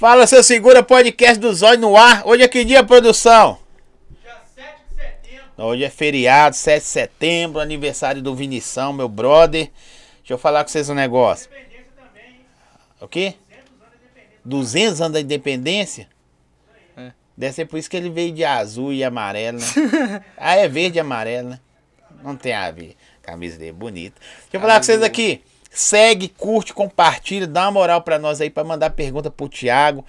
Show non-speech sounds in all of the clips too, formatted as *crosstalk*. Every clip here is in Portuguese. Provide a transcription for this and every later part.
Fala, seu segura podcast do Zóio no ar. Hoje é que dia, produção? Dia 7 de setembro. Hoje é feriado, 7 de setembro, aniversário do Vinição, meu brother. Deixa eu falar com vocês um negócio. Independência também, hein? O quê? 200 anos 200 anos da independência. É. Deve ser por isso que ele veio de azul e amarelo, né? ah, é verde e amarelo, né? Não tem a ver. Camisa dele, bonita. Deixa eu falar com vocês aqui. Segue, curte, compartilha, dá uma moral pra nós aí pra mandar pergunta pro Thiago.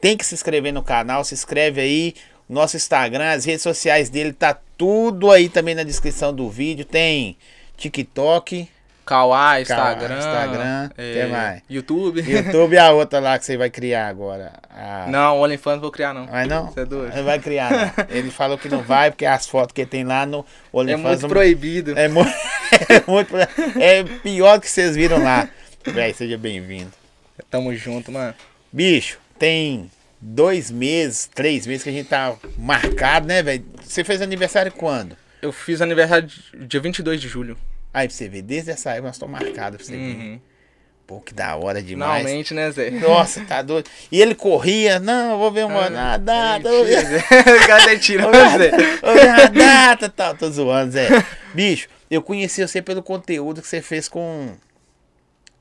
Tem que se inscrever no canal, se inscreve aí. Nosso Instagram, as redes sociais dele, tá tudo aí também na descrição do vídeo. Tem TikTok, Kawaii, Instagram. Instagram, é, mais? YouTube. YouTube e a outra lá que você vai criar agora. A... Não, OnlyFans não vou criar, não. Vai não? Você é doido. Não vai criar, não. *laughs* Ele falou que não vai, porque as fotos que tem lá no É OnlyFans muito não- proibido. É, mu- *laughs* é muito. É pior do que vocês viram lá. Véi, seja bem-vindo. Tamo junto, mano. Bicho, tem dois meses, três meses que a gente tá marcado, né, velho? Você fez aniversário quando? Eu fiz aniversário dia 22 de julho. Aí pra você ver, desde essa época nós estamos marcados pra você ver. Uhum. Pô, que da hora demais. Finalmente, né, Zé? Nossa, tá doido. E ele corria, não, eu vou ver uma Ah, data, vou ver, tá vou ver, Zé. *laughs* vou ver a data tal. Tô zoando, Zé. *laughs* Bicho, eu conheci você pelo conteúdo que você fez com.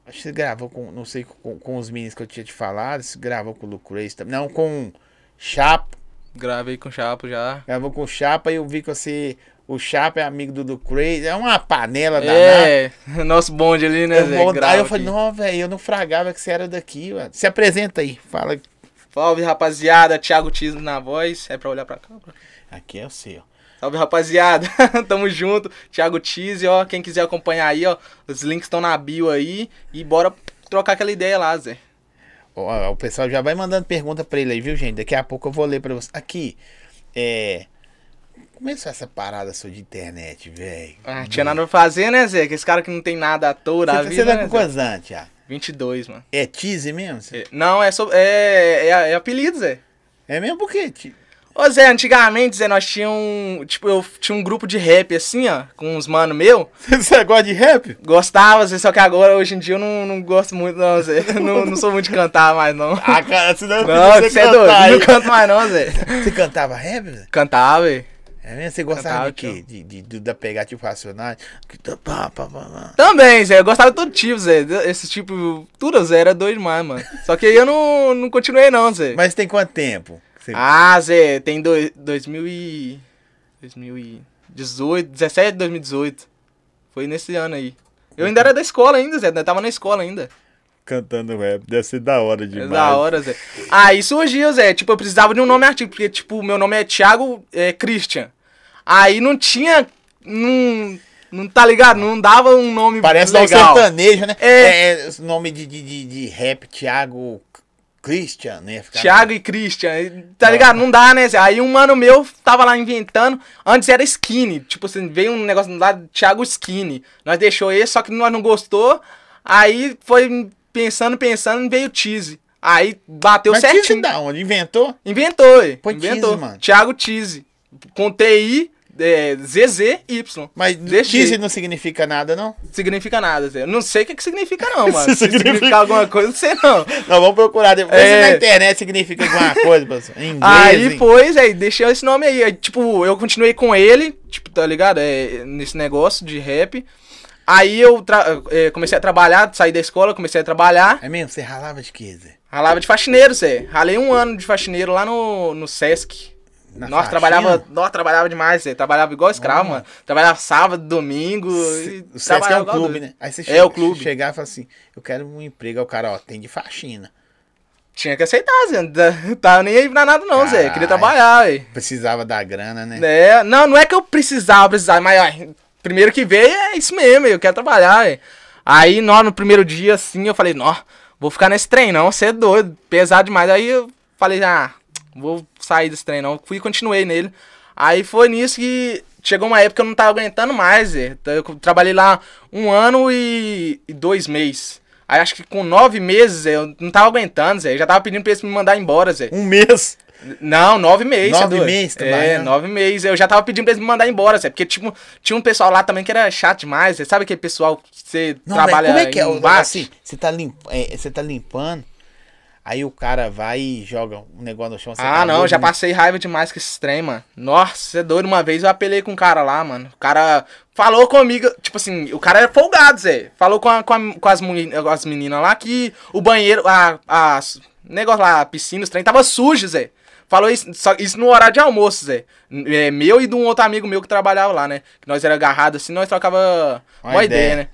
Acho que você gravou com, não sei, com, com os meninos que eu tinha te falado. Você gravou com o Lucrez também. Não, com Chapa. Gravei com o Chapo já. Gravou com o Chapa e eu vi que você. O Chapa é amigo do Lucrez. É uma panela danada. É, *laughs* nosso bonde ali, né, Grava aí eu falei, não, velho, eu não fragava que você era daqui, mano. Se apresenta aí, fala. Salve, rapaziada. Thiago Tisno na voz. É pra olhar pra cá? Aqui é o seu. Salve, rapaziada. *laughs* Tamo junto. Thiago Tise, ó. Quem quiser acompanhar aí, ó. Os links estão na bio aí. E bora trocar aquela ideia lá, Zé. Ó, o pessoal já vai mandando pergunta pra ele aí, viu, gente? Daqui a pouco eu vou ler pra você. Aqui, é. Começou essa parada sua de internet, velho. Ah, tinha nada pra fazer, né, Zé? Que esse cara que não tem nada à toa da Você, vida, você tá né, com Zé? quantos anos, Thiago? 22, mano. É tease mesmo? Você- É, Não, é, so... é, é, é apelido, Zé. É mesmo porque. ti- Ô, Zé, antigamente, Zé, nós tínhamos... Tipo, eu tinha um grupo de rap, assim, ó. Com uns mano meu. *laughs* Você gosta de rap? Gostava, Zé, só que agora, hoje em dia, eu não, não gosto muito, não, Zé. *laughs* não, não sou muito de cantar mais, não. Ah, cara, senão eu Não, pedi você é doido. cantar Não aí. canto mais, não, Zé. Você cantava rap, velho? Cantava, velho. É mesmo? Você gostava de quê? De, de, de- da pegar tipo racionais? Tá-. Também, Zé. Eu gostava de todo tipo, Zé. Esse tipo, tudo, Zé, era doido demais, mano. Só que aí eu não, não continuei, não, Zé. Mas tem quanto tempo? Você- Ah, Zé, tem dois, 2000 e... 2018, 17, 2018. Foi nesse ano aí. Eu ainda era da escola ainda, Zé. Eu tava na escola ainda. Cantando rap, deve ser da hora É demais. da hora, Zé. Aí surgiu, Zé. Tipo, eu precisava de um nome artístico, porque, tipo, meu nome é Thiago é, Christian. Aí não tinha. Não. Não tá ligado? Não dava um nome Parece dar um legal. sertanejo, né? É. É, o nome de, de, de, rap, Thiago Christian, né? Ficar- Thiago e Christian, tá ligado? Não dá, né? Aí um mano meu tava lá inventando. Antes era skinny. Tipo assim, veio um negócio lá, Thiago Skinny. Nós deixou esse, só que nós não gostou. Aí foi pensando, pensando, veio Cheese. Aí bateu Mas certinho. Tease da onde? Inventou? Inventou. Põe Inventou. Cheese, mano. Thiago Cheese. Com TI, é, ZZY. Mas jeito. não significa nada, não? Significa nada, Zé. Eu Não sei o que, que significa, não, *laughs* mano. Se Significa- significa alguma coisa, não sei não. Não, vamos procurar depois. É. Se na internet significa alguma coisa, pessoal. Em inglês. Aí em- foi, Zé, deixei esse nome aí. Aí, tipo, eu continuei com ele, tipo, tá ligado? É, nesse negócio de rap. Aí eu é, comecei a trabalhar, saí da escola, comecei a trabalhar. É mesmo? Você ralava de quê, Zé? Ralava de faxineiro, Zé. Ralei um ano de faxineiro lá no, no Sesc. Nossa, faxina? trabalhava, nossa, trabalhava demais, Zé. Trabalhava igual escravo, mano. Trabalhava sábado, domingo. e O Sesc é igual clube, doido. né? Aí você É, chega, o clube. chegar e fala assim: eu quero um emprego. Aí o cara, ó, tem de faxina. Tinha que aceitar, Zé. Não tá- tava nem aí pra nada, não, Zé. Queria trabalhar, velho. Precisava da grana, né? É, não, não é que eu precisava, precisava, mas ó, primeiro que veio é isso mesmo, eu quero trabalhar, velho. Aí, nó, no primeiro dia, assim, eu falei, nó, vou ficar nesse trem, não, você é doido, pesado demais. Aí eu falei, ah, vou sair desse trem, não. Fui e continuei nele. Aí foi nisso que chegou uma época que eu não tava aguentando mais, Zé. Eu trabalhei lá um ano e, e dois meses. Aí acho que com nove meses, Zé, eu não tava aguentando, Zé. Eu já tava pedindo pra eles me mandar embora, Zé. Um mês. Não, nove meses. Nove é meses É, trabalhando? nove meses. Eu já tava pedindo pra eles me mandar embora, Zé. Porque, tipo, tinha um pessoal lá também que era chato demais. Você sabe aquele pessoal que você Não, trabalha como é que é? o-? Assim, você tá, limp, é, você tá limpando, Aí o cara vai e joga um negócio no chão. Ah, tá não, já né? passei raiva demais com esse trem, mano. Nossa, você é doido. Uma vez eu apelei com um cara lá, mano. O cara falou comigo, tipo assim, o cara era folgado, Zé. Falou com, a- com, a- com as, as meninas lá que o banheiro, a, a negócio lá, a piscina, os trem tava sujo, Zé. Falou isso, só- isso no horário de almoço, Zé. É, meu e de um outro amigo meu que trabalhava lá, né? Que nós era agarrado assim, nós trocava Uma uma, ideia. ideia, né?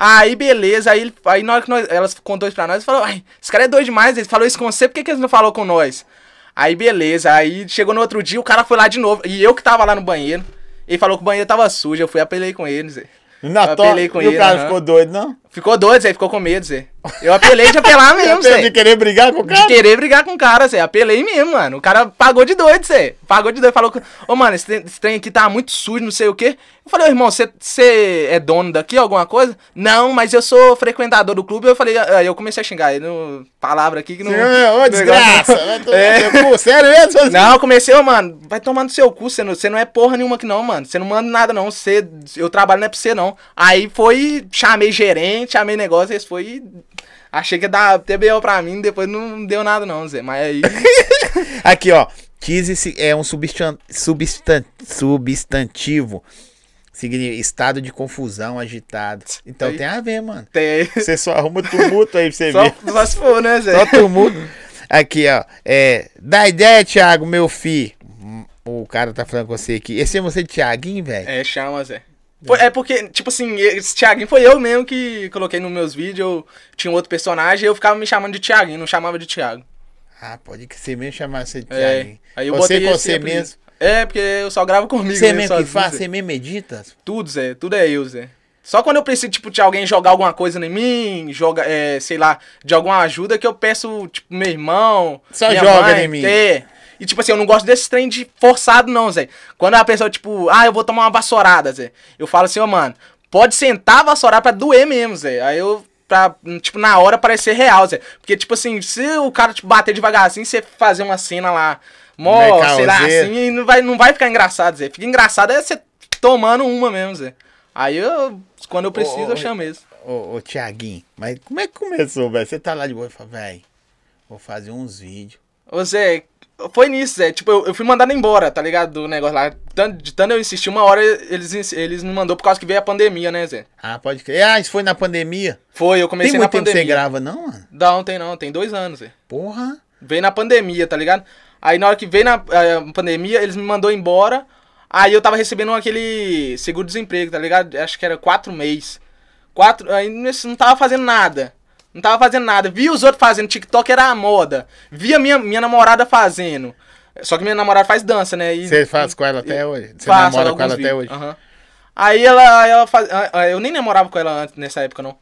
Aí, beleza, aí, aí na hora que nós, elas contou isso pra nós, falou, ai, esse cara é doido demais, ele falou isso com você, por que, que ele não falou com nós? Aí, beleza, aí chegou no outro dia, o cara foi lá de novo, e eu que tava lá no banheiro, ele falou que o banheiro tava sujo, eu fui apelei com ele, Zé. Na Eu to... apelei com e o ele, cara aham. ficou doido, não? Ficou doido, Zé, ficou com medo, Zé. Eu apelei de apelar *laughs* mesmo, de Zé. querer brigar com o De cara? querer brigar com o cara, Zé. Apelei mesmo, mano. O cara pagou de doido, Zé. Pagou de doido. Falou que, ô, mano, esse trem, esse trem aqui tá muito sujo, não sei o quê. Eu falei, ô, irmão, você- é dono daqui, alguma coisa? Não, mas eu sou frequentador do clube. Eu falei, aí eu comecei a xingar ele, no palavra aqui que não. Ô, desgraça! negócio- vai tomar É. teu cu, Sério mesmo? Não, eu comecei, ô, mano, vai tomar no seu cu, você não, não é porra nenhuma aqui não, mano. Você não manda nada não, você, eu trabalho não é pra você não. Aí foi, chamei gerente, chamei negócio, esse foi, achei que ia dar TBO pra mim, depois não deu nada não, Zé. Mas aí, *laughs* Aqui, ó. Tise é um substan... Substan... substantivo. Significa estado de confusão, agitado. Então Aí. tem a ver, mano. tem Você só arruma tumulto aí pra você *laughs* só, ver. *laughs* só se for, né, Zé? Só tumulto. Aqui, ó. É, dá ideia, Thiago, meu fi. O cara tá falando com você aqui. Esse é você, Thiaguinho, velho? É, chama, Zé. Foi- é porque, tipo assim, esse Thiaguinho foi eu mesmo que coloquei nos meus vídeos, eu tinha um outro personagem e eu ficava me chamando de Thiaguinho, não chamava de Thiago. Ah, pode que você mesmo chamar você de É, Thiaguinho. aí eu você com você mesmo. É, porque eu só gravo comigo. Você mesmo que faz, você mesmo medita? Tudo, Zé. Tudo é eu, Zé. Só quando eu preciso, tipo, de alguém jogar alguma coisa em mim, joga, é, sei lá, de alguma ajuda que eu peço, tipo, meu irmão. Só joga mãe, em mim. É. E, tipo assim, eu não gosto desse trem de forçado, não, Zé. Quando a pessoa, tipo, ah, eu vou tomar uma vassourada, Zé. Eu falo assim, ô, mano, pode sentar, vassourar pra doer mesmo, Zé. Aí eu, pra, tipo, na hora parecer real, Zé. Porque, tipo assim, se o cara, tipo, bater devagarzinho, você fazer uma cena lá, mó, sei lá, assim, não vai, não vai ficar engraçado, Zé. Fica engraçado é você tomando uma mesmo, Zé. Aí eu, quando eu preciso, Ô, eu chamo mesmo. Ô, ô, Thiaguinho, mas como é que começou, velho? Você tá lá de boa e fala, velho, vou fazer uns vídeos. Ô, Zé, foi nisso, Zé. Tipo, eu, eu fui mandado embora, tá ligado? Do negócio lá. Tanto, de tanto eu insistir, uma hora eles, eles me mandou por causa que veio a pandemia, né, Zé? Ah, pode crer. Ah, isso foi na pandemia? Foi, eu comecei Tem na muito tempo que pandemia. você grava, não, mano? Não, tem não, tem dois anos, Zé. Porra. Veio na pandemia, tá ligado? Aí na hora que veio na eh, pandemia, eles me mandou embora. Aí eu tava recebendo aquele seguro-desemprego, tá ligado? Acho que era quatro meses. Quatro. Aí não tava fazendo nada. Não tava fazendo nada. Vi os outros fazendo TikTok, era a moda. Via minha, minha namorada fazendo. Só que minha namorada faz dança, né? E, Você faz com ela até hoje? Você Faço namora com ela até vídeos. hoje? Aham. Aí ela, ela faz, ah, ah, eu nem namorava com ela antes nessa época não.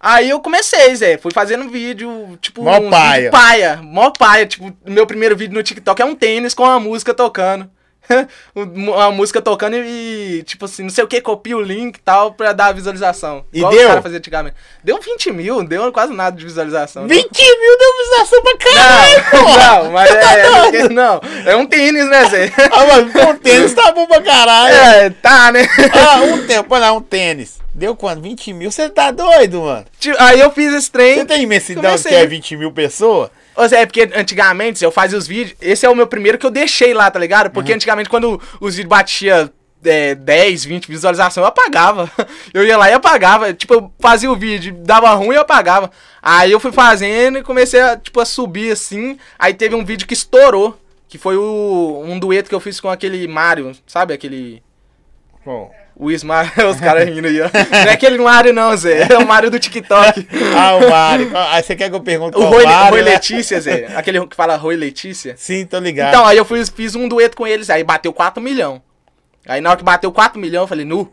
Aí eu comecei, Zé, fui fazendo vídeo, tipo, Mó uns paia. vídeo paia, mó paia, tipo, meu primeiro vídeo no TikTok é um tênis com a música tocando. *laughs* a música tocando e, tipo assim, não sei o que, copia o link e tal pra dar visualização. E Igual deu? faziam antigamente. Deu 20 mil, deu quase nada de visualização. não. 20 mil deu visualização pra caralho, Não, porra! não, mas é, não, é um tênis, né, Zé? *laughs* Ah, mano, um tênis tá bom pra caralho. É, tá, né? Ah, *laughs* um tempo, olha lá, um tênis. Deu quanto? 20 mil? Você tá doido, mano? Aí eu fiz esse trem. Você tem imensidão que é 20 mil pessoas? Ô Zé, é porque antigamente eu fazia os vídeos. Esse é o meu primeiro que eu deixei lá, tá ligado? Porque antigamente quando os vídeos batiam é, 10, 20 visualizações, eu apagava. *laughs* Eu ia lá e apagava. Tipo, eu fazia o vídeo, dava ruim e eu apagava. Aí eu fui fazendo e comecei a, tipo, a subir assim. Aí teve um vídeo que estourou. Que foi o, um dueto que eu fiz com aquele Mario, sabe? Aquele. Bom. O Ismael, *laughs* os caras rindo aí, ó. Não é aquele Mario, não, Zé. É o Mario do TikTok. *laughs* Ah, o Mário. Ah, você quer que eu pergunte O Roi, Mário, Roi né? Letícia, Zé. *laughs* Aquele que fala Roi Letícia. Sim, tô ligado. Então, aí eu fiz, fiz um dueto com eles, aí bateu 4 milhões. Aí na hora que bateu 4 milhões, eu falei, nu,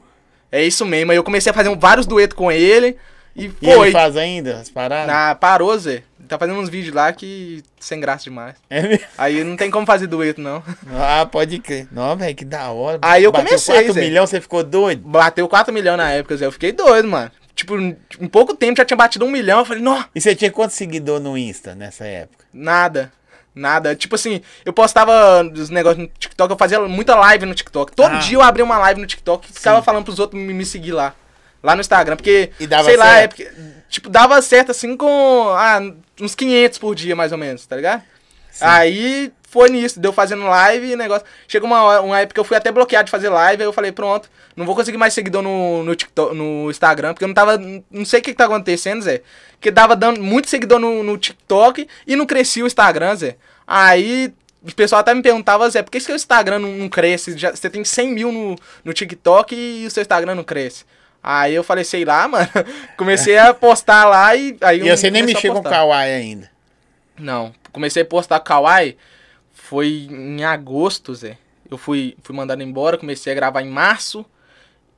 é isso mesmo. Aí eu comecei a fazer vários duetos com ele e e foi. ele faz ainda as paradas? Na, parou, Zé. Tá fazendo uns vídeos lá que sem graça demais. É mesmo? Aí não tem como fazer dueto, não. Ah, pode crer. Não, velho, que da hora. Aí eu Bateu comecei, 4 Zé. milhões, você ficou doido? Bateu 4 milhões na época, Zé. Eu fiquei doido, mano. Tipo, em pouco tempo já tinha batido um milhão. Eu falei, não, E você tinha quantos seguidores no Insta nessa época? Nada. Nada. Tipo assim, eu postava os negócios no TikTok, eu fazia muita live no TikTok. Todo Ah. dia eu abria uma live no TikTok e ficava Sim. falando pros outros me, me seguir lá. Lá no Instagram, porque, E dava sei lá, é certo? porque, tipo, dava certo assim com ah, uns 500 por dia, mais ou menos, tá ligado? Aí foi nisso, deu fazendo live e negócio. Chegou uma, hora- uma época que eu fui até bloqueado de fazer live, aí eu falei, pronto, não vou conseguir mais seguidor no, no, TikTok, no Instagram, porque eu não tava. Não sei o que, que tá acontecendo, Zé. Porque dava dando muito seguidor no, no TikTok e não crescia o Instagram, Zé. Aí o pessoal até me perguntava, Zé, por que seu Instagram não, não cresce? Já, você tem 100 mil no, no TikTok e o seu Instagram não cresce. Aí eu falei, sei lá, *laughs* mano. Comecei a postar lá e. Aí E você nem mexeu com o. Kawaii ainda. Não, comecei a postar Kawaii foi em agosto, Zé. Eu fui, fui mandado embora, comecei a gravar em março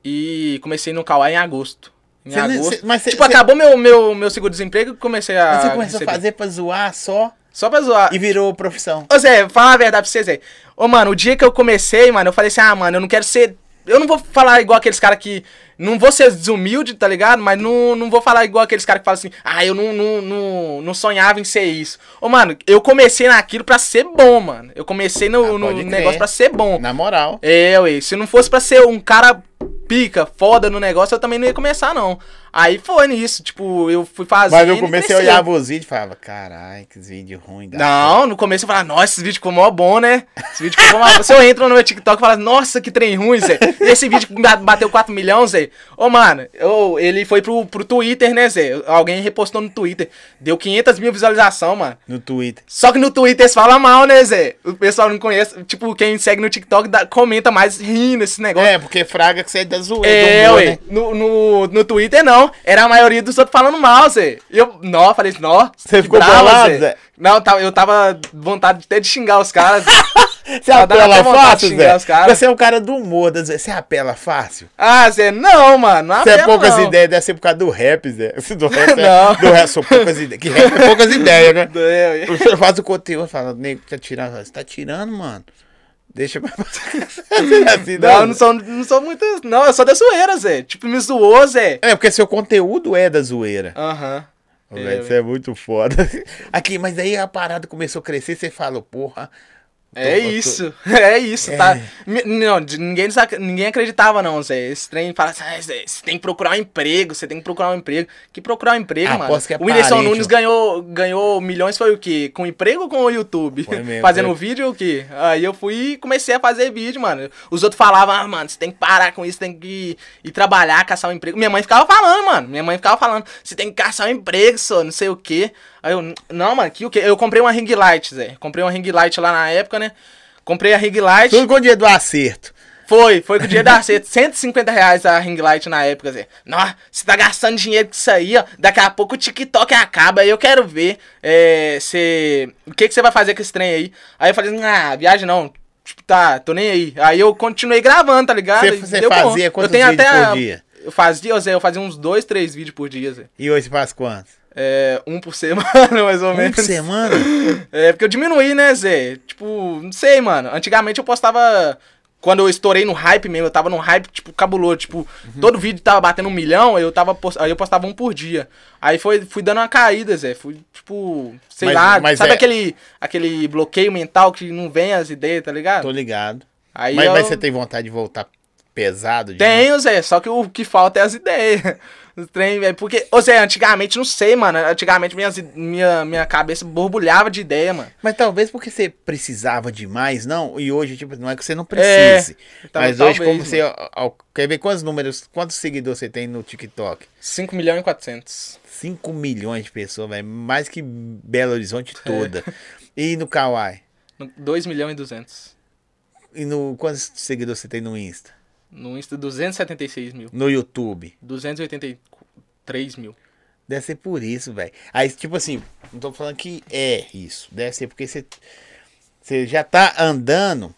e comecei no Kawaii em agosto. Em nem- agosto. você- mas você- tipo, acabou meu, meu, meu seguro-desemprego e comecei a. Mas você começou receber. a fazer pra zoar só Só pra zoar. e virou profissão. Ô Zé, fala a verdade pra você, Zé. Ô, mano, o dia que eu comecei, mano, eu falei assim, ah, mano, eu não quero ser. Eu não vou falar igual aqueles caras que. Não vou ser desumilde, tá ligado? Mas não, não vou falar igual aqueles caras que falam assim, ah, eu não, não, não, não sonhava em ser isso. Ô, mano, eu comecei naquilo pra ser bom, mano. Eu comecei no, Ah, no negócio pra ser bom. Na moral. É, ué, se não fosse pra ser um cara pica, foda no negócio, eu também não ia começar, não. Aí foi nisso, tipo, eu fui fazer. Mas no começo eu olhava os vídeos e falava, caralho, que vídeo ruim. Não, no começo eu falava, nossa, esse vídeo ficou mó bom, né? Esse vídeo ficou mó... Se eu entro no meu TikTok e falo, nossa, que trem ruim, Zé. E esse vídeo ba- bateu 4 milhões, Zé. Ô, mano, eu, ele foi pro, pro Twitter, né, Zé? Alguém repostou no Twitter. Deu 500 mil visualizações, mano. No Twitter. Só que no Twitter eles falam mal, né, Zé? O pessoal não conhece. Tipo, quem segue no TikTok dá- comenta mais rindo esse negócio. É, porque fraga que você é da zoeira. É, ué. né? No, no, no Twitter não. Era a maioria dos outros falando mal, Zé. E eu, nó, falei nó. Você ficou bravo, bolado, Zé? Não, eu tava vontade até de xingar os caras. *laughs* Você apela fácil, Zé? Você é um cara do humor, da zoeira. você apela fácil? ah, Zé, não, mano. Não Você é poucas não. ideias, deve ser por causa do rap, Zé. *laughs* Do rap, *laughs* Não. É, do rap são poucas ideias. Que rap é poucas ideias, né? É. Você faz o conteúdo, fala, nego, tá tirando. Você tá tirando, mano. Deixa pra. assim, *laughs* Não, não sou, não sou muito. Não, eu sou da zoeira, Zé. Tipo, me zoou, Zé. É, porque seu conteúdo é da zoeira. Aham. Ô, É, velho, ué. Você é muito foda. *laughs* Aqui, mas aí a parada começou a crescer, você falou, porra. É tô- isso, *laughs* é isso, tá? É. Mi- Não, ninguém, ninguém acreditava, não, Zé. Esse trem fala assim, ah, Zé, você tem que procurar um emprego, você tem que procurar um emprego. Que procurar um emprego, mano? Aposto que é o Whindersson Nunes ganhou, ganhou milhões, foi o quê? Com emprego ou com o YouTube? Mesmo, *laughs* Fazendo foi. vídeo ou o quê? Aí eu fui e comecei a fazer vídeo, mano. Os outros falavam, ah, mano, você tem que parar com isso, tem que ir, ir trabalhar, caçar um emprego. Minha mãe ficava falando, mano. Minha mãe ficava falando, você tem que caçar um emprego, só, não sei o quê. Aí eu, não, mano, que o quê? Eu comprei uma ring light, Zé. Comprei uma ring light lá na época, né? Comprei a ring light. Tudo com o dia do acerto. Foi, foi com o dia da acerto. *laughs* 150 reais a ring light na época, Zé. Nossa, você tá gastando dinheiro com isso aí, ó. Daqui a pouco o TikTok acaba. Aí eu quero ver é, cê, o que, que você vai fazer com esse trem aí. Aí eu falei, ah, viagem não. Tipo, tá, tô nem aí. Aí eu continuei gravando, tá ligado? Você- deu bom. fazia Eu quantos tenho vídeos até por dia? Eu fazia, Zé, eu fazia uns dois, três vídeos por dia, Zé. E hoje você faz quantos? É, um por semana, *laughs* mais ou Um menos. por semana? É, porque eu diminuí, né, Zé? Tipo, não sei, mano. Antigamente eu postava. Quando eu estourei no hype mesmo, eu tava num hype, tipo, cabuloso. Tipo, Uhum. todo vídeo tava batendo um milhão, eu tava post... aí eu postava um por dia. Aí foi, fui dando uma caída, Zé. Fui, tipo, sei Mas- lá. mas sabe é- aquele, aquele bloqueio mental que não vem as ideias, tá ligado? Tô ligado. Aí Mas, eu... mas você tem vontade de voltar pesado? de? Tenho, Zé, só que o que falta é as ideias. Os trem, é porque, ô Zé, antigamente, não sei, mano. Antigamente minhas, minha, minha cabeça borbulhava de ideia, mano. Mas talvez porque você precisava demais, não? E hoje, tipo, não é que você não É, precise. tal- mas hoje, talvez, como você. ó, Quer ver quantos números, quantos seguidores você tem no TikTok? 5 milhões e 400. 5 milhões de pessoas, velho. Mais que Belo Horizonte toda. E no Kawaii? 2 milhões e 200. E no. Quantos seguidores você tem no Insta? No Insta, 276 mil. No YouTube? 283 mil. Deve ser por isso, velho. Aí, tipo assim, não tô falando que é isso. Deve ser porque você. Você já tá andando.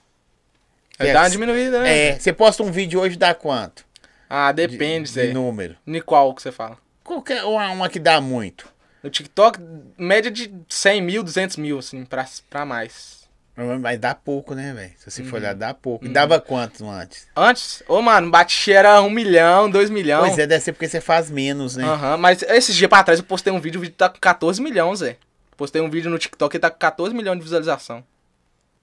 É, dá uma diminuída, né? É, você posta um vídeo hoje, dá quanto? Ah, De- depende, de, Zé. número. Em qual que você fala? Qualquer uma, uma que dá muito. No TikTok, média de 100 mil, 200 mil, assim, pra, pra mais. Mas dá pouco, né, velho? Se você for Uhum. olhar, dá pouco. E dava quanto antes? Antes, ô, mano, bate era 1 milhão, 2 milhões. Pois é, deve ser porque você faz menos, né? Aham, mas esses dias pra trás eu postei um vídeo, o vídeo tá com 14 milhões, Zé. Postei um vídeo no TikTok e tá com 14 milhões de visualização.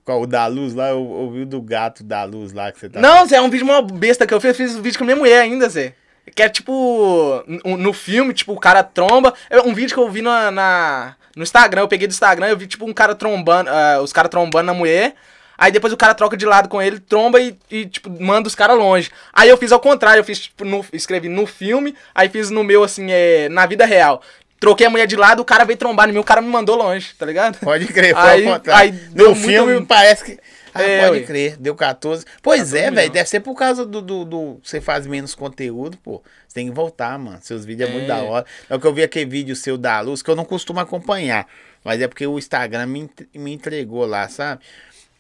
Qual, o da luz lá, eu ouvi o do gato da luz lá que você tá. Não, Zé, é um vídeo mó besta que eu fiz. Eu fiz um vídeo com minha mulher ainda, Zé. Que é tipo. No, no filme, tipo, o cara tromba. É um vídeo que eu vi na, na- no Instagram, eu peguei do Instagram, eu vi tipo um cara trombando. ah, os caras trombando na mulher. Aí depois o cara troca de lado com ele, tromba e, e, tipo, manda os caras longe. Aí eu fiz ao contrário, eu fiz, tipo, no, escrevi no filme, aí fiz no meu, assim, é, na vida real. Troquei a mulher de lado, o cara veio trombar em mim, o cara me mandou longe, tá ligado? Pode crer, foi Aí- ao contrário. aí no muito- filme parece que. Ah, É, pode ué. crer, deu 14. Pois 14 é, velho, deve ser por causa do, do, do- Você faz menos conteúdo, pô. Você tem que voltar, mano. Seus vídeos é, muito É. da hora. É o que eu vi aquele vídeo seu da luz, que eu não costumo acompanhar. Mas é porque o Instagram me, me entregou lá, sabe?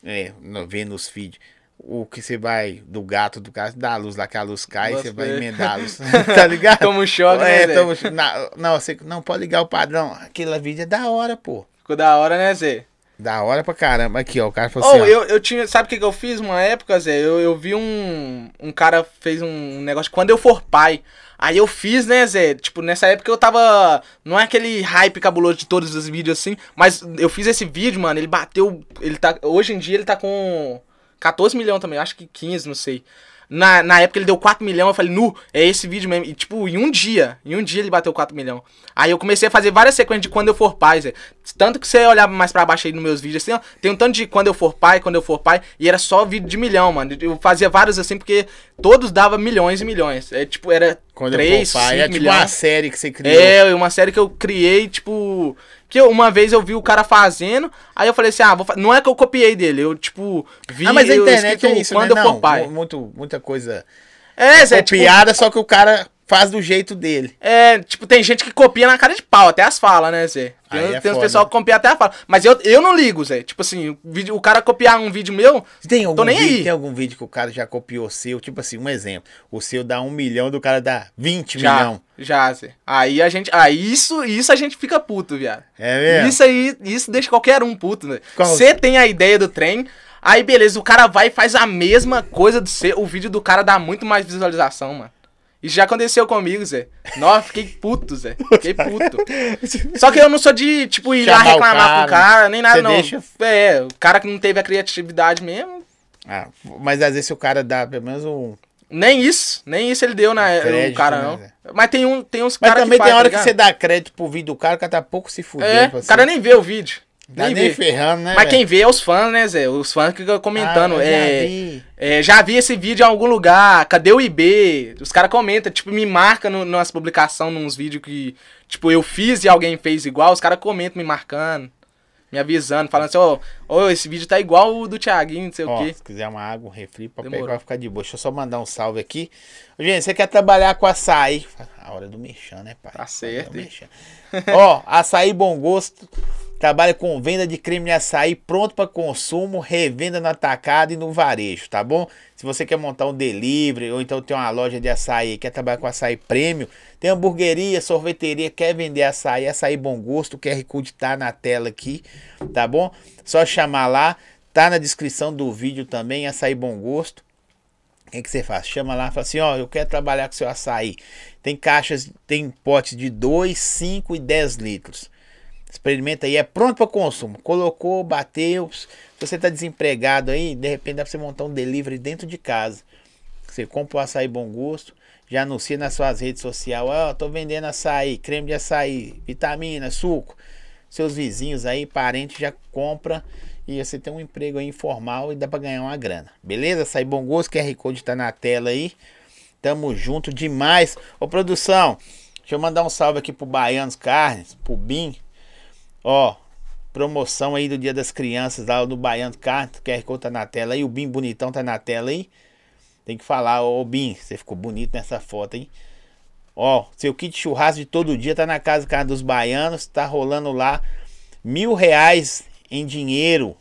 É, vendo os feeds. O que você vai do gato do gato, dá a luz lá, que a luz cai, você vai emendar a luz. *laughs* tá ligado? Toma um choque, né, É, Zé? toma um. Na- Não, você não pode ligar o padrão. Aquele vídeo é da hora, pô. Ficou da hora, né, Zé? Da hora pra caramba. Aqui, ó. O cara falou Oh, assim. ó, eu, eu tinha. Sabe o que, que eu fiz uma época, Zé? Eu, eu vi um. Um cara fez um negócio. Quando eu for pai. Aí eu fiz, né, Zé? Tipo, nessa época eu tava. Não é aquele hype cabuloso de todos os vídeos assim. Mas eu fiz esse vídeo, mano. Ele bateu. Ele tá. Hoje em dia ele tá com 14 milhões também. Acho que 15, não sei. Na, na época ele deu 4 milhões, eu falei, nu, é esse vídeo mesmo. E tipo, em um dia, em um dia ele bateu 4 milhões. Aí eu comecei a fazer várias sequências de quando eu for pai, Zé. Tanto que você olhar mais pra baixo aí nos meus vídeos, assim, ó, tem um tanto de quando eu for pai, quando eu for pai, e era só vídeo de milhão, mano. Eu fazia vários assim, porque todos davam milhões e milhões. É tipo, era quando 3, eu for pai, 5 é tipo milhões. uma série que você criou. É, uma série que eu criei, tipo. Que eu- uma vez eu vi o cara fazendo, aí eu falei assim, ah, vou não é que eu copiei dele, eu, tipo, vi ah, mas a eu internet escrito é isso, quando né? eu Não, for pai. mu- muito, muita coisa É, Zé, tipo, copiada, só que o cara faz do jeito dele. É, tipo, tem gente que copia na cara de pau, até as falas, né, Zé? Tem, Aí é tem foda. pessoal que copia até a fala. Mas eu, eu não ligo, Zé. Tipo assim, o, vídeo, o cara copiar um vídeo meu, Tem algum, Tô nem vídeo, aí. tem algum vídeo que o cara já copiou seu? Tipo assim, um exemplo. O seu dá um milhão, do cara dá 20 já, milhão. já, Zé. Aí a gente, aí isso, isso a gente fica puto, viado. É mesmo? Isso aí, isso deixa qualquer um puto, né? Você tem a ideia do trem, aí beleza, o cara vai e faz a mesma coisa do seu, o vídeo do cara dá muito mais visualização, mano. Isso já aconteceu comigo, Zé. Nossa, fiquei puto, Zé. Fiquei puto. *laughs* Só que eu não sou de, tipo, ir lá Chamar o reclamar cara, pro cara, nem nada, não. deixa- É, o cara que não teve a criatividade mesmo, Ah, mas às vezes o cara dá pelo menos um. nem isso. Nem isso ele deu na Crédito, o cara, né, não. Zé? Mas tem, um, tem uns Mas caras também que tem faz, hora tá que você dá crédito pro vídeo do cara, o cara tá pouco se fudendo. É, o cara você. nem vê o vídeo. Tá nem nem ferrando, né? Mas velho? quem vê é os fãs, né, Zé? Os fãs que ficam comentando. Ah, eu já é, vi. é, já vi esse vídeo em algum lugar. Cadê o IB? Os caras comentam, tipo, me marca no, nas publicações, nos vídeos que, tipo, eu fiz e alguém fez igual. Os caras comentam me marcando, me avisando, falando assim, ô, ô, esse vídeo tá igual o do Thiaguinho, não sei Ó, o quê. se quiser uma água, um refri, pra pegar, vai ficar de boa. Deixa eu só mandar um salve aqui. Gente, você quer trabalhar com açaí? A hora do mexão, né, pai? Tá certo. Ó, açaí bom gosto. Trabalha com venda de creme de açaí pronto para consumo, revenda no atacado e no varejo, tá bom? Se você quer montar um delivery ou então tem uma loja de açaí, quer trabalhar com açaí prêmio, tem hamburgueria, sorveteria, quer vender açaí, açaí bom gosto, o QR Code tá na tela aqui, tá bom? Só chamar lá, tá na descrição do vídeo também, açaí bom gosto. O que, que você faz? Chama lá e fala assim, ó, eu quero trabalhar com seu açaí. Tem caixas, tem potes de 2, 5 e 10 litros. Experimenta aí, é pronto para consumo. Colocou, bateu. Se você tá desempregado aí, de repente dá pra você montar um delivery dentro de casa. Você compra o açaí bom gosto, já anuncia nas suas redes sociais, ó, tô vendendo açaí, creme de açaí, vitamina, suco. Seus vizinhos aí, parentes já compra e você tem um emprego aí informal e dá pra ganhar uma grana. Beleza? Açaí bom gosto, QR Code tá na tela aí. Tamo junto demais. Ô produção, deixa eu mandar um salve aqui pro Baianos Carnes, pro Bim. Ó, promoção aí do Dia das Crianças lá no Baiano o QR Code tá na tela aí, o Bim bonitão tá na tela aí. Tem que falar, ô Bim, você ficou bonito nessa foto, hein? Ó, seu kit churrasco de todo dia tá na casa Carne dos Baianos, tá rolando lá mil reais em dinheiro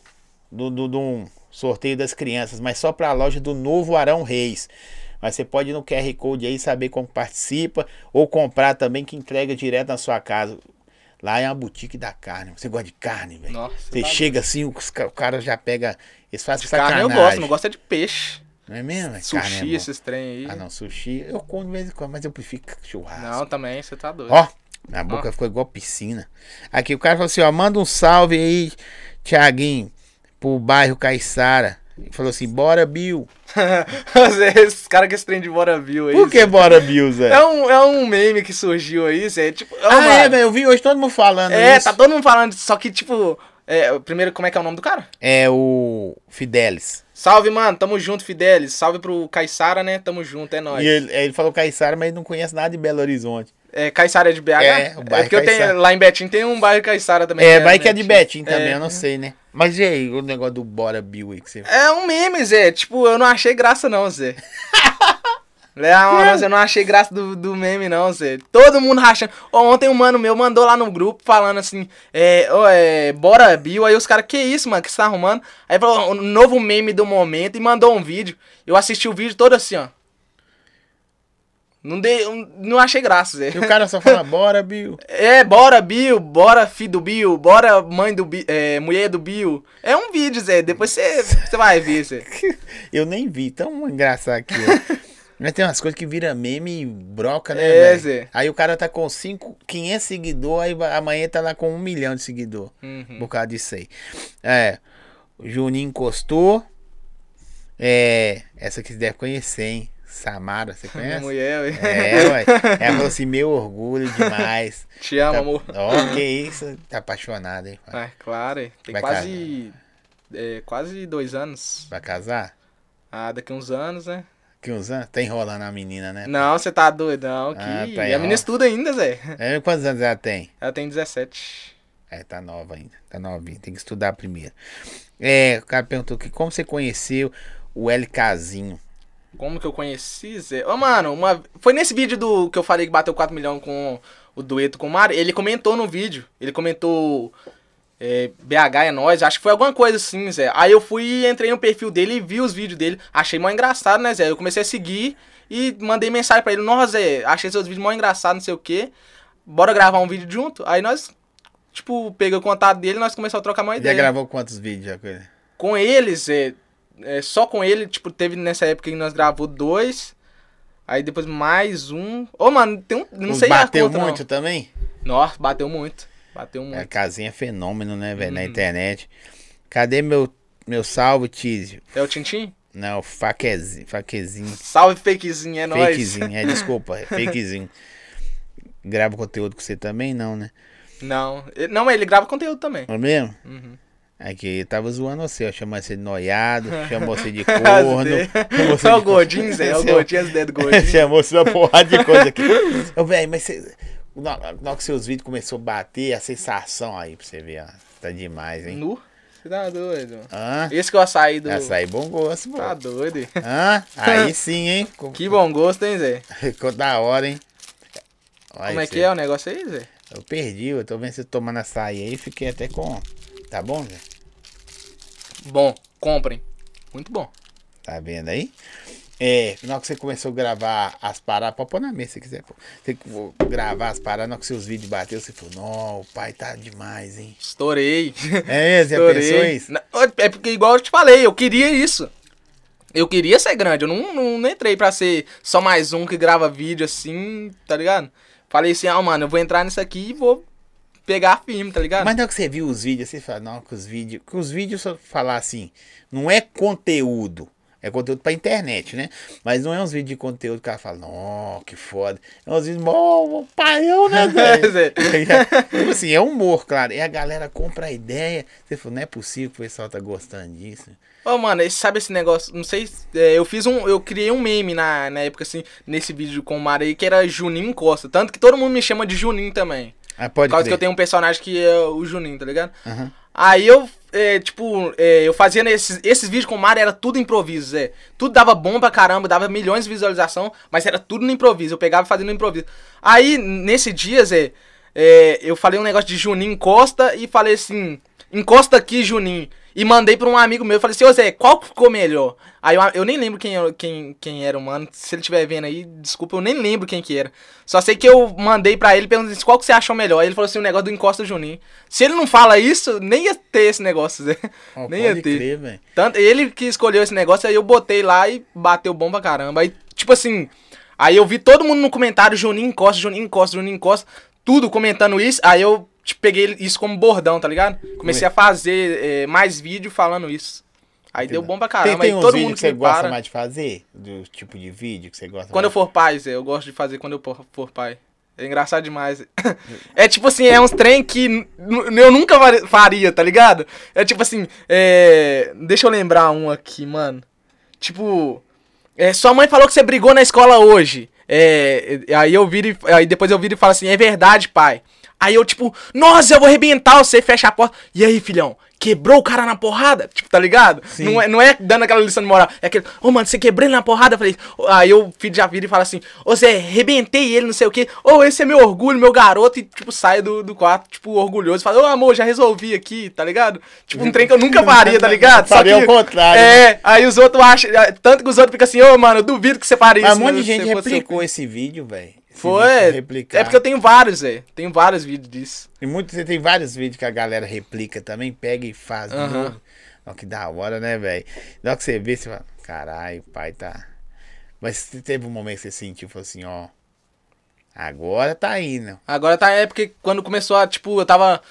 do, do, do sorteio das crianças, mas só pra loja do Novo Arão Reis. Mas você pode ir no QR Code aí saber como participa ou comprar também que entrega direto na sua casa. Lá é uma boutique da carne. Você gosta de carne, velho? Nossa, Você tá chega assim, o cara já pega. Eles fazem De carne sacanagem. eu gosto, não gosto é de peixe. Não é mesmo? É carne é Sushi, esses trem aí. Ah, não, sushi eu como de vez em quando, mas eu prefiro churrasco. Não, também, você tá doido. Ó, minha boca ficou igual piscina. Aqui o cara falou assim, ó, manda um salve aí, Tiaguinho, pro bairro Caiçara. Falou assim, bora Bill. *laughs* Esses caras que esse trem de bora viu aí. Por que Zé. bora Bill, Zé? É um, é um meme que surgiu aí, Zé. Tipo, ô, ah, mano, é, velho, eu vi hoje todo mundo falando É, isso. tá todo mundo falando, só que, tipo, é, primeiro, como é que é o nome do cara? É o Fidelis. Salve, mano, tamo junto, Fidelis. Salve pro Caissara, né? Tamo junto, é nóis. E ele, ele falou Caiçara, mas ele não conhece nada de Belo Horizonte. É, Caissara é de BH? É, o bairro porque eu tenho, lá em Betim tem um bairro Caissara também. É, vai que é de Betim É. também, eu não sei, né? Mas e aí, o negócio do Bora Bill aí que você... É um meme, Zé. Tipo, eu não achei graça, não, Zé. *laughs* Não, não, eu não achei graça do, do meme, não, Zé. Todo mundo rachando. Ontem um mano meu mandou lá no grupo falando assim: é, ó, é, bora, Bill. Aí os caras, que isso, mano, que você tá arrumando? Aí falou, um novo meme do momento e mandou um vídeo. Eu assisti o vídeo todo assim, ó. Não, dei, não achei graça, Zé. E o cara só fala, bora Bill. *laughs* É, bora Bill, bora filho do Bill, bora mãe do Bill, é, mulher do Bill. É um vídeo, Zé. Depois você vai ver, Zé. Eu nem vi, tão engraçado aqui. *laughs* Mas tem umas coisas que vira meme e broca, né, É? Zé. Aí o cara tá com 5, 500 seguidores, aí amanhã tá lá com um milhão de seguidor. Uhum. Por causa disso aí. É, o Juninho encostou. É, essa que você deve conhecer, hein? Samara, você *laughs* Minha conhece? mulher, ué. É, ué. Ela falou assim, meu orgulho demais. *laughs* Te amo, Tá- amor. Ó, que isso, tá apaixonado, hein? É, claro, é. tem Vai quase. É, quase dois anos. Vai casar? Ah, daqui uns anos, né? Que uns anos? Tá enrolando a menina, né? Não, você tá doido, não. Que... Ah, tá e a menina estuda ainda, Zé. É, quantos anos ela tem? Ela tem 17. É, tá nova ainda. Tá novinha. Tem que estudar primeiro. É, o cara perguntou que como você conheceu o LKzinho. Como que eu conheci, Zé? Ô, mano, uma... foi nesse vídeo do que eu falei que bateu 4 milhões com o dueto com o Mário. Ele comentou no vídeo. Ele comentou. é, BH é nós, acho que foi alguma coisa assim, Zé. Aí eu fui, entrei no perfil dele e vi os vídeos dele. Achei mó engraçado, né, Zé? Eu comecei a seguir e mandei mensagem pra ele: Nossa, Zé, achei seus vídeos mó engraçados, não sei o quê. Bora gravar um vídeo junto? Aí nós, tipo, peguei o contato dele e nós começamos a trocar uma Já ideia. gravou quantos vídeos já com ele? Com eles, é, é, só com ele, tipo, teve nessa época que nós gravou dois. Aí depois mais um. Ô, mano, tem um. Não sei bateu conta, muito não. também? Nossa, bateu muito. Bateu muito. A casinha é fenômeno, né, velho? Na Uhum. internet. Cadê meu, meu salve, Tísio? É o Tintim? Não, faquezinho. Faquezinho. Salve, fakezinho, é nóis. Fakezinho. É, desculpa, é *laughs* fakezinho. Grava conteúdo com você também, não, né? Não, não, mas ele grava conteúdo também. É mesmo? Uhum. Aqui ele tava zoando você, ó. *laughs* Chamou você de *laughs* noiado, *laughs* chamou você de corno. chamou você É o gordinho, Zé. É o gordinho, as ideias do gordinho. chamou você uma porrada de coisa aqui. Ô, velho, mas você. Na na hora que seus vídeos começou a bater, a sensação aí pra você ver, ó. Tá demais, hein? Nu? Você tá doido. Hã? Esse que eu açaí do. Essa aí bom gosto, pô. Tá doido. Hã? Aí sim, hein? Que bom gosto, hein, Zé? Ficou da hora, hein? Olha Como é você. que é o negócio aí, Zé? Eu perdi, eu tô vendo você tomando açaí aí, fiquei até com. Tá bom, Zé? Bom, comprem. Muito bom. Tá vendo aí? É, na hora que você começou a gravar as paradas, pode pôr na mesa se quiser, pô. Você gravar as paradas, na hora que seus vídeos bateu, você falou, não, o pai tá demais, hein? Estourei. É, você Estourei. pensou isso? É porque, igual eu te falei, eu queria isso. Eu queria ser grande, eu não, não, não entrei pra ser só mais um que grava vídeo assim, tá ligado? Falei assim, ah, mano, eu vou entrar nisso aqui e vou pegar firme, tá ligado? Mas na hora que você viu os vídeos, você fala, não, que os vídeos. Que os vídeos, só falar assim, não é conteúdo. É conteúdo pra internet, né? Mas não é uns vídeos de conteúdo que o cara fala, não, que foda. É uns vídeos, mó, paião, né, *laughs* velho? Zé. tipo assim, é humor, claro. E a galera compra a ideia. Você falou, não é possível que o pessoal tá gostando disso. Ô, mano, esse- sabe esse negócio? Não sei. se- é, eu fiz um. Eu criei um meme na, na época, assim, nesse vídeo com o Mário aí, que era Juninho Costa. Tanto que todo mundo me chama de Juninho também. Ah, Por pode causa que crer. eu tenho um personagem que é o Juninho, tá ligado? Aham. Aí eu, é, tipo, é, eu fazia nesses, esses vídeos com o Mário, era tudo improviso, Zé. Tudo dava bom pra caramba, dava milhões de visualização, mas era tudo no improviso. Eu pegava e fazia no improviso. Aí, nesse dia, Zé, é, eu falei um negócio de Juninho encosta e falei assim, encosta aqui, Juninho. E mandei pra um amigo meu, eu falei assim, ô Zé, qual que ficou melhor? Aí eu, eu nem lembro quem, quem, quem era o mano, se ele estiver vendo aí, desculpa, eu nem lembro quem que era. Só sei que eu mandei pra ele perguntando assim, qual que você achou melhor? Aí ele falou assim, o negócio do encosta Juninho. Se ele não fala isso, nem ia ter esse negócio, Zé. Ó, *laughs* nem ia ter. crer. Tanto, ele que escolheu esse negócio, aí eu botei lá e bateu bom pra caramba. Aí, tipo assim, aí eu vi todo mundo no comentário, Juninho encosta, Juninho encosta, Juninho encosta, tudo comentando isso, aí eu tipo, peguei isso como bordão, tá ligado? Comecei a fazer é, mais vídeo falando isso. Aí deu bom pra Tem, caramba. tem uns todo mundo que você gosta para. mais de fazer? Do tipo de vídeo que você gosta Quando eu mais? for pai, Zé, eu gosto de fazer quando eu for, pai. É engraçado demais. *laughs* É tipo assim, é uns trem que eu nunca faria, tá ligado? É tipo assim, é... Deixa eu lembrar um aqui, mano. Tipo, é, sua mãe falou que você brigou na escola hoje. É, aí eu viro e, aí depois eu viro e falo assim, é verdade, pai. Aí eu, tipo, nossa, eu vou arrebentar você, fecha a porta. E aí, filhão, quebrou o cara na porrada? Tipo, tá ligado? Não é, não é dando aquela lição de moral. É aquele, ô, mano, você quebrou ele na porrada? Eu falei, aí eu filho já vira e fala assim, ô, Zé, arrebentei ele, não sei o quê. Ô, esse é meu orgulho, meu garoto. E, tipo, sai do, do quarto, tipo, orgulhoso. Fala, ô, amor, já resolvi aqui, tá ligado? Tipo, um trem que eu nunca *laughs* faria, tá ligado? Faria o contrário, É, aí os outros acham, tanto que os outros ficam assim, ô, mano, eu duvido que você faria Mas isso. um monte né, de gente replicou esse vídeo, velho. Foi. Replicar. É porque eu tenho vários, Zé. Tenho vários vídeos disso. E muito, você tem vários vídeos que a galera replica também, pega e faz novo. Ó, que da hora, né, velho? Na hora que você vê, você fala, caralho, pai tá. Mas teve um momento que você sentiu, falou assim, ó. Agora tá indo. Agora tá é porque quando começou a, tipo, eu tava.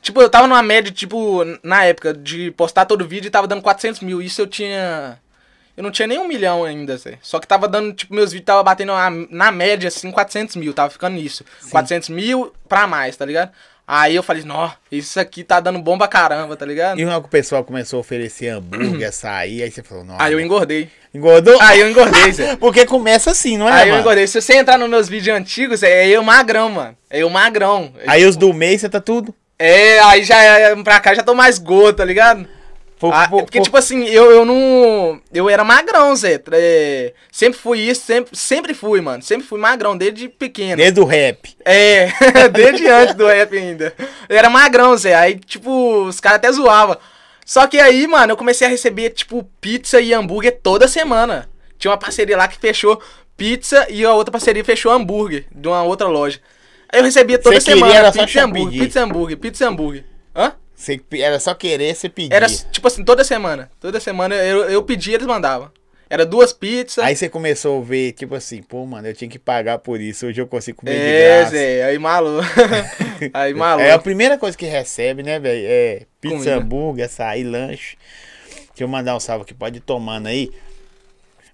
Tipo, eu tava numa média, tipo, na época, de postar todo vídeo e tava dando 400 mil. Isso eu tinha. Eu não tinha nem um milhão ainda, Zé. Só que tava dando, tipo, meus vídeos tava batendo na, na média, assim, 400 mil. Tava ficando nisso. 400 mil pra mais, tá ligado? Aí eu falei, nó, isso aqui tá dando bom pra caramba, tá ligado? E que o pessoal começou a oferecer hambúrguer, *clears throat* açaí, aí você falou, não. Aí eu engordei. Engordou? Aí eu engordei, Zé. *laughs* Porque começa assim, não é? Aí eu mano? engordei. Se você entrar nos meus vídeos antigos, é eu magrão, mano. É eu magrão. Aí os do mês você tá tudo. É, aí já é, pra cá já tô mais gordo, tá ligado? Ah, pô, porque, tipo assim, eu, eu não. Eu era magrão, Zé. É, sempre fui isso, sempre, sempre fui, mano. Sempre fui magrão, desde pequeno. desde o rap. É, *laughs* desde antes do rap ainda. Eu era magrão, Zé. Aí, tipo, os caras até zoavam. Só que aí, mano, eu comecei a receber, tipo, pizza e hambúrguer toda semana. Tinha uma parceria lá que fechou pizza e a outra parceria fechou hambúrguer de uma outra loja. Aí eu recebia toda Você semana pizza e hambúrguer, pedir. pizza e hambúrguer, pizza e hambúrguer. Você, era só querer, você pedir. Era, tipo assim, toda semana. Toda semana eu, eu pedia, eles mandavam. Era duas pizzas. Aí você começou a ver, tipo assim, pô, mano, eu tinha que pagar por isso, hoje eu consigo comer de é, graça. Zé, aí maluco. *laughs* aí maluco. É a primeira coisa que recebe, né, velho? É pizza, Comida. hambúrguer, açaí, lanche. Deixa eu mandar um salve aqui, pode ir tomando aí.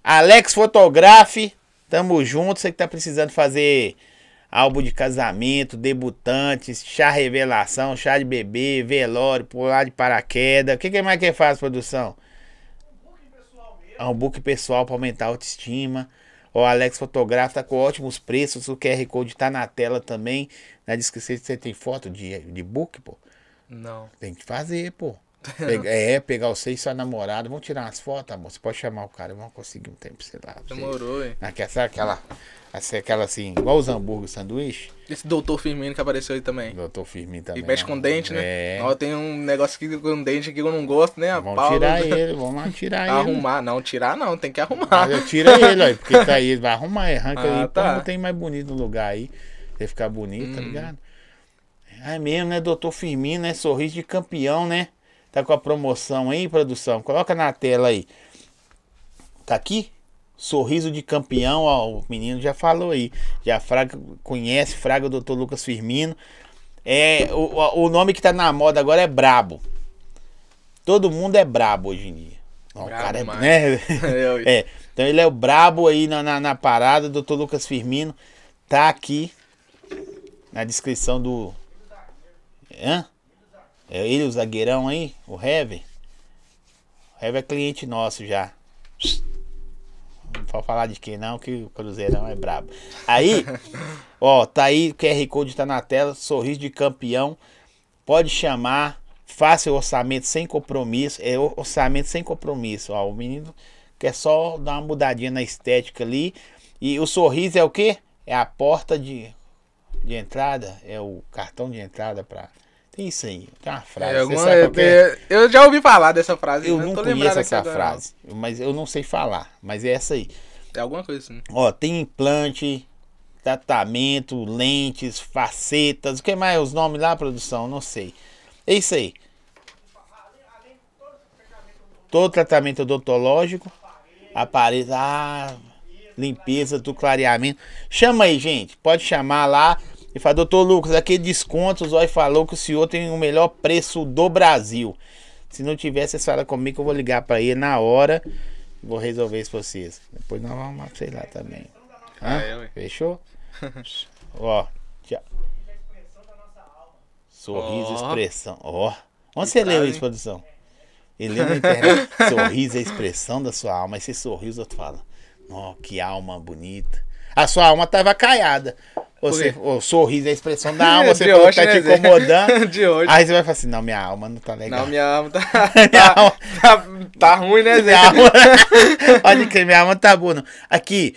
Alex Fotografe, tamo junto. Você que tá precisando fazer álbum de casamento, debutantes, chá revelação, chá de bebê, velório, pular de paraquedas. O que, que mais que faz, produção? É um book pessoal pra aumentar a autoestima. O Alex Fotografe tá com ótimos preços. O QR Code tá na tela também. Na descrição você tem foto de, de book, pô. Não. Tem que fazer, pô. *laughs* Pega- é, pegar você e sua namorada. Vamos tirar umas fotos, amor. Você pode chamar o cara. Vamos conseguir um tempo, sei lá. Demorou, hein? Naquela, sabe aquela, assim, aquela assim, igual os hambúrguer sanduíche. Esse doutor Firmino que apareceu aí também. Doutor Firmino E também. mexe ó. com dente, né? É. Tem um negócio aqui com dente aqui que eu não gosto, né? A Vamos tirar né? ele, vamos lá tirar *laughs* ele. Arrumar. Não, tirar não, tem que arrumar. Mas eu tiro ele, ó, porque tá aí, vai arrumar, arranca Ah, aí, tá. como tem mais bonito no lugar aí, ele ficar bonito, tá Hum. ligado? É mesmo, né, doutor Firmino, né, sorriso de campeão, né, tá com a promoção aí, produção, coloca na tela aí, tá aqui? Sorriso de campeão, ó, o menino já falou aí, já Fraga, conhece Fraga, doutor Lucas Firmino, é, o, o o nome que tá na moda agora é Brabo, todo mundo é brabo hoje em dia. O cara é, né? *laughs* É, então ele é o brabo aí na, na, na parada, doutor Lucas Firmino. Tá aqui na descrição do. Hã? É ele, o zagueirão aí, o Heavy. O Heavy é cliente nosso já. Não pode falar de quem não, que o Cruzeirão é brabo. Aí, *laughs* ó, tá aí, o QR Code tá na tela, sorriso de campeão. Pode chamar, faça o orçamento sem compromisso. É orçamento sem compromisso. Ó, o menino quer só dar uma mudadinha na estética ali. E o sorriso é o quê? É a porta de, de entrada, é o cartão de entrada pra. Tem isso aí, tem uma frase. É, alguma- que é? eu já ouvi falar dessa frase. Eu não conheço essa frase, mas eu não sei falar, mas é essa aí. É alguma coisa assim. Ó, tem implante, tratamento, lentes, facetas, o que mais os nomes lá, produção? Não sei. É isso aí. Todo tratamento odontológico, aparelho, ah, limpeza do clareamento. Chama aí, gente. Pode chamar lá e fala, doutor Lucas, aquele desconto, o Zói falou que o senhor tem o melhor preço do Brasil. Se não tiver, vocês falam comigo que eu vou ligar pra ele na hora. e Vou resolver isso pra vocês. Depois nós vamos vocês lá também. Hã? É, ué. Fechou? *laughs* Ó, tchau. Sorriso, expressão. Ó. Onde você leu isso, produção? Ele leu na internet. *laughs* sorriso é a expressão da sua alma. Aí você sorriu, os outros falam. Ó, que alma bonita. A sua alma tava caiada. Você, o sorriso é a expressão da alma. *laughs* Você falou que tá te né, Zé? incomodando. *laughs* De hoje. Aí você vai falar assim: não, minha alma não tá legal. Não, minha alma tá, *laughs* tá, alma- tá, tá ruim, né, Zé? Minha alma. Olha que minha alma tá boa. não. Aqui,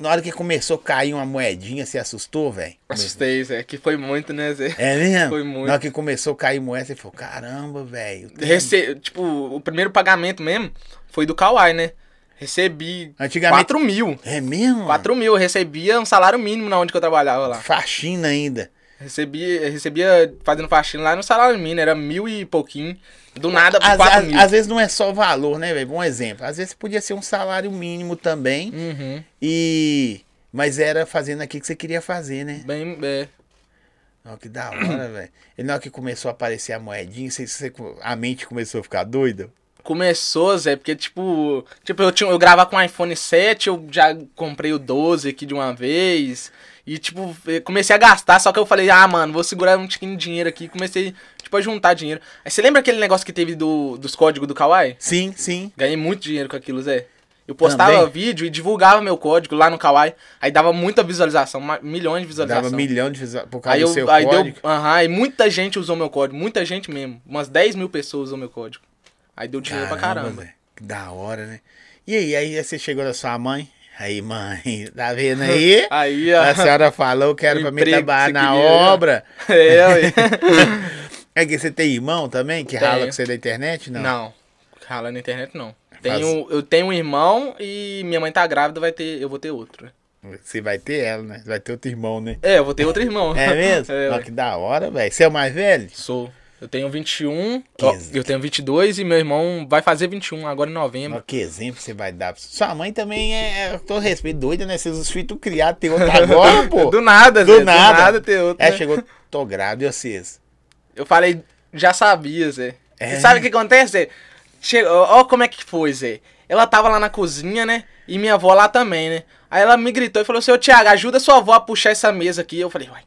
na hora que começou a cair uma moedinha, você assustou, velho? Assustei, Zé, que foi muito, né, Zé? É mesmo? Foi muito. Na hora que começou a cair moeda, você falou: caramba, velho. Rece... Tipo, o primeiro pagamento mesmo foi do Kawaii, né? Recebi Antigamente- 4 mil. É mesmo? 4 mil, eu recebia um salário mínimo na onde que eu trabalhava lá. Faxina ainda. Recebia, recebia fazendo faxina lá no salário mínimo, era mil e pouquinho. Do nada, Às, 4 às- mil. às vezes não é só valor, né, velho? Bom exemplo. Às vezes podia ser um salário mínimo também. Uhum. E. Mas era fazendo aquilo que você queria fazer, né? Bem, é. Ó, que da hora, *clears throat* velho. E na hora que começou a aparecer a moedinha, você, você- a mente começou a ficar doida? Começou, Zé, porque, tipo, tipo eu, tinha, eu gravava com o iPhone 7, eu já comprei o 12 aqui de uma vez. E, tipo, comecei a gastar, só que eu falei, ah, mano, vou segurar um tiquinho de dinheiro aqui. Comecei, tipo, a juntar dinheiro. Aí você lembra aquele negócio que teve do, dos códigos do Kawaii? Sim, sim. Ganhei muito dinheiro com aquilo, Zé. Eu postava Também? vídeo e divulgava meu código lá no Kawaii. Aí dava muita visualização, milhões de visualizações. Dava milhão de visualizações por causa Aí, do eu, seu aí código. Aham, e muita gente usou meu código. Muita gente mesmo. Umas 10 mil pessoas usou meu código. Aí deu dinheiro pra caramba. Que da hora, né? E aí, aí você chegou na sua mãe? Aí, mãe, *laughs* tá vendo aí? *laughs* Aí, ó. A senhora falou que era pra mim trabalhar na queria. obra. *laughs* É, ué. É que você tem irmão também que Tenho. rala com você da internet? Não. Não. Rala na internet, não. Faz- Tenho, eu tenho um irmão e minha mãe tá grávida, vai ter, eu vou ter outro. Você vai ter ela, né? Vai ter outro irmão, né? É, eu vou ter outro irmão. É mesmo? É, ué. que da hora, velho. Você é o mais velho? Sou. Eu tenho 21, ó, eu tenho 22 e meu irmão vai fazer 21 agora em novembro. Que exemplo você vai dar. Sua mãe também é, é todo respeito, doida, né? Seus os filhos criados, tem outro *laughs* agora, pô. Do nada, Do Zé, nada. Do nada ter outro. É, né? chegou, tô grávida, e vocês? Eu falei, já sabia, Zé. É? E sabe o que acontece, Zé? Chegou, ó como é que foi, Zé. Ela tava lá na cozinha, né? E minha avó lá também, né? Aí ela me gritou e falou assim, ô Thiago, ajuda sua avó a puxar essa mesa aqui. Eu falei, uai,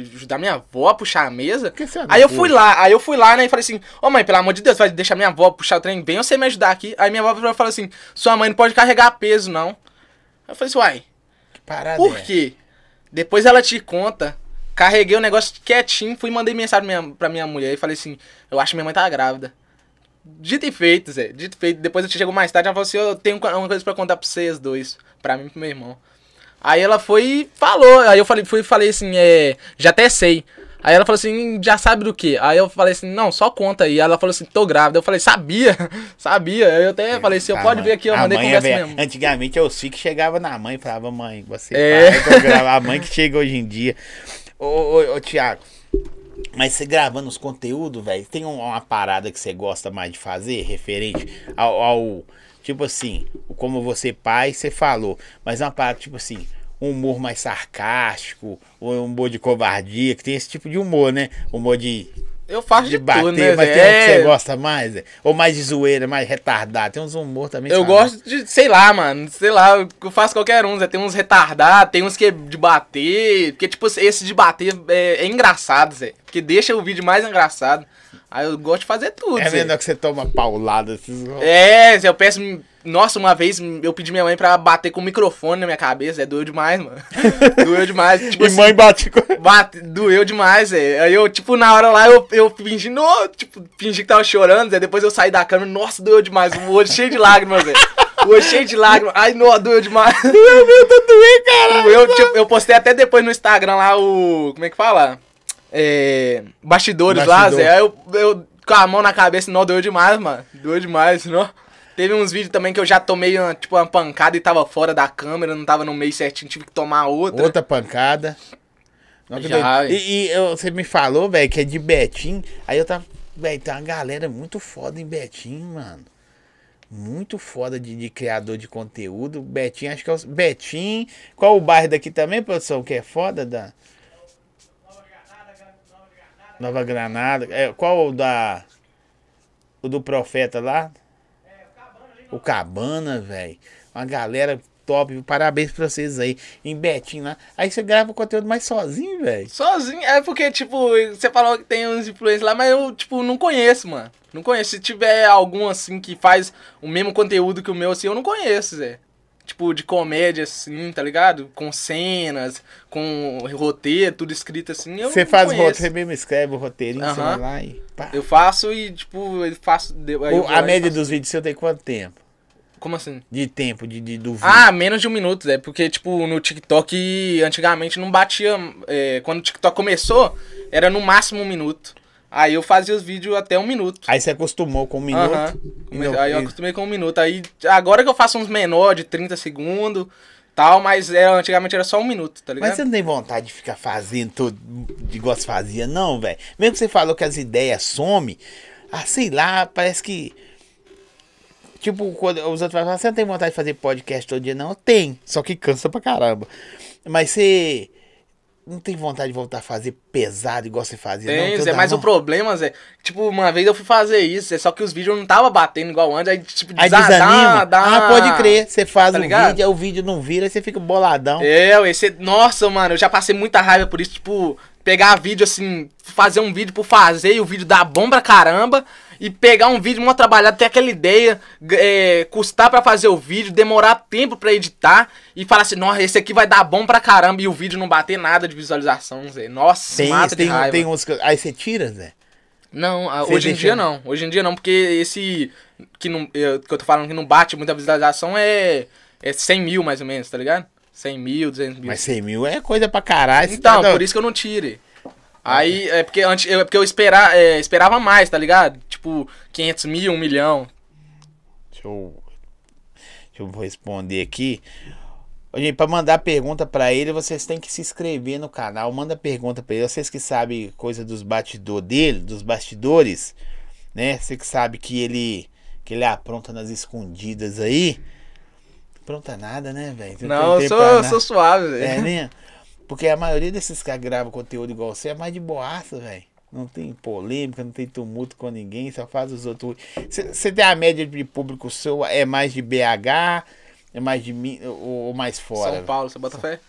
ajudar minha avó a puxar a mesa? Aí eu fui puxa? lá, aí eu fui lá, né, e falei assim, ô mãe, pelo amor de Deus, vai deixar minha avó puxar o trem bem ou você me ajudar aqui? Aí minha avó falou assim, sua mãe não pode carregar peso, não. Aí eu falei assim, uai, Que parada por é? quê? Depois ela te conta. Carreguei o negócio quietinho, fui e mandei mensagem pra minha, pra minha mulher e falei assim: Eu acho que minha mãe tá grávida. Dito e feito, Zé. Dito e feito. Depois eu chegou mais tarde, ela falou assim: Eu tenho uma coisa pra contar pra vocês dois. Pra mim e pro meu irmão. Aí ela foi e falou. Aí eu falei, fui falei assim: é, Já até sei. Aí ela falou assim: Já sabe do que? Aí eu falei assim: Não, só conta aí. Ela falou assim: Tô grávida. Eu falei: Sabia, *laughs* sabia. Aí eu até falei assim: Eu pode mãe- ver aqui, eu mandei conversa velha. mesmo. Antigamente eu sei que chegava na mãe e falava, mãe, você É. pai, tô grávida." a mãe que chega hoje em dia. Ô, ô, ô Tiago, mas você gravando os conteúdos, velho, tem um- uma parada que você gosta mais de fazer, referente ao, ao- tipo assim, como você pai, você falou, mas é uma parada, tipo assim, um humor mais sarcástico, ou um humor de covardia, que tem esse tipo de humor, né? Humor de Eu faço de de, bater, tudo, né, mas tem um que você É, gosta mais, Zé? Ou mais de zoeira, mais retardado. Tem uns humor também. Eu fala, gosto de, sei lá, mano, sei lá, eu faço qualquer um, Zé. Tem uns retardados, tem uns que é de bater, porque, tipo, esse de bater é, é engraçado, Zé. Porque deixa o vídeo mais engraçado. Aí eu gosto de fazer tudo, É Zé. vendo que você toma paulada. Esses... É, eu peço. Nossa, uma vez eu pedi minha mãe pra bater com o microfone na minha cabeça, é doeu demais, mano. *laughs* doeu demais. *laughs* Tipo e assim, mãe bate com... Bate, doeu demais, Zé. Aí eu, tipo, na hora lá, eu, eu fingi, no, tipo, fingi que tava chorando, Zé. Depois eu saí da câmera, nossa, doeu demais. O olho cheio de lágrimas, Zé. O olho cheio de lágrimas. Ai, não, doeu demais. Doeu meu tatuê, cara. Eu, tipo, eu postei até depois no Instagram lá o. Como é que fala? É. Bastidores lá. Zé. Aí eu, eu com a mão na cabeça, não, doeu demais, mano. Doeu demais, não. Teve uns vídeos também que eu já tomei uma, tipo, uma pancada e tava fora da câmera, não tava no meio certinho, tive que tomar outra. Outra pancada. Não, Já, e e eu- você me falou, velho, que é de Betim. Aí eu tava. Velho, tem uma galera muito foda em Betim, mano. Muito foda de, de criador de conteúdo. Betim, acho que é o. Betim. Qual o bairro daqui também, produção? Que é foda da. Nova Granada. É, qual o da. O do profeta lá? O Cabana, velho. Uma galera top. Parabéns pra vocês aí. Em Betim lá. Aí você grava o conteúdo mais sozinho, velho. Sozinho, é porque, tipo, você falou que tem uns influencers lá, mas eu, tipo, não conheço, mano. Não conheço. Se tiver algum, assim, que faz o mesmo conteúdo que o meu, assim, eu não conheço, Zé. Tipo, de comédia, assim, tá ligado? Com cenas, com roteiro, tudo escrito assim, Você faz o roteiro, você mesmo escreve o roteirinho, você vai Aham. lá e pá. Eu faço e, tipo, eu faço... aí eu a média faço. dos vídeos seu tem quanto tempo? Como assim? De tempo, de, de, do vídeo. Ah, menos de um minuto, Zé. Porque, tipo, no TikTok, antigamente não batia. é, quando o TikTok começou, era no máximo um minuto. Aí eu fazia os vídeos até um minuto. Aí você acostumou com um minuto. E não- Aí eu acostumei com um minuto. Aí agora que eu faço uns menor de 30 segundos, tal, mas era, antigamente era só um minuto, tá ligado? Mas você não tem vontade de ficar fazendo tudo igual você fazia, não, velho? Mesmo que você falou que as ideias somem, ah, sei lá, parece que. Tipo, quando os outros falam, você não tem vontade de fazer podcast todo dia, não? Tem, só que cansa pra caramba. Mas você não tem vontade de voltar a fazer pesado igual você fazia, não? Tem, Toda Zé, mas o hora? problema, Zé, tipo, uma vez eu fui fazer isso, Zé, só que os vídeos não tava batendo igual antes, aí, tipo, Aí desa- desanima. dá- Ah, dá- pode crer. Você faz Tá o ligado? vídeo, aí o vídeo não vira, aí você fica boladão. É, ué, cê- nossa, mano, eu já passei muita raiva por isso, tipo, pegar vídeo assim, fazer um vídeo por fazer e o vídeo dar bom pra caramba, e pegar um vídeo mó trabalhado, ter aquela ideia, é, custar pra fazer o vídeo, demorar tempo pra editar, e falar assim, nossa, esse aqui vai dar bom pra caramba, e o vídeo não bater nada de visualização, Zé. Nossa, Tem, mata tem, raiva. tem uns. Aí você tira, Zé. Não, ah, Você hoje em dia não. Hoje em dia não, porque esse que, não, eu, que eu tô falando que não bate muita visualização é, é 100 mil mais ou menos, tá ligado? 100 mil, 200 mil. Mas 100 mil é coisa pra caralho. Então, tá por isso que eu não tire. Aí, é porque, antes, é porque eu esperar, é, esperava mais, tá ligado? Tipo, 500 mil, 1 milhão. Deixa eu, deixa eu responder aqui. Gente, pra mandar pergunta pra ele, vocês têm que se inscrever no canal. Manda pergunta pra ele. Vocês que sabem coisa dos bastidores dele, dos bastidores, né? Você que sabe que ele que ele apronta nas escondidas aí. Apronta nada, né, velho? Não, eu sou, sou suave, velho. É, né? Porque a maioria desses caras que gravam conteúdo igual você é mais de boaça, velho. Não tem polêmica, não tem tumulto com ninguém, só faz os outros. Você tem a média de público seu, é mais de BH, é mais de mim ou, ou mais fora? São Paulo, você bota fé?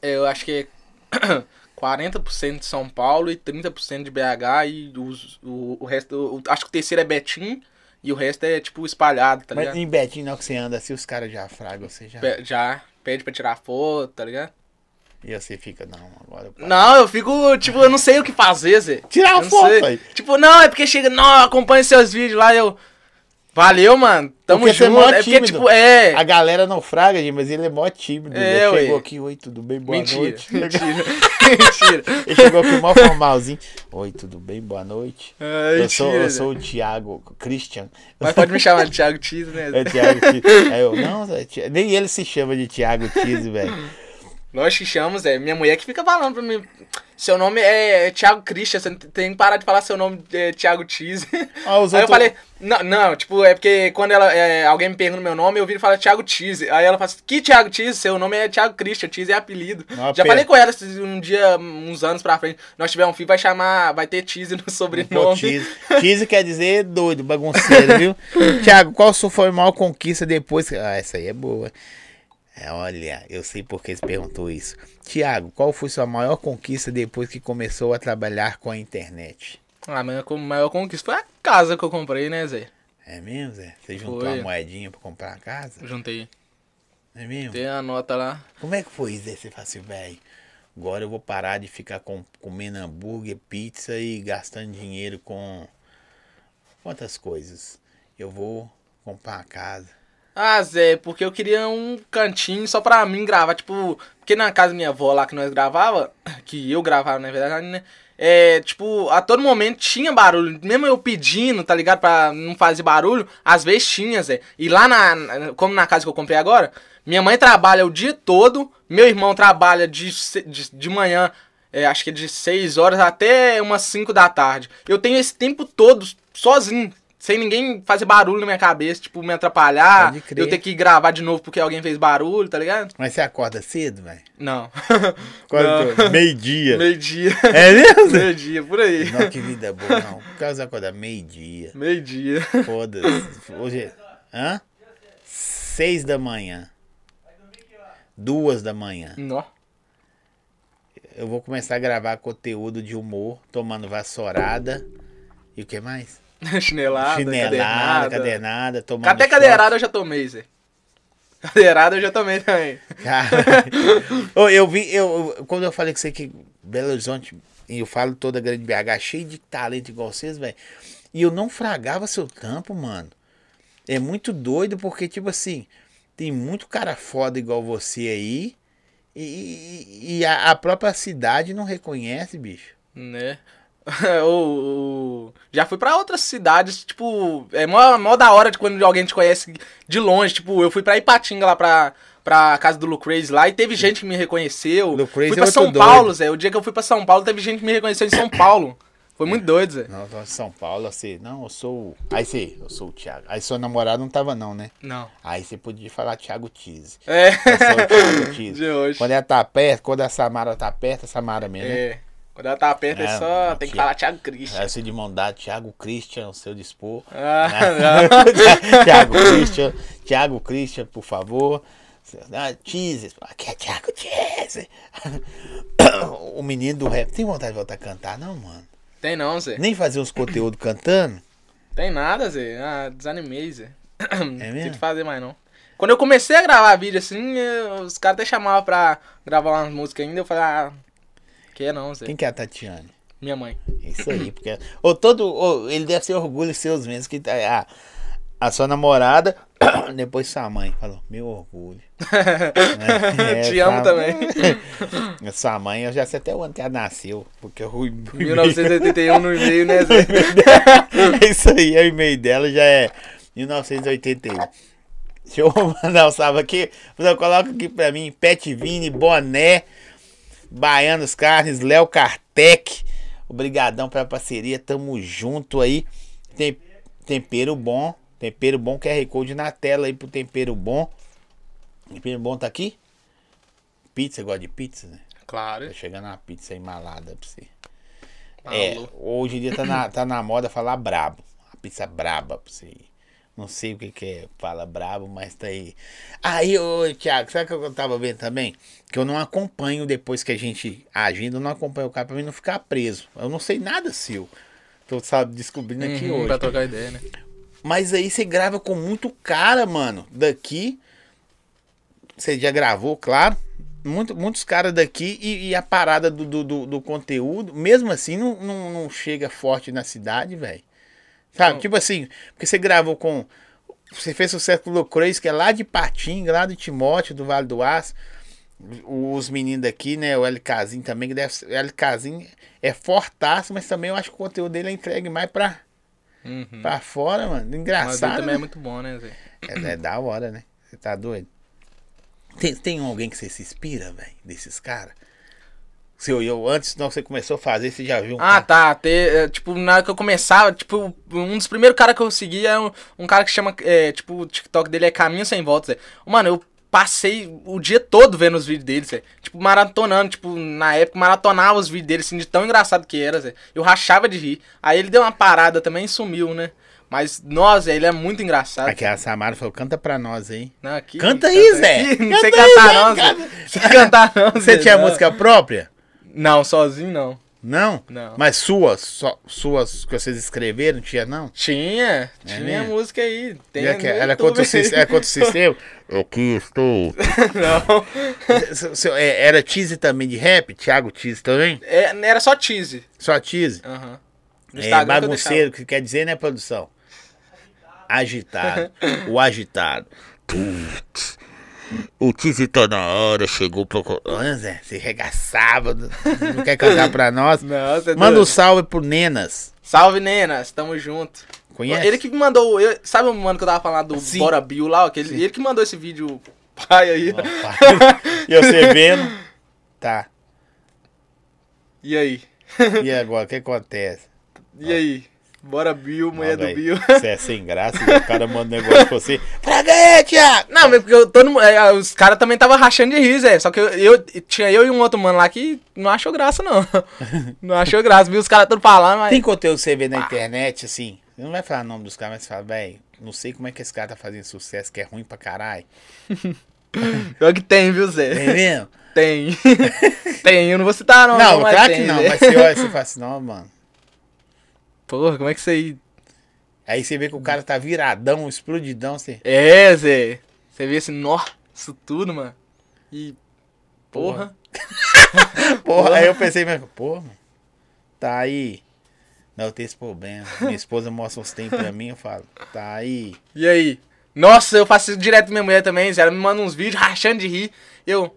Eu acho que *coughs* é 40% de São Paulo e 30% de BH e os, o, o resto. o- acho que o terceiro é Betim e o resto é tipo espalhado, tá Mas ligado? em Betinho, não que você anda assim, os caras já fragam, você já. Pe- Já pede pra tirar foto, tá ligado? E você fica, não, agora. eu paro. Não, eu fico, tipo, eu não sei o que fazer, Zé. Tirar uma não foto sei. aí. Tipo, não, é porque chega, não, acompanha seus vídeos lá, eu. Valeu, mano. Tamo Porque é junto. mó É porque, tipo, é. A galera não fraga, gente, mas ele é mó tímido. É, Ele ué. chegou aqui, oi, tudo bem? Boa Mentira. noite. *laughs* Mentira. *laughs* Mentira. Ele chegou aqui mó formalzinho. Oi, tudo bem? Boa noite. É, eu, sou, eu sou o Thiago Christian. Mas pode me chamar de Thiago Tito, né? *laughs* É Thiago Tise. Aí eu, não, nem ele se chama de Thiago Tise, velho. Nós que chamamos, é. Minha mulher que fica falando pra mim. Seu nome é Thiago Christian, você tem que parar de falar seu nome é Thiago Tise. Ó, os *laughs* Aí eu falei, não, não, tipo, é porque quando ela, é, alguém me pergunta meu nome, eu viro e falo Thiago Tise. Aí ela fala assim, que Thiago Tise? Seu nome é Thiago Christian, Tise é apelido. Não, Já pera. falei com ela um dia, uns anos pra frente, nós tiver um filho, vai chamar, vai ter Tise no *laughs* Pô, sobrenome. Tise. Tise quer dizer doido, bagunceiro, viu? *laughs* Thiago, qual sua foi a maior conquista depois? Ah, essa aí é boa. É, olha, eu sei por que você perguntou isso. Tiago, qual foi sua maior conquista depois que começou a trabalhar com a internet? Ah, a maior conquista foi a casa que eu comprei, né, Zé? É mesmo, Zé? Você juntou Foi. uma moedinha pra comprar a casa? Juntei. É mesmo? Tem a nota lá. Como é que foi, Zé? Você falou assim, velho, agora eu vou parar de ficar com, comendo hambúrguer, pizza e gastando dinheiro com quantas coisas. Eu vou comprar uma casa. Ah, Zé, porque eu queria um cantinho só pra mim gravar, tipo, porque na casa da minha avó lá que nós gravava, *coughs* que eu gravava na verdade, né? É, tipo, a todo momento tinha barulho, mesmo eu pedindo, tá ligado, pra não fazer barulho, às vezes tinha, Zé. E lá na, como na casa que eu comprei agora, minha mãe trabalha o dia todo, meu irmão trabalha de, de, de manhã, é, acho que de 6 horas até umas 5 da tarde. Eu tenho esse tempo todo sozinho, sem ninguém fazer barulho na minha cabeça, tipo, me atrapalhar. Eu ter que gravar de novo porque alguém fez barulho, tá ligado? Mas você acorda cedo, velho? Não. *laughs* Acorda Meio-dia. Meio-dia. É mesmo? Meio-dia, por aí. Não, que vida boa, não. Por causa acordar meio-dia. Meio-dia. Foda-se. Hoje é. Hã? Seis da manhã. Duas da manhã. Nó. Eu vou começar a gravar conteúdo de humor, tomando vassourada. E o que mais? *laughs* Chinelada, Chinelada, cadernada. cadernada, tomando. Até cadeirada eu já tomei, Zé. Cadeirada eu já tomei também. Cara, *laughs* eu vi, eu, quando eu falei que você que Belo Horizonte, e eu falo toda a grande BH, cheio de talento igual vocês, velho. E eu não fragava seu tampo, mano. É muito doido porque, tipo assim, tem muito cara foda igual você aí. E, e- e a, a própria cidade não reconhece, bicho. Né? *laughs* o, o- Já fui pra outras cidades, tipo, é mó, mó da hora de quando alguém te conhece de longe. Tipo, eu fui pra Ipatinga lá pra, pra casa do Lucraze lá e teve gente que me reconheceu. Lu Crazy fui é pra outro São doido. Paulo, Zé. O dia que eu fui pra São Paulo, teve gente que me reconheceu em São Paulo. Foi muito doido, Zé. Não, São Paulo, assim, não, eu sou. o- Aí você, eu sou o Thiago. Aí seu namorado não tava, não, né? Não. Aí você podia falar Thiago Tise. É. Eu sou o Thiago Tise. *laughs* De hoje. Quando ela tá perto, quando a Samara tá perto, a Samara mesmo, né? É. Quando ela tá perto, é, É, só. não, Tem que falar Thiago Christian. Aí você de mão dada, Thiago Christian, ao seu dispor. Ah, não. *laughs* Thiago Christian, Thiago Christian, por favor. Ah, Tise, aqui é Thiago Tise. *coughs* O menino do rap tem vontade de voltar a cantar, não, mano? Tem não, Zé. Nem fazer uns conteúdos cantando? Tem nada, Zé. Ah, desanimei, Zé. É *coughs* Não mesmo? que fazer mais, não. Quando eu comecei a gravar vídeo assim, eu- os caras até chamavam pra gravar umas músicas ainda. Eu falei, ah, que não, Zé. Quem que é a Tatiane? Minha mãe. Isso aí, porque. Ou todo. ou ele deve ser orgulho seus mesmo, que tá- a, a sua namorada, *coughs* depois sua mãe. Falou, meu orgulho. *laughs* É, Te amo sua- também. *laughs* Sua mãe, eu já sei até o ano que ela nasceu. Porque e-mail- 1981 no e-mail, né, Zé? *laughs* Isso aí, é o e-mail dela já é 1981. Deixa eu mandar um salve aqui. Coloca aqui pra mim: Pet Vini, Boné, Baianos Carnes, Léo Kartek. Obrigadão pela parceria, tamo junto aí. Tem tempero bom, tempero bom, QR Code na tela aí pro tempero bom. Tempero bom tá aqui? Pizza, gosta de pizza, né? Claro. Tá chegando uma pizza embalada pra você. Alô. É, hoje em dia tá na, tá na moda falar brabo. A pizza braba pra você. Não sei o que que é, fala brabo, mas tá aí. Aí, ô, Thiago, sabe o que eu tava vendo também? Que eu não acompanho depois que a gente agindo, eu não acompanho o cara pra mim não ficar preso. Eu não sei nada seu. Tô, sabe, descobrindo aqui Uhum, hoje. Pra trocar ideia, né? Mas aí você grava com muito cara, mano. Daqui. Você já gravou, claro. Muito, muitos caras daqui e, e a parada do, do, do- do conteúdo, mesmo assim, não, não, não chega forte na cidade, velho. Sabe? Não. Tipo assim, porque você gravou com. Você fez sucesso com o Locreis, que é lá de Patinga, lá do Timóteo, do Vale do Aço. Os meninos daqui, né? O LKzinho também, que deve ser. O LKzinho é fortaço, mas também eu acho que o conteúdo dele é entregue mais pra, Uhum. pra fora, mano. Mas ele Engraçado. também né? é muito bom, né, Zé? É, é da hora, né? Você tá doido? Tem, tem alguém que você se inspira, velho, desses caras? Você olhou antes, não, você começou a fazer, você já viu um Ah, cara- tá. Ter, é, tipo, na hora que eu começava, tipo, um dos primeiros caras que eu seguia é um, um cara que chama, é, tipo, o TikTok dele é Caminho Sem Volta, Zé. Mano, eu passei o dia todo vendo os vídeos dele, Zé. Tipo, maratonando, tipo, na época, maratonava os vídeos dele, assim, de tão engraçado que era, Zé. Eu rachava de rir. Aí ele deu uma parada também e sumiu, né? Mas, nossa, ele é muito engraçado. Aqui a Samara falou, canta pra nós aí. Não, aqui- Canta aí, Zé. aqui, *laughs* Não Canta sei cantar, não, Zé. canta. Cantar, não, Você Zé, tinha não. música própria? Não, sozinho não. Não? Não. Mas suas, só, suas que vocês escreveram, tinha não? Tinha, É tinha mesmo? música aí. Tem E aqui, no era contra o? Era contra o sistema? *laughs* Aqui estou. Não. *laughs* É, Era tease também de rap? Thiago Tease também? É, era só tease. Só tease? Aham. No É que bagunceiro, que quer dizer, né, produção? Agitado. *laughs* o agitado. Putz. O Tizi tá na hora, chegou pra. Ah, Zé, você regaçava. Não não quer cantar pra nós? *laughs* Nossa, Manda um doido. salve pro Nenas. Salve, Nenas, tamo junto. Conhece? Ele que me mandou. eu- sabe o mano que eu tava falando do Sim. Bora Bill lá? Aquele, ele que mandou esse vídeo *laughs* pai aí. Ó, *laughs* e você vendo? Tá. E aí? E agora, o que acontece? E aí? Bora, Bill, mulher do Não, Bill. Você é sem graça, o cara manda um negócio pra você. *laughs* Traga aí, Thiago! Não, mas porque eu, todo, é, os caras também tava rachando de rir, Zé. Só que eu, eu- tinha eu e um outro mano lá que não achou graça, não. *laughs* Não achou graça. Viu os caras tudo falando, mas. Tem conteúdo que você vê na internet, assim, você não vai falar o nome dos caras, mas você fala, velho, não sei como é que esse cara tá fazendo sucesso, que é ruim pra caralho. *laughs* Pior que tem, viu, Zé? Tem mesmo? Tem. tem, eu não vou citar, não. Não, mas claro que tem, não, Zé. mas você olha e você fala assim, não, mano. Porra, como é que isso aí. Aí você vê que o cara tá viradão, explodidão, você. É, Zé. Você vê assim, nó, isso tudo, mano. E. Porra. Porra, *laughs* aí eu pensei, mas, porra, mano, tá aí. Não, eu tenho esse problema. Minha esposa mostra uns tempos pra mim, eu falo, tá aí. E aí? Nossa, eu faço isso direto com minha mulher também, Zé. Ela me manda uns vídeos rachando de rir. Eu.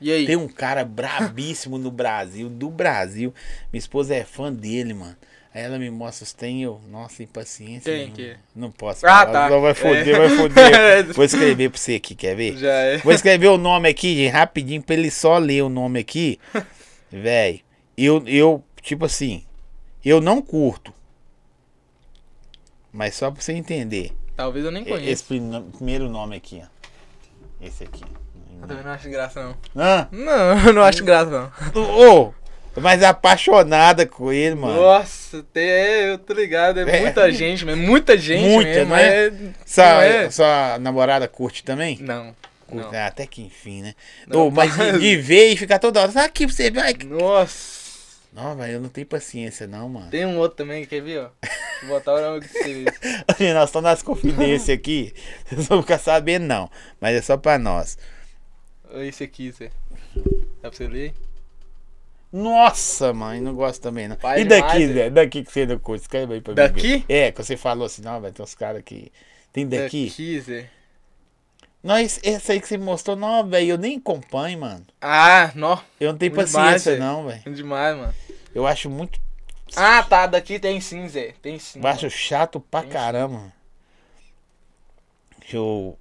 E aí? Tem um cara brabíssimo no Brasil, do Brasil. Minha esposa é fã dele, mano. Aí ela me mostra os tem eu. Nossa, impaciência. Quem não, que é? Não posso Ah, falar, tá. Não vai foder, É. vai foder. *laughs* Vou escrever pra você aqui, quer ver? Já é. Vou escrever o nome aqui, gente, rapidinho, pra ele só ler o nome aqui. *laughs* Véi, eu, eu, tipo assim, eu não curto. Mas só pra você entender. Talvez eu nem conheça. Esse prim- primeiro nome aqui, ó. Esse aqui. Eu também não acho graça, não. Ah, Não, *laughs* eu não acho graça, não. ô, mas apaixonada com ele, mano. Nossa, tem, é, eu tô ligado. É, É. muita gente, mas muita gente Muita, mesmo. não é? Sua, é? sua namorada curte também? Não. Curte. Ah, até que enfim, né? Não, Ô, mas de, de ver e ficar toda hora. "Ah, Aqui pra você ver. ai, que-" Nossa. Não, velho, eu não tenho paciência, não, mano. Tem um outro também, quer ver, ó? Vou botar o nome que você *laughs* nós estamos nas confidências aqui. *laughs* Vocês não vão ficar sabendo, não. Mas é só pra nós. Esse aqui, Zé. Dá pra você ler? Nossa, mãe, não gosto também, não. Pai e daqui, demais, Zé? Daqui que você não curte? Escreve aí pra mim. Daqui? É, que você falou assim, não, vai ter uns caras aqui. Tem daqui? Daqui, Zé. Nós, esse aí que você mostrou, não, velho, eu nem acompanho, mano. Ah, nó. Eu não tenho Demais, paciência, não, velho. Demais, mano. Eu acho muito. Ah, tá. Daqui tem sim, Zé. Tem sim. Eu acho chato pra Tem caramba. Deixa eu.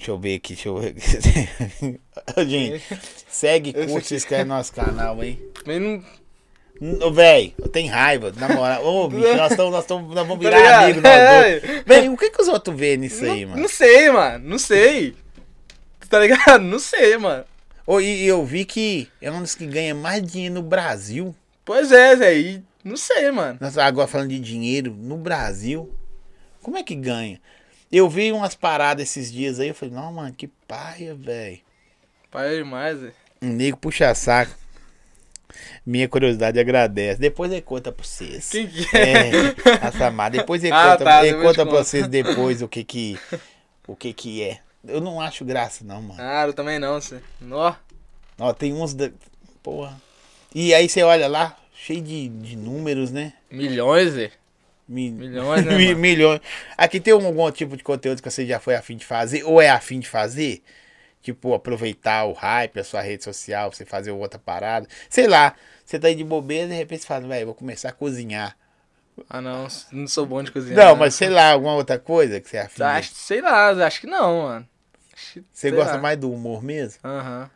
Deixa eu ver aqui, deixa eu ver. *laughs* Gente, segue, curte, se inscreve no nosso canal, hein? Mas não. Ô, véi, eu tenho raiva, na moral. Ô, *laughs* bicho, nós, tamo, nós, tamo, nós vamos Tá virar ligado? amigos, nós É. dois. Véi, o que que os outros vê nisso aí, não, mano? não sei, mano. Não sei. Tá ligado? Não sei, mano. Ô, e e eu vi que é um dos que ganha mais dinheiro no Brasil. Pois é. E não sei, mano. Nós agora falando de dinheiro no Brasil. Como é que ganha? Eu vi umas paradas esses dias aí, eu falei, não, mano, que paia, velho. Pai é demais, Zé. Um nego puxa saco. Minha curiosidade agradece. Depois ele conta pra vocês. Quem que é? É, a Samara. Depois ele *laughs* Ah, conta, tá, ele conta pra vocês depois o que que, o que que é. Eu não acho graça não, mano. Ah, eu também não, Zé. Nó. Ó, tem uns da... Porra. E aí você olha lá, cheio de, de números, né? Milhões, Zé. Mi- Milhões, né, *laughs* Mi-? Milhões. Aqui tem algum, tipo de conteúdo que você já foi afim de fazer? Ou é afim de fazer? Tipo, aproveitar o hype, a sua rede social, pra você fazer outra parada. Sei lá, você tá aí de bobeira e de repente você fala, velho, vou começar a cozinhar. Ah, não. Não sou bom de cozinhar. Não, mas sei lá, alguma outra coisa que você é afim. de- Acho, sei lá, acho que não, mano. Acho Você gosta lá. mais do humor mesmo? Aham.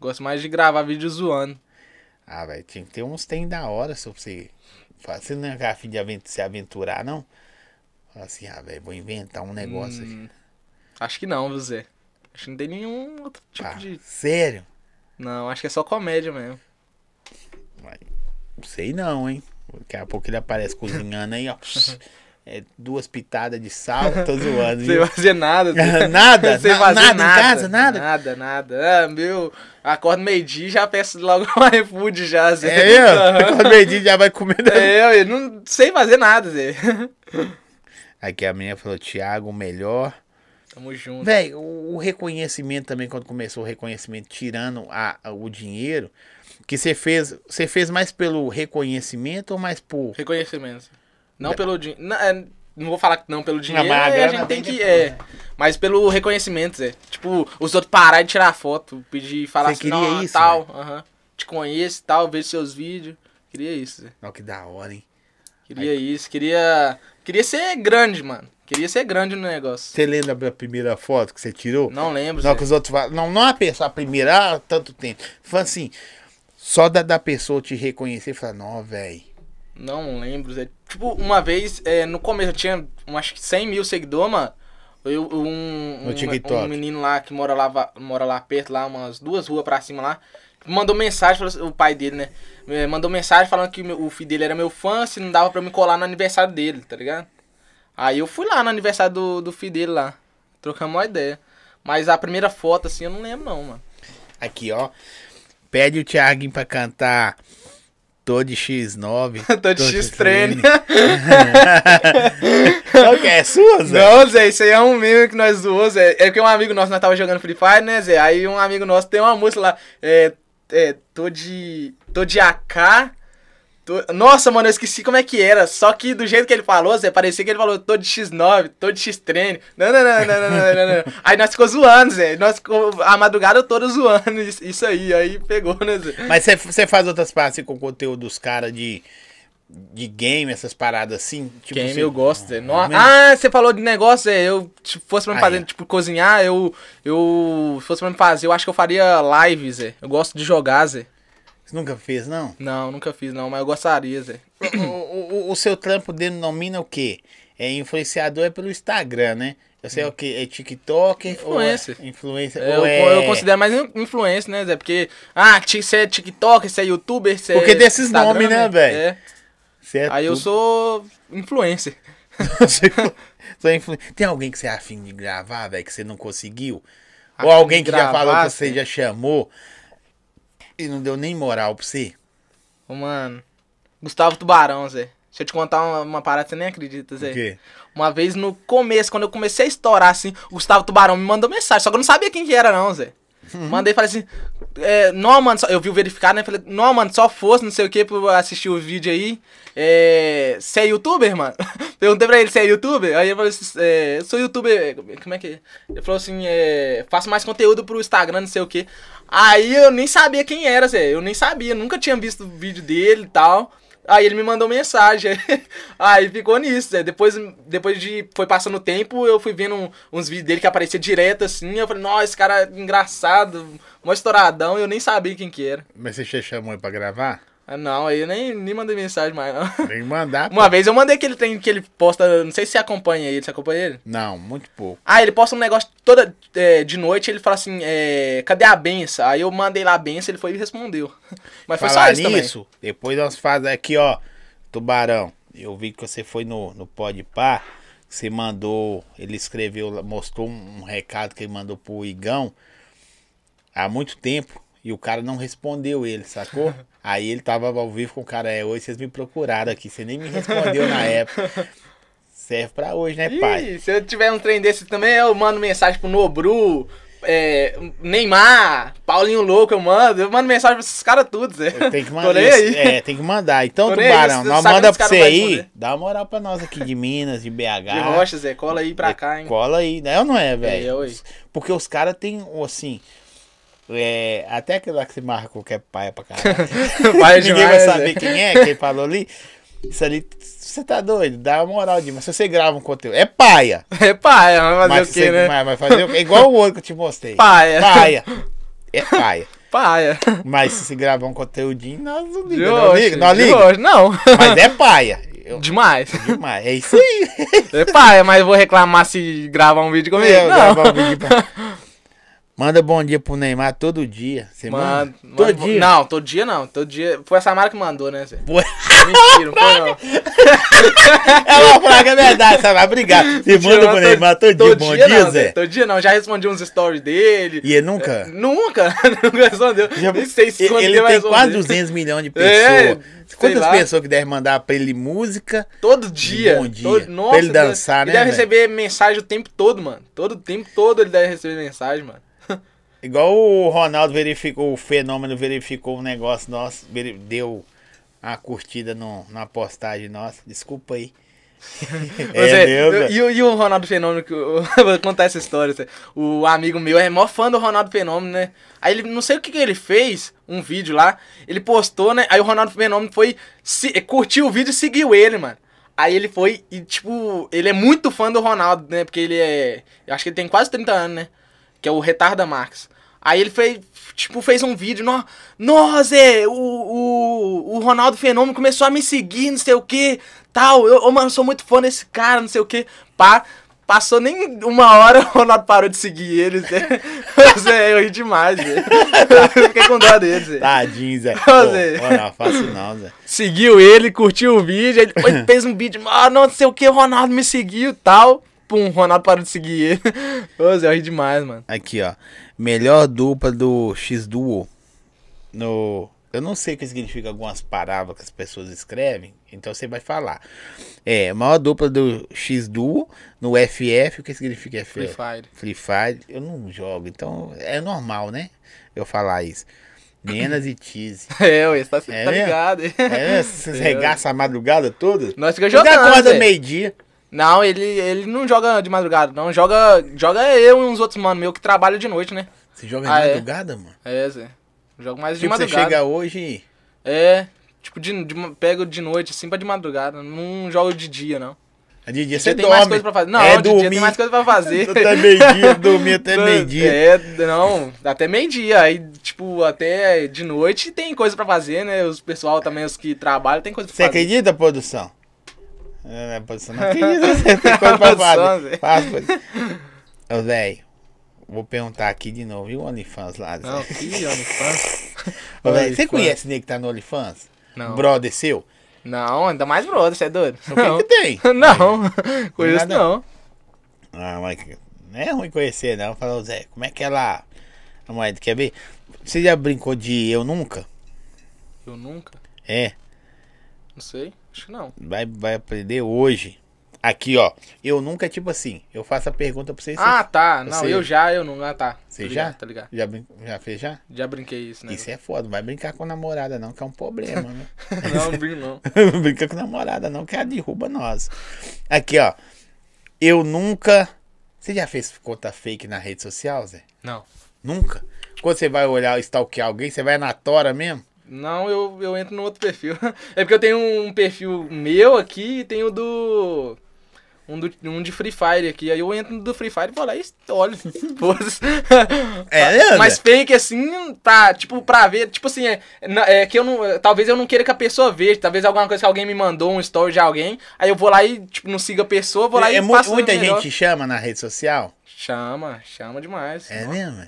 Gosto mais de gravar vídeo zoando. Ah, velho, tinha que ter uns tem da hora pra você. Você não é afim de avent- se aventurar, não? Fala assim, ah, velho, vou inventar um negócio aqui. Hum, acho que não, viu, Zé? Acho que não tem nenhum outro tipo Ah, de. Sério? Não, acho que é só comédia mesmo. Mas, Não sei não, hein? Daqui a pouco ele aparece cozinhando aí, ó. *laughs* É, duas pitadas de sal, tô *laughs* zoando, Sem viu? fazer nada. *laughs* Nada? Sem Na- fazer nada nada, em casa? Nada? Nada, nada. Ah, meu, acordo meio-dia e já peço logo *laughs* um iFood já, Zé. É mesmo? Aham. Quando meio-dia já vai comer. É, eu não sei fazer nada, Zé. Aqui a menina falou, Thiago, o melhor. Tamo junto. Véi, o, o reconhecimento também, quando começou o reconhecimento, tirando a, a- o dinheiro, que você fez, você fez mais pelo reconhecimento ou mais por... Reconhecimento. Não pelo dinheiro. Não, é, não vou falar que não pelo dinheiro, mas a é, a gente tem que. É, mas pelo reconhecimento, Zé. Tipo, os outros parar de tirar foto, pedir, falar Você assim, não, isso, tal, aham. Te conheço tal, vejo seus vídeos. Queria isso, Zé. Não, que da hora, hein? Queria isso, queria. Queria ser grande, mano. Queria ser grande no negócio. Você lembra da primeira foto que você tirou? Não lembro, Não, Zé. que os outros falam. Não, não a pessoa, a primeira, ah, tanto tempo. Fala assim, só da, da pessoa te reconhecer e falar, não, velho. Não lembro, Zé. Tipo, uma vez, é, no começo, eu tinha acho que 100 mil seguidores, mano. Eu, um, um, um menino lá que mora lá, mora lá perto, lá, umas duas ruas pra cima lá, mandou mensagem, o pai dele, né? eh, Mandou mensagem falando que o filho dele era meu fã, se não dava pra eu me colar no aniversário dele, tá ligado? Aí eu fui lá no aniversário do, do filho dele lá. Trocamos uma ideia. Mas a primeira foto, assim, eu não lembro não, mano. Aqui, ó. Pede o Thiaguinho pra cantar Tô de X9. *laughs* Tô de X-Treine. Qual *laughs* que é? É sua, Zé? Não, Zé, isso aí é um meme que nós zoamos, Zé. É porque um amigo nosso, nós tava jogando Free Fire, né, Zé? Aí um amigo nosso tem uma música lá, é, é, tô de, tô de AK, Tô... Nossa, mano, eu esqueci como é que era. Só que do jeito que ele falou, Zé, parecia que ele falou todo de X9, todo de X-Treino. Não, não, não, não, não, não, não, Aí nós ficamos zoando, Zé. Nós ficou a madrugada toda zoando isso aí. Aí pegou, né, Zé? Mas você faz outras partes assim, com o conteúdo dos caras de de game, essas paradas assim? Tipo, game assim, eu gosto. Ah, é. Ah, você falou de negócio, é, eu tipo, fosse pra me ah, fazer, ah, é. tipo, cozinhar, eu. Eu. Fosse pra me fazer, eu acho que eu faria lives, é. Eu gosto de jogar, Zé. Você nunca fez, não? Não, nunca fiz, não, mas eu gostaria, Zé. o, o- o seu trampo denomina o quê? É influenciador é pelo Instagram, né? Eu sei o que é TikTok Influencer. ou é influencer Eu, ou é... eu considero mais in- influência, né, Zé? Porque. Ah, você é TikTok, você é youtuber, você Porque é. desses Instagram, nomes, né, velho? É. Você é Aí eu sou influencer. *laughs* Sou influ- Tem alguém que você é afim de gravar, velho, que você não conseguiu? Ou alguém que já falou gravar, que você sim. já chamou e não deu nem moral pra você? Ô, Mano. Gustavo Tubarão, Zé. Deixa eu te contar uma, uma parada, você nem acredita, Zé. O quê? Uma vez no começo, quando eu comecei a estourar assim, o Gustavo Tubarão me mandou mensagem, só que eu não sabia quem que era, não, Zé. Mandei e falei assim, é, não, mano, eu vi o verificar, né? Falei, não, mano, só fosse, não sei o que, pra eu assistir o vídeo aí. É, você é youtuber, mano? *laughs* Perguntei pra ele se é youtuber. Aí ele falou assim, é, sou youtuber. Como é que é? Ele falou assim, é, faço mais conteúdo pro Instagram, não sei o que. Aí eu nem sabia quem era, Zé. Eu nem sabia, nunca tinha visto o vídeo dele e tal. Aí ele me mandou mensagem. *laughs* Aí ficou nisso, Zé. Depois, depois de. Foi passando o tempo, eu fui vendo uns vídeos dele que aparecia direto assim. Eu falei, nossa, esse cara é engraçado, mó estouradão. Eu nem sabia quem que era. Mas você chamou ele pra gravar? Ah, não, aí eu nem, nem mandei mensagem mais, não. *laughs* Tem que mandar. Uma vez eu mandei aquele trem que ele posta. Não sei se você acompanha ele. Você acompanha ele? Não, muito pouco. Ah, ele posta um negócio toda é, de noite, ele fala assim, é, cadê a benção? Aí eu mandei lá a benção, ele foi e respondeu. *laughs* Mas foi Falar só isso também. nisso, depois nós fazemos aqui, ó. Tubarão, eu vi que você foi no, no Par, você mandou, ele escreveu, mostrou um, um recado que ele mandou pro Igão há muito tempo e o cara não respondeu ele, sacou? *laughs* Aí ele tava ao vivo com o cara, é, hoje vocês me procuraram aqui, você nem me respondeu na *laughs* época. Serve pra hoje, né, pai? Ih, se eu tiver um trem desse também, eu mando mensagem pro Nobru, é, Neymar, Paulinho Louco, eu mando. Eu mando mensagem pra esses caras tudo, Zé. Tem que mandar. aí. É, tem que mandar. Então, Tubarão, nós manda pra você aí. Dá uma moral pra nós aqui de Minas, de BH. De rocha, Zé, cola aí pra cá, hein. Cola aí, né? Ou não é, velho? É. Porque os caras têm, assim. É, até aquele lá que você marca qualquer paia pra caralho. *laughs* Ninguém demais, vai saber quem é, quem falou ali. Isso ali, você tá doido? Dá uma moral de. Mas se você grava um conteúdo. É paia. *laughs* É paia, vai fazer Mas, o quê, você, né? mas, mas fazer quê? Igual o outro que eu te mostrei. Paia. Paia. *laughs* É paia. Paia. Mas se você gravar um conteúdinho, nós não De liga. Não hoje, liga, não liga. hoje, não. Mas é paia. Eu- Demais. demais. É isso aí. É paia, mas eu vou reclamar se gravar um vídeo comigo? Eu não. gravo um vídeo pra- Manda bom dia pro Neymar todo dia. Você Mano, manda? Todo mano, dia. Não, todo dia não. Todo dia. Foi a Samara que mandou, né, Zé? Pô, Mentira, não foi não. *laughs* Ela vai falar que é verdade, sabe? Obrigado. Você manda pro Todo- Neymar todo dia. Bom dia, não, Zé. Todo dia não. Já respondi uns stories dele. E ele nunca. Nunca. *laughs* Nunca respondeu. Já- Nem sei se ele ele tem quase responder. 200 milhões de É, pessoas. sei Quantas pessoas que devem mandar pra ele música? Todo dia. Bom dia. Todo, Pra nossa, ele dançar, ele né, deve velho? receber mensagem o tempo todo, mano. Todo o tempo todo ele deve receber mensagem, mano. Igual o Ronaldo verificou, o fenômeno verificou um negócio nosso, deu uma curtida no, na postagem nossa. Desculpa aí. *laughs* É, e, o- e o Ronaldo Fenômeno, que *laughs* eu vou contar essa história. O amigo meu é mó fã do Ronaldo Fenômeno, né? Aí ele, não sei o que, que ele fez, um vídeo lá, ele postou, né? Aí o Ronaldo Fenômeno foi, se, curtiu o vídeo e seguiu ele, mano. Aí ele foi e, tipo, ele é muito fã do Ronaldo, né? Porque ele é. Eu acho que ele tem quase 30 anos, né? Que é o Retarda Marx. Aí ele fez, tipo, fez um vídeo, nó, nossa, Zé, o, o, o Ronaldo Fenômeno começou a me seguir, não sei o que, tal, eu, ô, mano, sou muito fã desse cara, não sei o que, pá. Passou nem uma hora, *laughs* o Ronaldo parou de seguir ele, Zé. Zé, eu ri demais, Zé. *laughs* Eu Fiquei com dó dele, Zé. Tadinho, Zé. *laughs* Pô, Zé. não, faço não, Zé. Seguiu ele, curtiu o vídeo, ele fez um vídeo, ah, não sei o que, o Ronaldo me seguiu e tal. Pum, o Ronaldo parou de seguir ele. *laughs* Ô, Zé, eu ri demais, mano. Aqui, ó. Melhor dupla do X-Duo. No. Eu não sei o que significa algumas palavras que as pessoas escrevem, então você vai falar. É, maior dupla do X-Duo no FF, o que significa FF? Free Fire. Free Fire, eu não jogo, então é normal, né? Eu falar isso. Menas e Tease. *laughs* É, ué, você tá, É tá ligado. É, vocês *laughs* regaçam a madrugada toda? Nós ficamos Você jogando, acorda Zé. meio-dia. Não, ele, ele não joga de madrugada, não. Joga, joga eu e uns outros mano meu que trabalham de noite, né? Você joga de Ah, é? madrugada, mano? É, Zé. Jogo mais de Tipo, você madrugada. chega hoje. É, tipo, de, de, pego de noite, assim, pra de madrugada. Não jogo de dia, não. De dia De você dia tem dorme. mais coisa pra fazer. Não, é de dia dormir. tem mais coisa pra fazer. *laughs* Até meio-dia, dormir até meio-dia. É, não, até meio-dia. Aí, tipo, até de noite tem coisa pra fazer, né? Os pessoal também, os que trabalham, tem coisa pra Você fazer. acredita, produção? É, a produção não acredita, você tem coisa pra fazer. Faz. Ô, velho, vou perguntar aqui de novo, e o OnlyFans lá? Não, que OnlyFans. *laughs* Ô, velho, você conhece nego que tá no OnlyFans? Não. Brother seu? Não, ainda mais brother, você é doido? O que Não. que tem? *laughs* Não, *laughs* conheço Nada. não. Ah, mas não é ruim conhecer, não. Falou, Zé, como é que ela... A moeda, quer ver? Você já brincou de Eu Nunca? Eu nunca, É. não sei, acho que não. Vai, vai aprender hoje. Aqui, ó. Eu nunca, é tipo assim, eu faço a pergunta pra você. Ah, tá, não, você- eu já, eu não, ah, tá. Você Tá já? Tá ligado. Já, brin- já fez já? Já brinquei isso, né? Isso é foda. Não vai brincar com namorada, não, que é um problema, né? *laughs* Não, não brinco não. *laughs* não brinca com namorada, não, que ela derruba nós. Aqui, ó. Eu nunca. Você já fez conta fake na rede social, Zé? Não. Nunca? Quando você vai olhar, stalkear alguém, você vai na tora mesmo? Não, eu, eu entro no outro perfil. *laughs* É porque eu tenho um perfil meu aqui e tenho do. Um, do, um de Free Fire aqui. Aí eu entro no do Free Fire e vou lá e olho. *laughs* É, Mas fake assim, pra, tipo, pra ver. Tipo assim, é, é que eu não. Talvez eu não queira que a pessoa veja. Talvez alguma coisa que alguém me mandou, um story de alguém. Aí eu vou lá e, tipo, não siga a pessoa, vou lá É, e mu- faço muita melhor. gente chama na rede social? Chama, chama demais. É mesmo?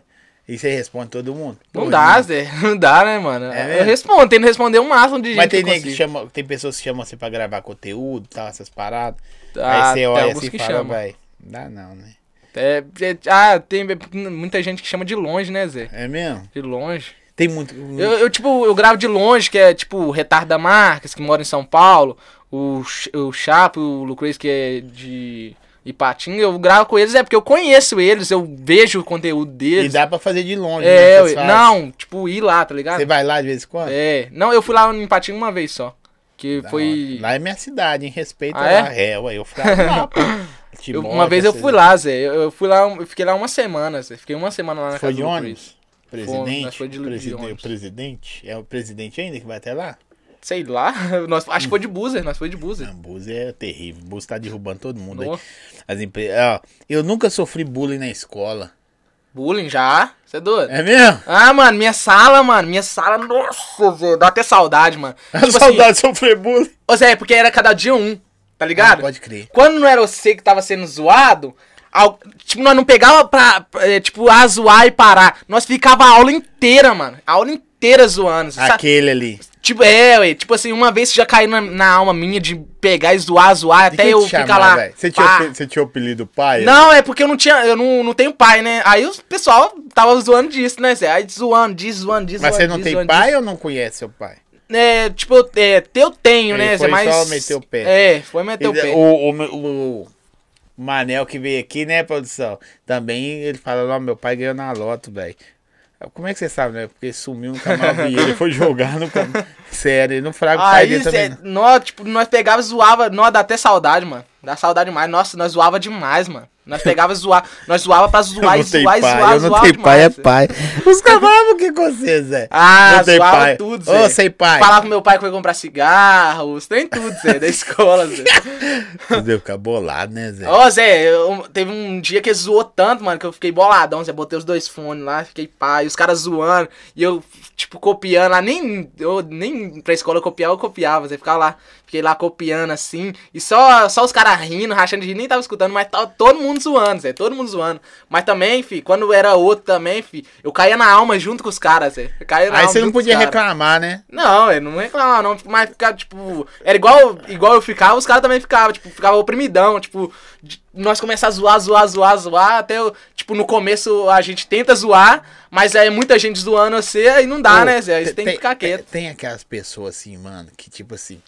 E você responde todo mundo? Não Pô, dá, Zé. *laughs* Não dá, né, mano? É eu respondo, tento responder o máximo de gente Mas tem, que que chama, tem pessoas que chamam você pra gravar conteúdo, tal, essas paradas. Ah, Aí você tem olha alguns assim e que fala. Dá não, né? É, é, ah, tem muita gente que chama de longe, né, Zé? É mesmo? De longe. Tem muito. Eu, eu, tipo, eu gravo de longe, que é, tipo, o Retardo da Marques, que mora em São Paulo, o, o Chapo, o Lucrez, que é de Ipatinga, eu gravo com eles, é porque eu conheço eles, eu vejo o conteúdo E deles. dá pra fazer de longe. É, né, fazem. não, tipo, ir lá, tá ligado? Você vai lá de vez em quando? É, não, eu fui lá em Ipatinga uma vez só, que Da foi... hora. Lá é minha cidade, hein? Respeita Ah, lá. É, ué, eu fui lá. pô. *laughs* Eu- uma vez eu fui lá, Zé, eu, eu fui lá, eu fiquei lá uma semana, Zé, fiquei uma semana lá na Foi casa de ônibus? Presidente? nós foi de- de Preside- ônibus. o presidente? É o presidente ainda que vai até lá? Sei lá, *laughs* nós, acho que foi de Buzer, nós foi de Buzer. Não, Bus é terrível. Bus tá derrubando todo mundo aí. As empresas. Ó, eu nunca sofri bullying na escola. Bullying já? Você é doido? É mesmo? Ah, mano, minha sala, mano, minha sala, nossa, Zé, dá até saudade, mano. A *laughs* Tipo saudade de sofrer bullying. assim, ô Zé, porque era cada dia um, tá ligado? Ah, pode crer. Quando não era você que tava sendo zoado, al- tipo, nós não pegava pra, é, tipo, a zoar e parar. Nós ficava a aula inteira, mano, a aula inteira zoando. sabe? Aquele ali. Tipo, é, ué, tipo assim, uma vez já caiu na, na alma minha de pegar e zoar, zoar, até eu ficar lá. Você tinha, pá. você tinha o apelido pai? Não, é porque eu não tinha, eu não, não tenho pai, né? Aí o pessoal tava zoando disso, né, Zé? Aí zoando, disso, zoando, disso, Mas você zoando, não disso, tem zoando, pai ou não conhece seu pai? É, tipo, eu- é, eu tenho, Ele né, foi Mas. só meter o pé. É, foi meter o Ele- pé. o, o, o Manel que veio aqui, né, produção? Também ele fala, ó, meu pai ganhou na loto, velho. Como é que você sabe, né? Porque sumiu, nunca mais vi ele. foi jogar no cam... *laughs* Sério, ele não fraga o Aí, dele também. Zé, nós, tipo, nós pegava e zoava, nós dá até saudade, mano. Dá saudade demais. Nossa, nós zoava demais, mano. Nós pegava e zoar. Nós zoava pra *laughs* zoar e zoar e zoar, eu não zoava tenho pai, é demais. pai. Os o que com você, Zé? *laughs* Ah, não zoava pai. tudo, Ô, Zé. sem pai. Falava com meu pai que foi comprar cigarros, tem tudo, Zé, da escola, Zé. *laughs* Zé ficar bolado, né, Zé? Ô, Zé, eu- teve um dia que zoou tanto, mano, que eu fiquei boladão, Zé. Botei os dois fones lá, fiquei pai, os caras zoando, e eu, tipo, copiando lá, nem, eu, nem pra escola eu copiava, eu copiava, Zé. Ficava lá, fiquei lá copiando assim, e só, só os caras rindo, rachando de rir, nem tava escutando, mas tava todo mundo zoando, Zé, todo mundo zoando. Mas também, fi, quando era outro também, fi, eu caía na alma junto com os caras, Zé. Eu caía na Aí você não podia reclamar, né? Não, eu não reclamava não, mas ficava, tipo, era igual, igual eu ficava, os caras também ficavam, tipo, ficava oprimidão, tipo, nós começamos a zoar, zoar, zoar, zoar, até, eu- tipo, no começo a gente tenta zoar, mas aí muita gente zoando você, aí não dá, né, Zé, aí você tem que ficar quieto. Tem aquelas pessoas assim, mano, que tipo assim,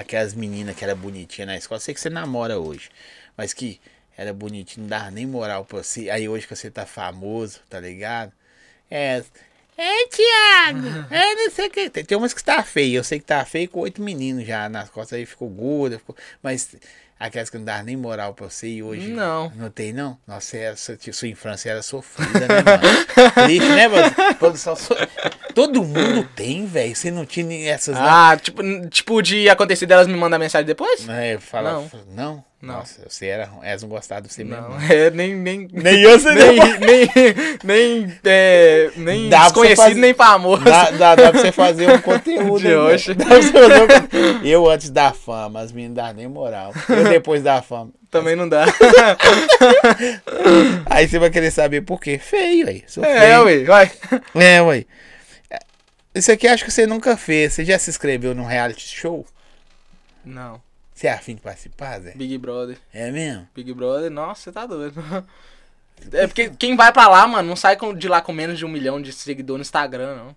aquelas meninas que era bonitinha na escola, sei que você namora hoje, mas que era bonitinha, não dava nem moral pra você, aí hoje que você tá famoso, tá ligado? É. É, Thiago, *laughs* é não sei o que. Tem, tem umas que tá feia, eu sei que tá feio com oito meninos já nas costas aí, ficou gorda, ficou... mas aquelas que não dava nem moral pra você e hoje. Não. Não tem, não? Nossa, essa, sua infância era sofrida, né, mano? *laughs* Triste, né, mano? Produção, so- Todo mundo tem, velho. Você não tinha essas. Ah, tipo, tipo de acontecer delas me mandar mensagem depois? Não, é, fala, Não. não. Não. Nossa, você era. Elas não gostavam de você mesmo. Não, não. *laughs* é, nem, nem, *laughs* Nem eu sei nem, *laughs* nem, nem, é, nem Dá você desconhecido, fazer- nem famoso. Dá, dá, dá pra você fazer um conteúdo. De hein, hoje. velho? Dá pra você fazer um. Eu antes da fama, as meninas não davam nem moral. Eu depois da fama. Também não dá. Aí você vai querer saber por quê. Feio, aí. Sou É, feio. ué, vai. É, ué. Isso aqui acho que você nunca fez. Você já se inscreveu num reality show? Não, Você é afim de participar, Zé? Big Brother. É mesmo? Big Brother, nossa, você tá doido. É porque quem vai pra lá, mano, não sai de lá com menos de um milhão de seguidores no Instagram, não.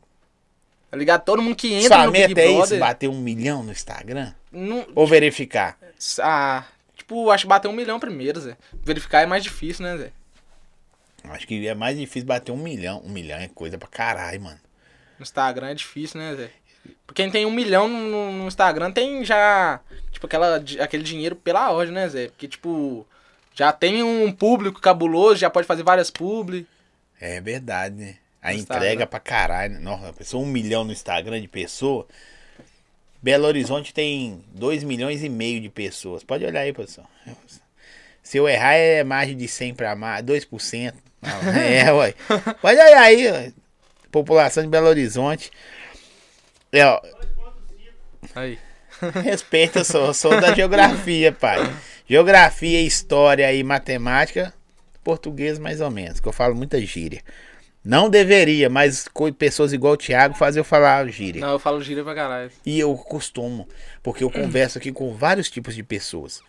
Tá ligado? Todo mundo que entra Sua no Big meta é isso? Brother. Bater um milhão no Instagram? não, Ou verificar? ah, tipo, acho que bater um milhão primeiro, Zé. Verificar é mais difícil, né, Zé? Acho que é mais difícil bater um milhão. Um milhão é coisa pra caralho, mano. No Instagram é difícil, né, Zé? Porque quem tem um milhão no, no Instagram tem já, tipo, aquela, aquele dinheiro pela ordem, né, Zé? Porque, tipo, já tem um público cabuloso, já pode fazer várias publi. É verdade, né? A No entrega Instagram. pra caralho. Nossa, a pessoa, um milhão no Instagram de pessoa. Belo Horizonte tem dois milhões e meio de pessoas. Pode olhar aí, pessoal. Se eu errar, é margem de 100 pra mais, 2%. Não, *laughs* é, ué. Pode olhar aí, ué. População de Belo Horizonte. É, ó, Aí. *laughs* Respeita, eu sou, sou da geografia, pai. Geografia, história e matemática, português mais ou menos, que eu falo muita gíria. Não deveria, mas com pessoas igual o Thiago fazer eu falar gíria. Não, eu falo gira pra caralho. E eu costumo, porque eu converso aqui com vários tipos de pessoas.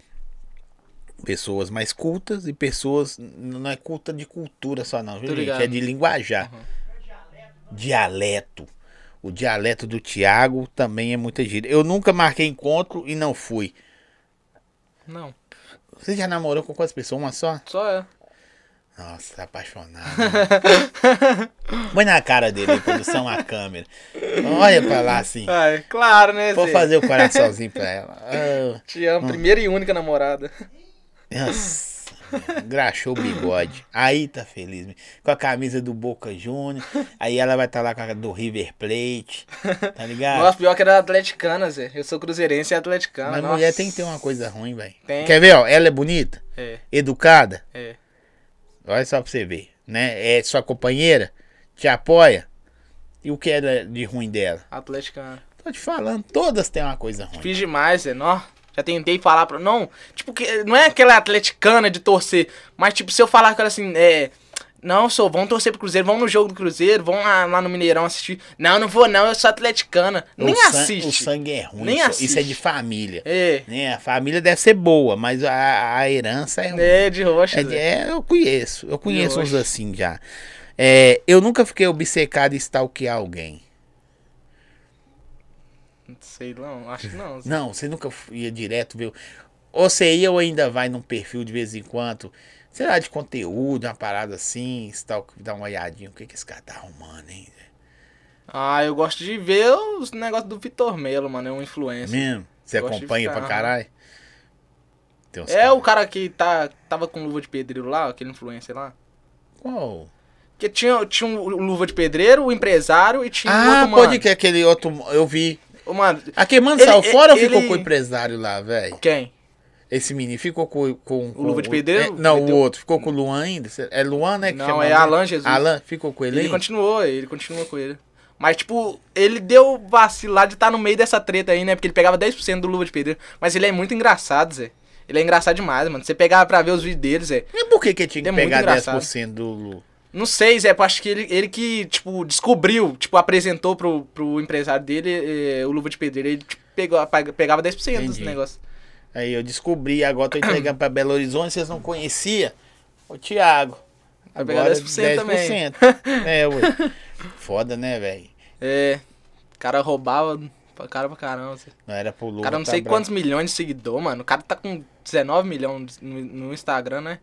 Pessoas mais cultas e pessoas. Não é culta de cultura só, não, gente? É de linguajar. Dialeto. O dialeto do Tiago também é muita gíria. Eu nunca marquei encontro e não fui. Não, Você já namorou com quantas pessoas? Uma só? só é. Nossa, tá apaixonado. *laughs* Põe na cara dele, aí, produção, a câmera. Olha pra lá assim. É claro, né, Vou Zé? fazer o coraçãozinho pra ela. Te amo, primeira e única namorada. Nossa, engraxou o bigode. Aí tá feliz. Com a camisa do Boca Júnior. Aí ela vai estar lá com a do River Plate. Tá ligado? Nossa, pior que era atleticana, Zé. Eu sou cruzeirense e atleticana. Mas nossa. mulher tem que ter uma coisa ruim, velho. Quer ver, ó? Ela é bonita, É, educada. é. Olha só pra você ver. Né? É sua companheira, te apoia. E o que é de ruim dela? Atleticana. Tô te falando, todas têm uma coisa ruim. Fiz demais, Zé. Nó. Já tentei falar pra. Não, tipo, que não é aquela atleticana de torcer. Mas, tipo, se eu falar com ela assim, é. Não, sou, vamos torcer pro Cruzeiro, vamos no jogo do Cruzeiro, vamos lá, lá no Mineirão assistir. Não, não vou não, eu sou atleticana. Nem o san- assiste. O sangue é ruim. Nem isso, isso é de família. É, Né? A família deve ser boa, mas a, a herança é ruim. é de roxa, É, Zé. é, eu conheço. Eu conheço uns assim já. É, eu nunca fiquei obcecado em stalkear alguém. Não sei não, acho que não. *laughs* Não, você nunca ia direto ver. Ou você ia ou ainda vai num perfil de vez em quando. Sei lá, de conteúdo, uma parada assim, stalk, dá uma olhadinha. O que, que esse cara tá arrumando, hein? Ah, eu gosto de ver os negócios do Vitor Melo, mano, é um influencer. Mesmo? Você acompanha ficar, pra caralho? É o cara que tá, tava com luva de pedreiro lá, aquele influencer lá. Qual? Porque tinha, tinha um luva de pedreiro, o empresário e tinha um Ah, outro pode mano. que aquele outro. Eu vi. Mano, Aquele mano Ele- saiu fora ou ficou ele- com o empresário lá, velho? quem? Esse menino ficou com. com, com Luva de pedreiro? é, não, Meteu- o outro. Ficou com o Luan ainda? É Luan, né? que Não, é ele? Alan Jesus. Alan, ficou com ele Ele continuou, ele continua com ele. Mas, tipo, ele deu vacilo lá de estar no meio dessa treta aí, né? Porque ele pegava 10% do luva de pedreiro. Mas ele é muito engraçado, Zé. Ele é engraçado demais, mano. Você pegava pra ver os vídeos dele, Zé. E por que, que tinha que Ele é pegar engraçado. 10% do Lu? Não sei, Zé, eu acho que ele, ele que, tipo, descobriu, tipo, apresentou pro, pro empresário dele eh, o luva de pedreiro. Ele tipo, pegou, pegava 10% dos Entendi. negócios. Aí eu descobri, agora tô entregando pra Belo Horizonte, vocês não conheciam. O Thiago. Vai pegar 10% também. 10%. É, ué. Foda, né, velho? É, o cara roubava pra cara pra caramba. Não era pro Lu. O cara não tá sei bravo. quantos milhões de seguidor, mano. O cara tá com 19 milhões no, no Instagram, né?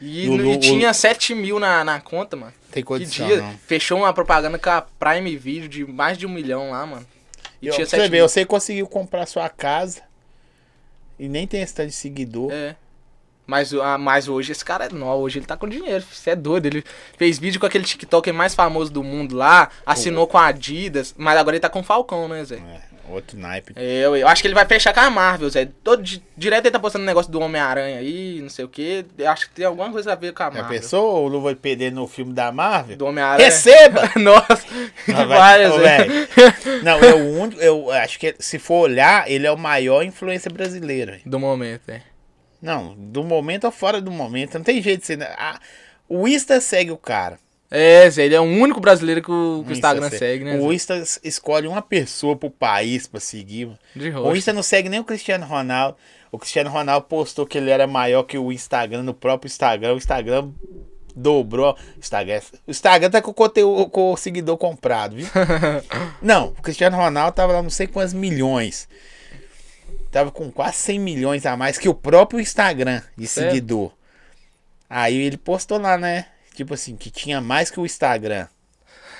E, E o no- Lu- e tinha 7 mil na, na conta, mano. Tem Que condição, dia? não. Fechou uma propaganda com a Prime Video de mais de um milhão lá, mano. E Eu, tinha pra você 7 ver, mil. você conseguiu comprar sua casa e nem tem esse tanto de seguidor. É. Mas, ah, mas hoje esse cara é nó, hoje ele tá com dinheiro, você é doido. Ele fez vídeo com aquele TikToker mais famoso do mundo lá, assinou com a Adidas, mas agora ele tá com o Falcão, né, Zé? É, outro naipe. É, Eu, eu acho que ele vai fechar com a Marvel, Zé. Todo, di- direto ele tá postando negócio do Homem-Aranha aí, não sei o que. Acho que tem alguma coisa a ver com a Já Marvel. pensou o Luva de PD no filme da Marvel? Do Homem-Aranha. Receba! *laughs* Nossa, Não, vai- várias, Ô, Zé. velho. *laughs* Não, é o único. Eu acho que se for olhar, ele é o maior influência brasileiro. velho. Do momento, é. Não, do momento ou fora do momento. Não tem jeito de ser. Ah, o Insta segue o cara. É, Zé, ele é o único brasileiro que o, que o Instagram Insta segue, né? O? Insta escolhe uma pessoa pro país pra seguir. mano. De O. Insta não segue nem o Cristiano Ronaldo. O Cristiano Ronaldo postou que ele era maior que o Instagram no próprio Instagram. O Instagram dobrou. Instagram, o Instagram tá com o conteúdo com o seguidor comprado, viu? *laughs* não, o Cristiano Ronaldo tava lá não sei quantos milhões. Tava com quase 100 milhões a mais que o próprio Instagram de Sério? seguidor. Aí ele postou lá, né? Tipo assim, que tinha mais que o Instagram.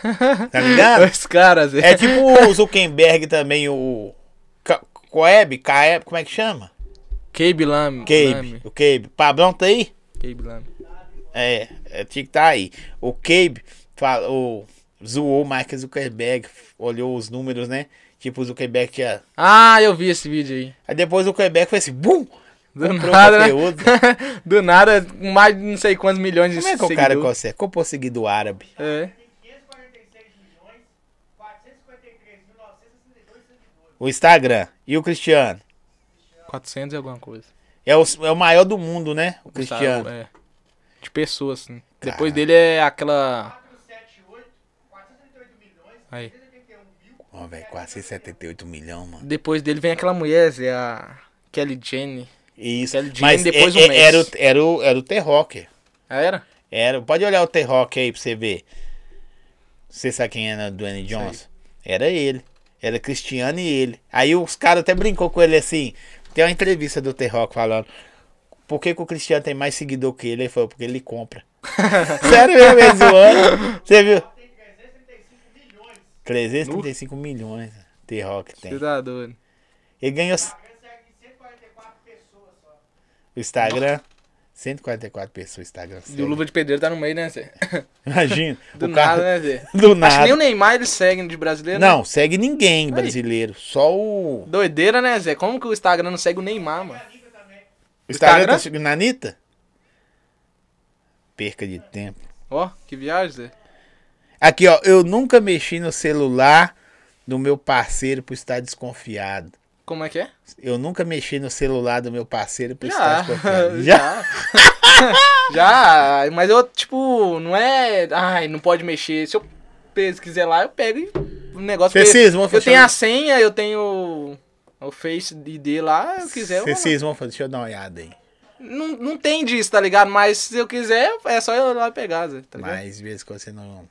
*laughs* Tá ligado? Os caras. É tipo o Zuckerberg também, o Coeb, Caeb, como é que chama? Cabe Lame. Cabe, o Cabe. Pablão tá aí? Cabe Lame. É, é, tinha que tá aí. O Cabe falou, zoou o Mark Zuckerberg, olhou os números, né? Tipo, o Zuckerberg tinha... Ah, eu vi esse vídeo aí. Aí depois o Zuckerberg foi assim, bum! Do Comprou nada, né? *laughs* Do nada, mais de não sei quantos milhões de Como é que o cara consegue? Comprou seguidor árabe. É. 546 milhões, 453 mil 962 seguidores. O Instagram. E o Cristiano? 400 e alguma coisa. É o, é o maior do mundo, né? O Cristiano. É. De pessoas, assim. Cara. Depois dele é aquela. 478, 438 milhões, Aí. 381 mil. Ó, velho, quase 78 milhões, mano. Depois dele vem aquela mulher, Zé, a Kelly Jenny. Isso. Kelly Jean, Mas depois é- o é- Messi. era, o, era, o, era o T-Rocker. Ah, era? Era, pode olhar o T-Rock aí pra você ver. Você sabe quem era Dwayne Johnson? Era ele. Era Cristiano e ele. Aí os caras até brincou com ele assim. Tem uma entrevista do T-Rock falando. Por que, que o Cristiano tem mais seguidor que ele? Ele falou, porque ele compra. *laughs* Sério mesmo, ele zoando. Você viu? Tem 335 milhões. 335 milhões. T-Rock tem. Você tá. Ele ganhou A Instagram segue 144 pessoas só. o Instagram. 144 pessoas Instagram. E o. Luva de Pedreiro tá no meio, né, Zé? *laughs* Imagina. *laughs* Do nada, cara- né, Zé? *laughs* Do Acho nada. nem o Neymar eles seguem de brasileiro. né? Não, segue ninguém brasileiro. Só o. Doideira, né, Zé? Como que o Instagram não segue o Neymar, mano? O Instagram, Instagram? tá seguindo a Anitta? Perca de tempo. Ó, que viagem, Zé. Aqui, ó. Eu nunca mexi no celular do meu parceiro por estar desconfiado. Como é que é? Eu nunca mexi no celular do meu parceiro por Já. estar. *laughs* Já? *laughs* Já. Mas eu, tipo, não é. Ai, não pode mexer. Se eu pesquisar lá, eu pego e o negócio. Vocês cismam, Eu tenho a senha, eu tenho o Face ID lá, se eu quiser. Vocês vou- cismam, deixa eu dar uma olhada aí. Não, não tem disso, tá ligado? Mas se eu quiser, é só eu ir lá pegar, Zé, tá ligado? Mas, de vez em quando você não.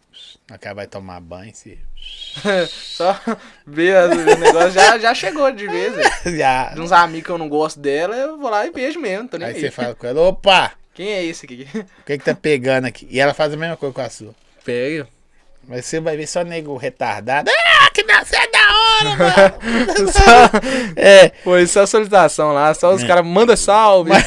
Acaba de tomar banho, se. *laughs* Só ver as- o negócio já, já chegou de vez, Zé. *laughs* Já. De uns amigos que eu não gosto dela, eu vou lá e beijo mesmo, tô nem Aí aí. você fala com ela: opa, Quem é esse aqui? o que que tá pegando aqui? E ela faz a mesma coisa com a sua. Pega. Mas você vai ver só nego retardado. Ah! Máquina, você é da hora, mano. *laughs* Só- *laughs* é. Foi só solicitação lá, só os É. caras mandam salve. *laughs*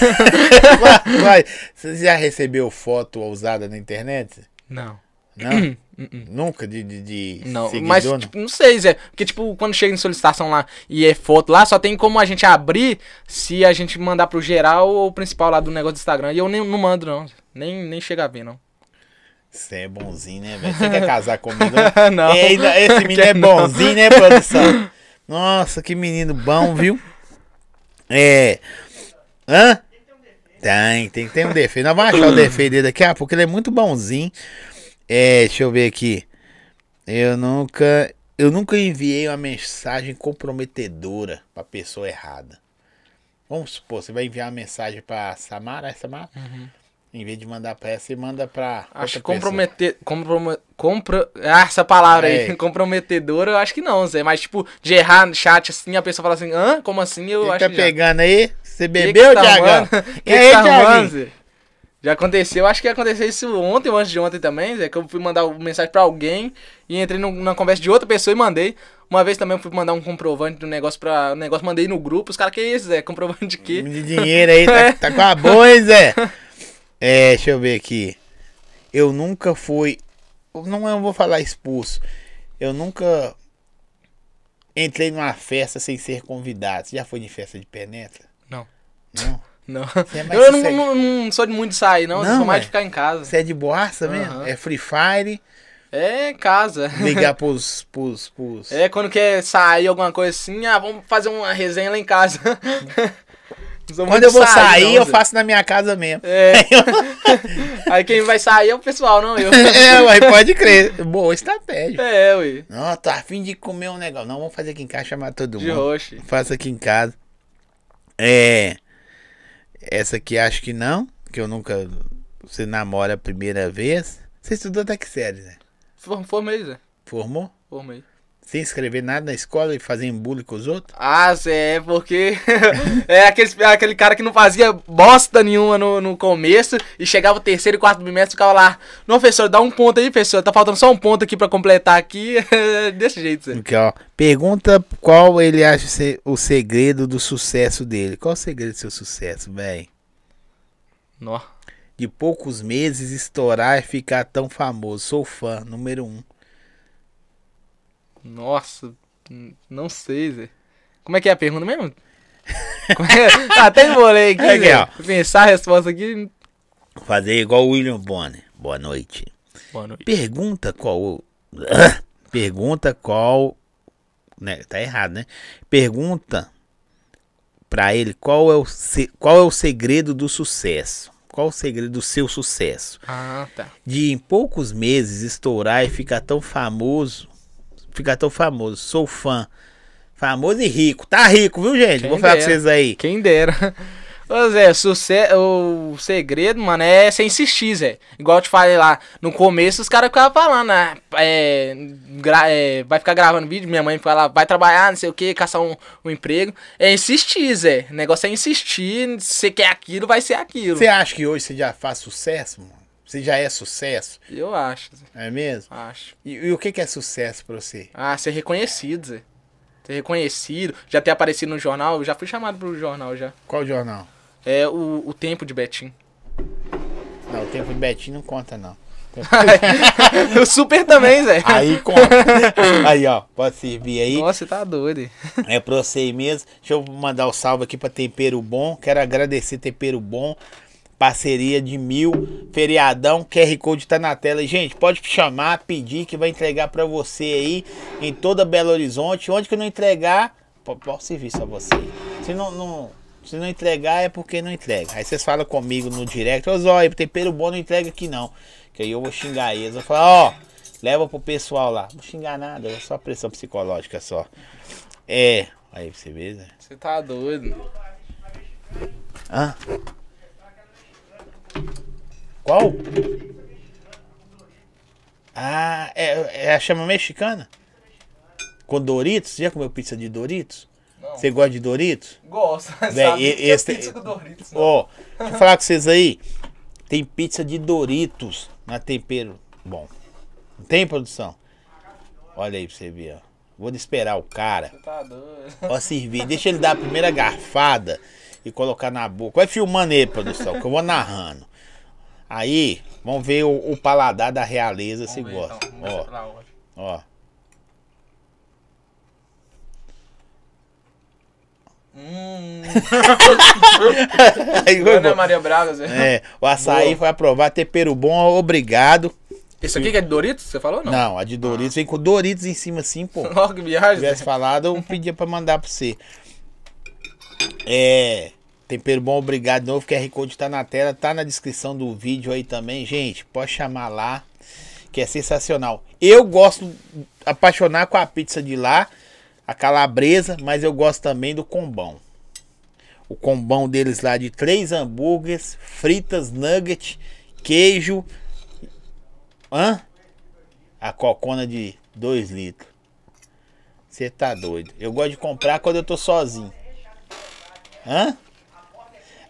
Vai, vai. Você já recebeu foto ousada na internet? Não. Não? *clears throat* Nunca de, de, de Não, seguidor, mas não? tipo, não sei, Zé. Porque, tipo, quando chega em solicitação lá e é foto lá, só tem como a gente abrir se a gente mandar pro geral ou o principal lá do negócio do Instagram. E eu nem, não mando, não. Nem, nem chega a ver, não. Você é bonzinho, né, velho? Você quer casar comigo? né? *laughs* Não. Ainda- esse menino é Quero não. bonzinho, né, produção? Nossa, que menino bom, viu? É. Hã? Tem, tem que ter um defeito. Nós vamos achar o defeito dele daqui a pouco. Ele é muito bonzinho. É, deixa eu ver aqui. Eu nunca. Eu nunca enviei uma mensagem comprometedora pra pessoa errada. Vamos supor, você vai enviar uma mensagem pra Samara, é Samara? Em vez de mandar pra essa, você manda pra. Acho que comprometer. Comprome, compro, ah, essa palavra aí. É. *laughs* Comprometedora, eu acho que não, Zé. Mas, tipo, de errar no chat assim, a pessoa fala assim, hã? Como assim? Eu Quem acho tá que já. pegando aí? Você Que bebeu, *laughs* *laughs* que tá? Que aí, que tá arrumando, Thiaguinho? Zé? Já aconteceu, acho que aconteceu isso ontem ou antes de ontem também, Zé, que eu fui mandar uma mensagem pra alguém e entrei num- numa conversa de outra pessoa e mandei. Uma vez também eu fui mandar um comprovante do negócio pra. Um negócio mandei no grupo, os caras, que isso, Zé? Comprovante de quê? De dinheiro aí, tá, tá com a boa, hein, Zé? É, deixa eu ver aqui. Eu nunca fui. Não eu vou falar expulso. Eu nunca entrei numa festa sem ser convidado. Você já foi em festa de penetra? Não. Não? *laughs* Não. É Eu não, não- não sou de muito de sair, não. eu Não, sou mais de ué. ficar em casa. Você é de boaça mesmo? Aham. É Free Fire? É, casa. Ligar *laughs* pros. pros, pros... É, quando quer sair alguma coisa assim, ah, vamos fazer uma resenha lá em casa. *laughs* Quando eu vou de sair, não, eu Zé. faço na minha casa mesmo. É. *laughs* Aí quem vai sair é o pessoal, não eu. é, ué, pode crer. Boa estratégia. É, ui. Não, tô afim de comer um negócio. Não, vamos fazer aqui em casa, chamar todo De mundo. roxo. Faço aqui em casa. É. Essa aqui acho que não. Que eu nunca. Você namora a primeira vez. Você estudou até que série, né? For- Formei, Zé. Formou? Formei. Sem escrever nada na escola e fazer bullying com os outros? Ah, é porque *laughs* é aquele, aquele cara que não fazia bosta nenhuma no, no começo e chegava o terceiro e quarto bimestre e ficava lá. Não, professor, dá um ponto aí, professor. Tá faltando só um ponto aqui pra completar aqui. *laughs* Desse jeito, Zé. Porque, ó. Pergunta qual ele acha ser o segredo do sucesso dele. Qual o segredo do seu sucesso, velho? Nó. De poucos meses estourar e ficar tão famoso. Sou fã, número um. Nossa, não sei, Zé. Como é que é a pergunta mesmo? *laughs* Como é? Ah, Até embolei aqui, Aqui, Zé. ó. Fui Pensar a resposta aqui. Fazer igual o William Bonner. Boa noite. Boa noite. Pergunta qual. *coughs* Pergunta qual. Né, tá errado, né? Pergunta pra ele qual é, o se- qual é o segredo do sucesso. Qual o segredo do seu sucesso? Ah, tá. De em poucos meses estourar e ficar tão famoso. Ficar tão famoso. Sou fã. Famoso e rico. Tá rico, viu, gente? Quem Vou falar pra dera. vocês aí. Quem dera. Ô Zé, suce... o segredo, mano, é você insistir, Zé. Igual eu te falei lá, no começo os caras ficavam falando, né? É, gra- é, vai ficar gravando vídeo, minha mãe fala, vai trabalhar, não sei o que, caçar um, um emprego. É insistir, Zé. O negócio é insistir, se você quer aquilo, vai ser aquilo. Você acha que hoje você já faz sucesso, mano? Você já é sucesso? Eu acho, Zé. É mesmo? Acho. E, e o que, que é sucesso pra você? Ah, ser reconhecido, Zé. Ser reconhecido, já ter aparecido no jornal, eu já fui chamado pro jornal já. Qual jornal? É o, o tempo de Betim. Não, o tempo de Betinho não conta, não. *laughs* o super também, Zé. Aí conta. Aí, ó, pode servir aí. Nossa, você tá doido. É pra você aí mesmo. Deixa eu mandar o salve aqui pra Tempero Bom. Quero agradecer Tempero Bom. Parceria de mil. Feriadão. QR Code tá na tela. Gente, pode chamar, pedir que vai entregar pra você aí em toda Belo Horizonte. Onde que não entregar, po- posso servir só você. Se não, não, se não entregar é porque não entrega. Aí vocês falam comigo no direct. Ô Zóio, Tempero Bom não entrega aqui não. Que aí eu vou xingar eles. Eu vou falar, ó, leva pro pessoal lá. Não vou xingar nada, é só pressão psicológica só. É. Aí você ver, né? Você tá doido. Hã? Qual? Ah, é, é a chama mexicana? Com Doritos? Já comeu pizza de Doritos? Não. Você gosta de Doritos? Gosto. *laughs* Véi, sabe? Que é esse- pizza com Doritos. Ó, deixa eu falar com vocês aí. Tem pizza de Doritos na tempero. Bom. Não tem produção? Olha aí pra você ver, ó. Vou esperar o cara. Tá doido. Ó, servir. Deixa ele dar a primeira garfada e colocar na boca. Vai filmando aí, produção, que eu vou narrando. Aí, vamos ver o, o paladar da realeza se gosta. então. Ó, ó. Hum. *laughs* Aí, Ana bom. Maria Braga, Zé. É, o açaí Boa. foi aprovado, tempero bom, obrigado. Esse aqui que é de Doritos, você falou ou não? Não, a de Doritos vem com Doritos em cima assim, pô. *laughs* Que viagem. tivesse Zé. falado, eu pedia pra mandar pra você. É. Tempero bom, obrigado de novo. QR Code tá na tela, tá na descrição do vídeo aí também. Gente, pode chamar lá, que é sensacional. Eu gosto, apaixonar com a pizza de lá, a calabresa, mas eu gosto também do combão. O combão deles lá de três hambúrgueres, fritas, nugget, queijo. Hã? A cocona de 2 litros. Você tá doido. Eu gosto de comprar quando eu tô sozinho. Hã?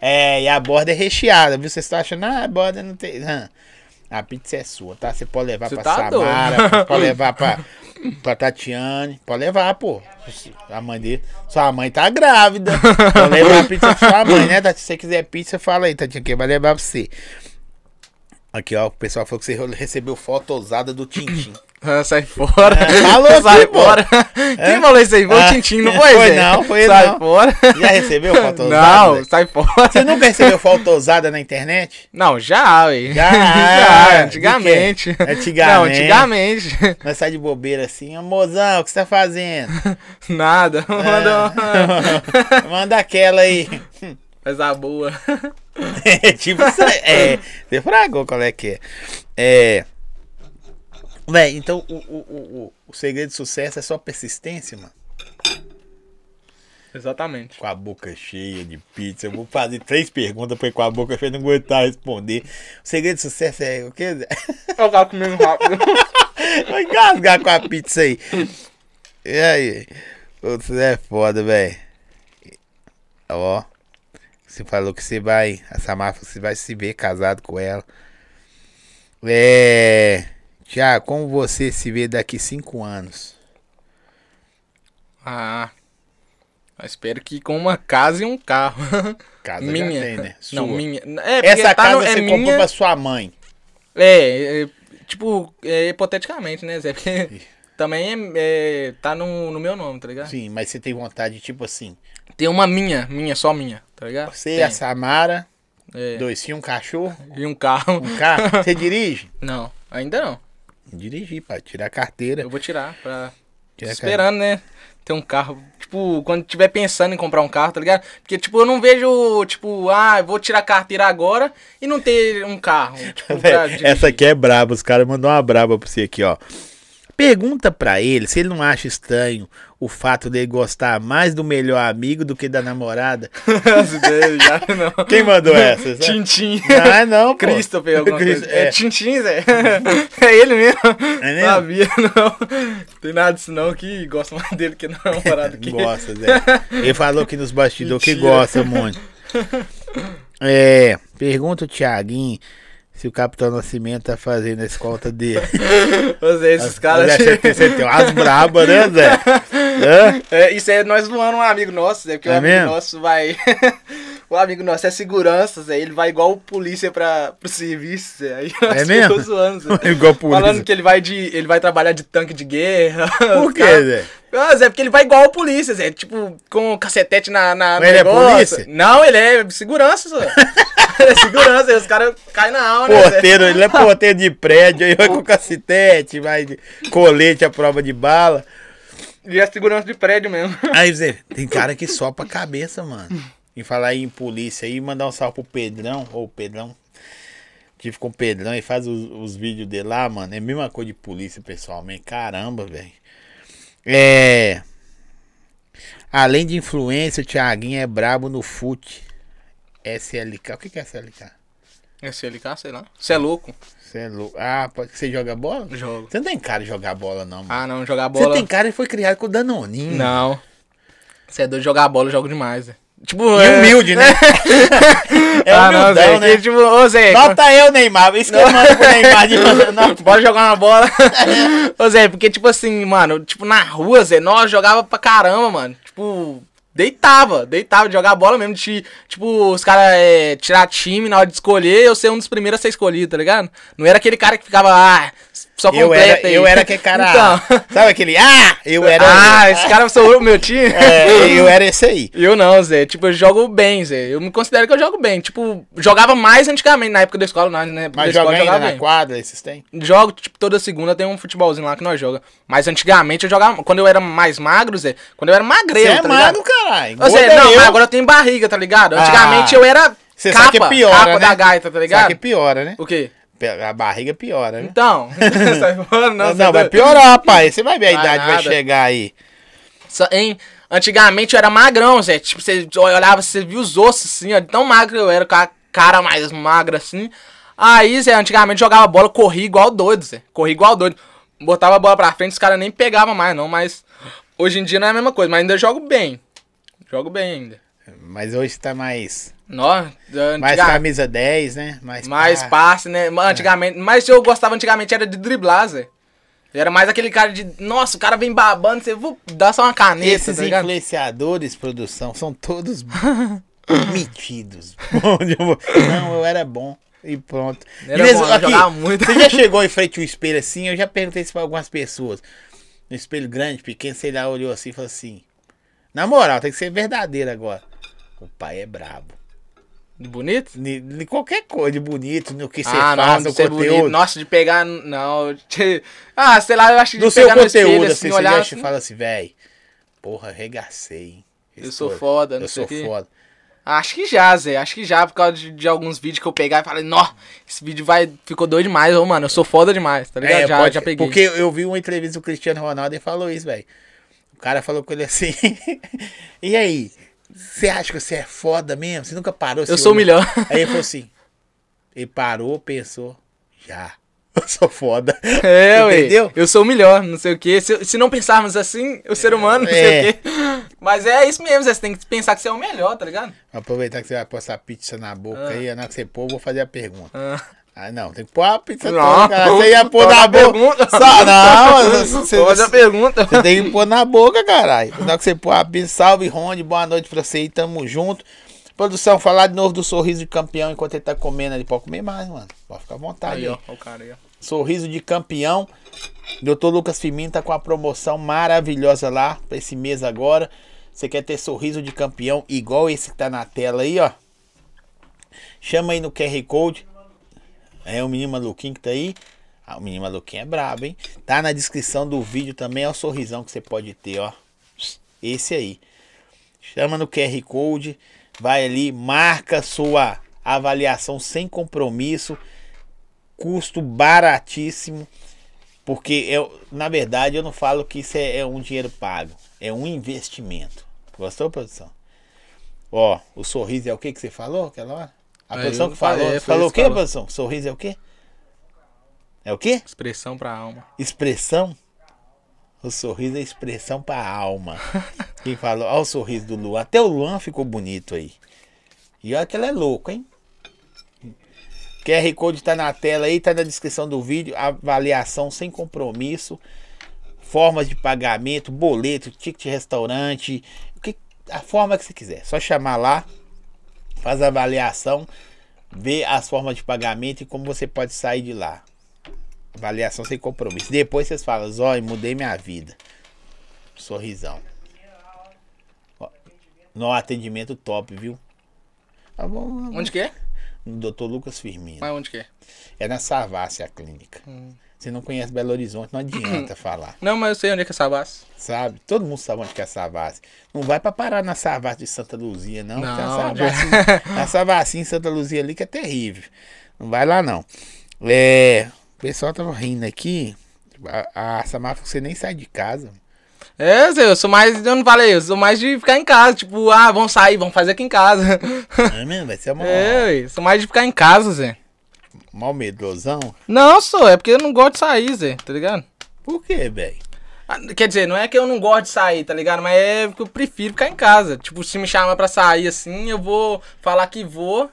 É, e a borda é recheada, viu? Você está achando, ah, a borda não tem. Hã? A pizza é sua, tá? Você pode levar Você pra tá Samara, pode *laughs* levar pra, pra Tatiane, pode levar, pô. A mãe dele. Sua mãe tá grávida. Pode levar a pizza pra sua mãe, né, Tati? Se você quiser pizza, fala aí, Tatiana, que vai levar pra você. Aqui, ó, o pessoal falou que você recebeu foto ousada do Tintim. Ah, sai fora. É, falou sai aqui, pô. fora. Quem falou isso aí? Foi Ah, o Tintim, não foi, foi Zé? não, foi ele Sai não. fora. Já recebeu foto ousada? Não, velho? sai fora. Você nunca recebeu foto ousada na internet? Não, já, ué. Já, *laughs* já, de antigamente. Antigamente. Não, antigamente. Nós sai de bobeira assim, amorzão, o que você tá fazendo? *laughs* Nada. Manda, É. *laughs* Manda aquela aí. Faz a boa. É, tipo, aí. é, você fragou qual é que é. É. Véi, então o, o, o, o, segredo de sucesso é só persistência, mano. Exatamente. Com a boca cheia de pizza. Eu vou fazer três perguntas pra ir com a boca cheia não aguentar responder. O segredo de sucesso é o quê? Eu *laughs* tava comendo rápido. *laughs* Vai engasgar com a pizza aí. E aí? Você é foda, velho. Ó. Você falou que você vai. A Samara falou que você vai se ver casado com ela. É. Tiago, como você se vê daqui cinco anos? Ah. Espero que com uma casa e um carro. *laughs* Casa minha. já tem, né? Não, Sua. minha. É, Essa tá casa no, é você comprou minha. pra sua mãe. É, é, tipo, é, hipoteticamente, né, Zé? Porque também é, é, tá no, no meu nome, tá ligado? Sim, mas você tem vontade, tipo assim. Tem uma minha, minha, só minha, tá ligado? Você e Tem. a Samara, É, dois filhos, um cachorro, E um carro. um carro. Você *laughs* dirige? Não, ainda não. Dirigir, pra tirar a carteira. Eu vou tirar pra. Tirar esperando, né? Ter um carro. Tipo, quando tiver pensando em comprar um carro, tá ligado? Porque, tipo, eu não vejo, tipo, ah, eu vou tirar a carteira agora e não ter um carro. *laughs* Tipo. Essa aqui é braba, os caras mandou uma braba pra você aqui, ó. Pergunta pra ele se ele não acha estranho o fato dele gostar mais do melhor amigo do que da namorada. *laughs* Já não. Quem mandou essa? sabe? Tintim. Não, é não, pô. Christopher, alguma Chris- coisa. É, é. Tintim, Zé. *laughs* É ele mesmo. É mesmo? Sabia, não. Tem nada disso não que gosta mais dele que da namorada aqui. Gosta, Zé. *laughs* Ele falou aqui nos bastidores que gosta muito. É, pergunta o Thiaguinho se o Capitão Nascimento tá fazendo a escolta dele. *laughs* Ô, Zé, esses caras. Zé, *laughs* você, tem- umas brabas, né, Zé? É, isso é nós zoando um amigo nosso, Zé, porque É o amigo mesmo? nosso vai. *laughs* o amigo nosso é segurança, Zé. Ele vai igual o polícia pra, pro serviço, Zé. Aí É mesmo? zoando, Zé. Igual polícia. Falando que ele vai de. ele vai trabalhar de tanque de guerra. Por quê, caras- Zé? Ah, Zé, porque ele vai igual o polícia, Zé. Tipo, com cacetete na. na Mas ele é negócio. polícia? Não, ele é segurança, Zé. *laughs* ele é segurança, aí os caras caem na alma, né, Zé? Porteiro, ele é porteiro de prédio, aí vai com cacetete, vai de colete à prova de bala. E é segurança de prédio mesmo. *laughs* Aí, Zé, tem cara que sopa a cabeça, mano. E falar aí em polícia aí, mandar um salve pro Pedrão, ou Pedrão. Tive com o Pedrão e faz os, os vídeos dele lá, mano. É a mesma coisa de polícia, pessoalmente. Caramba, velho. É. Além de influência, o Thiaguinho é brabo no fute. SLK. O que que é SLK? SLK, sei lá. Você é louco? Você é louco. Ah, pode que você joga bola? Jogo. Você não tem cara de jogar bola, não, mano. Ah, não, jogar Você bola. tem cara e foi criado com o Danoninho. Não. Você é doido de jogar bola, eu jogo demais, Zé. Tipo, E humilde, né? *laughs* é ah, não, Zé, né? que, tipo, ô Zé, Nota eu, Neymar. Isso que eu mando pro Neymar. De... Não, *laughs* Bora jogar uma bola. *laughs* Ô Zé, porque, tipo assim, mano, tipo, na rua, Zé, nós jogava pra caramba, mano. Tipo, deitava, deitava de jogar bola mesmo. De, tipo, os caras é, tirar time na hora de escolher, eu ser um dos primeiros a ser escolhido, tá ligado? Não era aquele cara que ficava, ah, só eu completa era, aí. eu era aquele cara. Então. Sabe aquele. Ah! Eu era. Ah, esse cara sou eu, meu time. É, eu era esse aí. Eu não, Zé. Tipo, eu jogo bem, Zé. Eu me considero que eu jogo bem. Tipo, jogava mais antigamente, na época da escola, não, época Mas joga eu ainda jogava na bem. quadra, esses tem? Jogo, tipo, toda segunda tem um futebolzinho lá que nós joga. Mas antigamente eu jogava. Quando eu era mais magro, Zé. Quando eu era Você magreiro, é tá magro, caralho. Zé, é não, eu. agora eu tenho barriga, tá ligado? Antigamente Ah, eu era Você capa, sabe que piora, capa né? da gaita, tá Sabe ligado? que piora, né? O quê? A barriga piora, né? Então. *laughs* Sai fora, não, Não, é vai doido. piorar, pai. Você vai ver a Vai idade vai nada. chegar aí. Só- hein? Antigamente eu era magrão, Zé. Tipo, você olhava, você via os ossos assim, ó. Tão magro eu era, com a cara mais magra assim. Aí, Zé, antigamente jogava bola, corria igual doido, Zé. Corria igual doido. Botava a bola pra frente, os caras nem pegavam mais, não. Mas hoje em dia não é a mesma coisa. Mas ainda jogo bem. Jogo bem ainda. Mas hoje tá mais. Nó, Mais camisa 10, né? Mais, mais passe, né? Antigamente. Mas eu gostava antigamente era de driblar, Zé. Era mais aquele cara de. Nossa, o cara vem babando, você vou dar só uma caneta, Esses tá influenciadores, produção, são todos *laughs* metidos. *laughs* Não, eu era bom. E pronto. Era vez- bom, aqui, jogava muito. Você já *laughs* chegou em frente ao espelho assim? Eu já perguntei isso pra algumas pessoas. No espelho grande, pequeno, sei lá, olhou assim e falou assim. Na moral, tem que ser verdadeiro agora. O pai é brabo. Bonito? De, de qualquer coisa, de bonito, no que você ah, faz, não, no de conteúdo. bonito. Nossa, de pegar. Não. de- Ah, sei lá, eu acho que de no seu conteúdo, espelho, assim, assim, você olhar assim, fala assim, velho. Porra, arregacei. Eu sou foda, não Eu sei sou o quê. foda. Acho que já, Zé. Acho que já, por causa de, de alguns vídeos que eu pegar e falei, nó, esse vídeo vai, ficou doido demais, ô, mano, eu sou foda demais, tá ligado? É, já, pode- já peguei. Porque eu vi uma entrevista do Cristiano Ronaldo e falou isso, velho. O cara falou com ele assim. *laughs* e aí? Você acha que você é foda mesmo? Você nunca parou? Eu sou o melhor. Aí ele falou assim. Ele parou, pensou. Já. *laughs* Eu sou foda. É, ué. Entendeu? Eu sou o melhor, não sei o quê. Se, se não pensarmos assim, o ser humano, não sei É. o quê. Mas é isso mesmo. Você tem que pensar que você é o melhor, tá ligado? Vou aproveitar que você vai pôr essa pizza na boca Ah. aí. Na hora que você pôr, eu vou fazer a pergunta. Ah. Ah, não. Tem que pôr a pizza Não, toda, cara. Você ia pôr na boca. pergunta. Só, não, você, Vou fazer a pergunta. Você tem que pôr na boca, caralho. Na que você pôr a pizza, salve, Ronde, boa noite pra você aí, tamo junto. Produção, falar de novo do sorriso de campeão enquanto ele tá comendo ali. Pode comer mais, mano. Pode ficar à vontade Aí, aí. Ó o cara aí, ó. Sorriso de campeão. Doutor Lucas Firmino tá com a promoção maravilhosa lá pra esse mês agora. Você quer ter sorriso de campeão igual esse que tá na tela aí, ó. Chama aí no QR Code. É o menino maluquinho que tá aí. Ah, o menino maluquinho é brabo, hein? Tá na descrição do vídeo também, é o sorrisão que você pode ter, ó. Esse aí. Chama no QR Code. Vai ali, marca sua avaliação sem compromisso custo baratíssimo. Porque eu, na verdade, eu não falo que isso é, é um dinheiro pago. É um investimento. Gostou, produção? Ó, o sorriso é o que que você falou aquela hora? A É, produção que falou. falou o que, falou. produção? Sorriso é o quê? É o quê? Expressão pra alma. Expressão? O sorriso é expressão pra alma. *laughs* Quem falou? Olha o sorriso do Luan. Até o Luan ficou bonito aí. E olha que ele é louco, hein? QR Code tá na tela aí, tá na descrição do vídeo. Avaliação sem compromisso. Formas de pagamento, boleto, ticket de restaurante. O que, a forma que você quiser. Só chamar lá, faz a avaliação, vê as formas de pagamento e como você pode sair de lá. Avaliação sem compromisso. Depois vocês falam, Zói, mudei minha vida. Sorrisão. Ó, No atendimento top, viu? Tá bom. Onde que é? No Dr. Lucas Firmino. Mas onde que é? É na Savassi a clínica. Você não conhece Belo Horizonte, não adianta *clears throat* falar. Não, mas eu sei onde é que é base. Sabe? Todo mundo sabe onde que é Savassi. Não vai pra parar na Savassi de Santa Luzia, não. Não, Tem *laughs* a Savassi, Savassi em Santa Luzia ali que é terrível. Não vai lá, não. É, o pessoal tava rindo aqui. A, a você nem sai de casa. É, Zé, eu sou mais. Eu não falei, eu sou mais de ficar em casa. Tipo, ah, vamos sair, vamos fazer aqui em casa. É mesmo? Vai ser mó, *laughs* É, ué, sou mais de ficar em casa, Zé. Mó medrosão. Não, sou, é porque eu não gosto de sair, Zé, tá ligado? Por quê, velho? Ah, Quer dizer, não é que eu não gosto de sair, tá ligado? Mas é que eu prefiro ficar em casa. Tipo, se me chamar pra sair assim, eu vou falar que vou.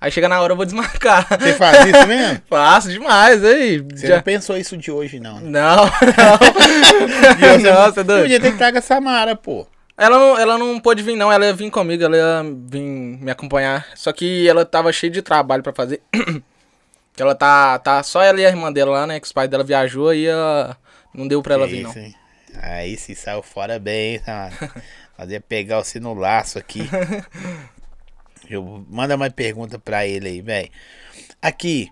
Aí chega na hora eu vou desmarcar. Você faz isso mesmo? *laughs* Faço demais, aí. Você Já- não pensou isso de hoje, não. né? Não, não. *laughs* você não, você é doido. Podia ter que traga a Samara, pô. Ela não, ela não pôde vir, não. Ela ia vir comigo, ela ia vir me acompanhar. Só que ela tava cheia de trabalho pra fazer. *coughs* que ela tá, tá. Só ela e a irmã dela lá, né? Que os pais dela viajou aí ela não deu pra ela vir, não. Aí se saiu fora bem, hein, Samara. Nós *laughs* ia pegar você no laço aqui. *laughs* Eu, manda mais pergunta pra ele aí, velho. Aqui.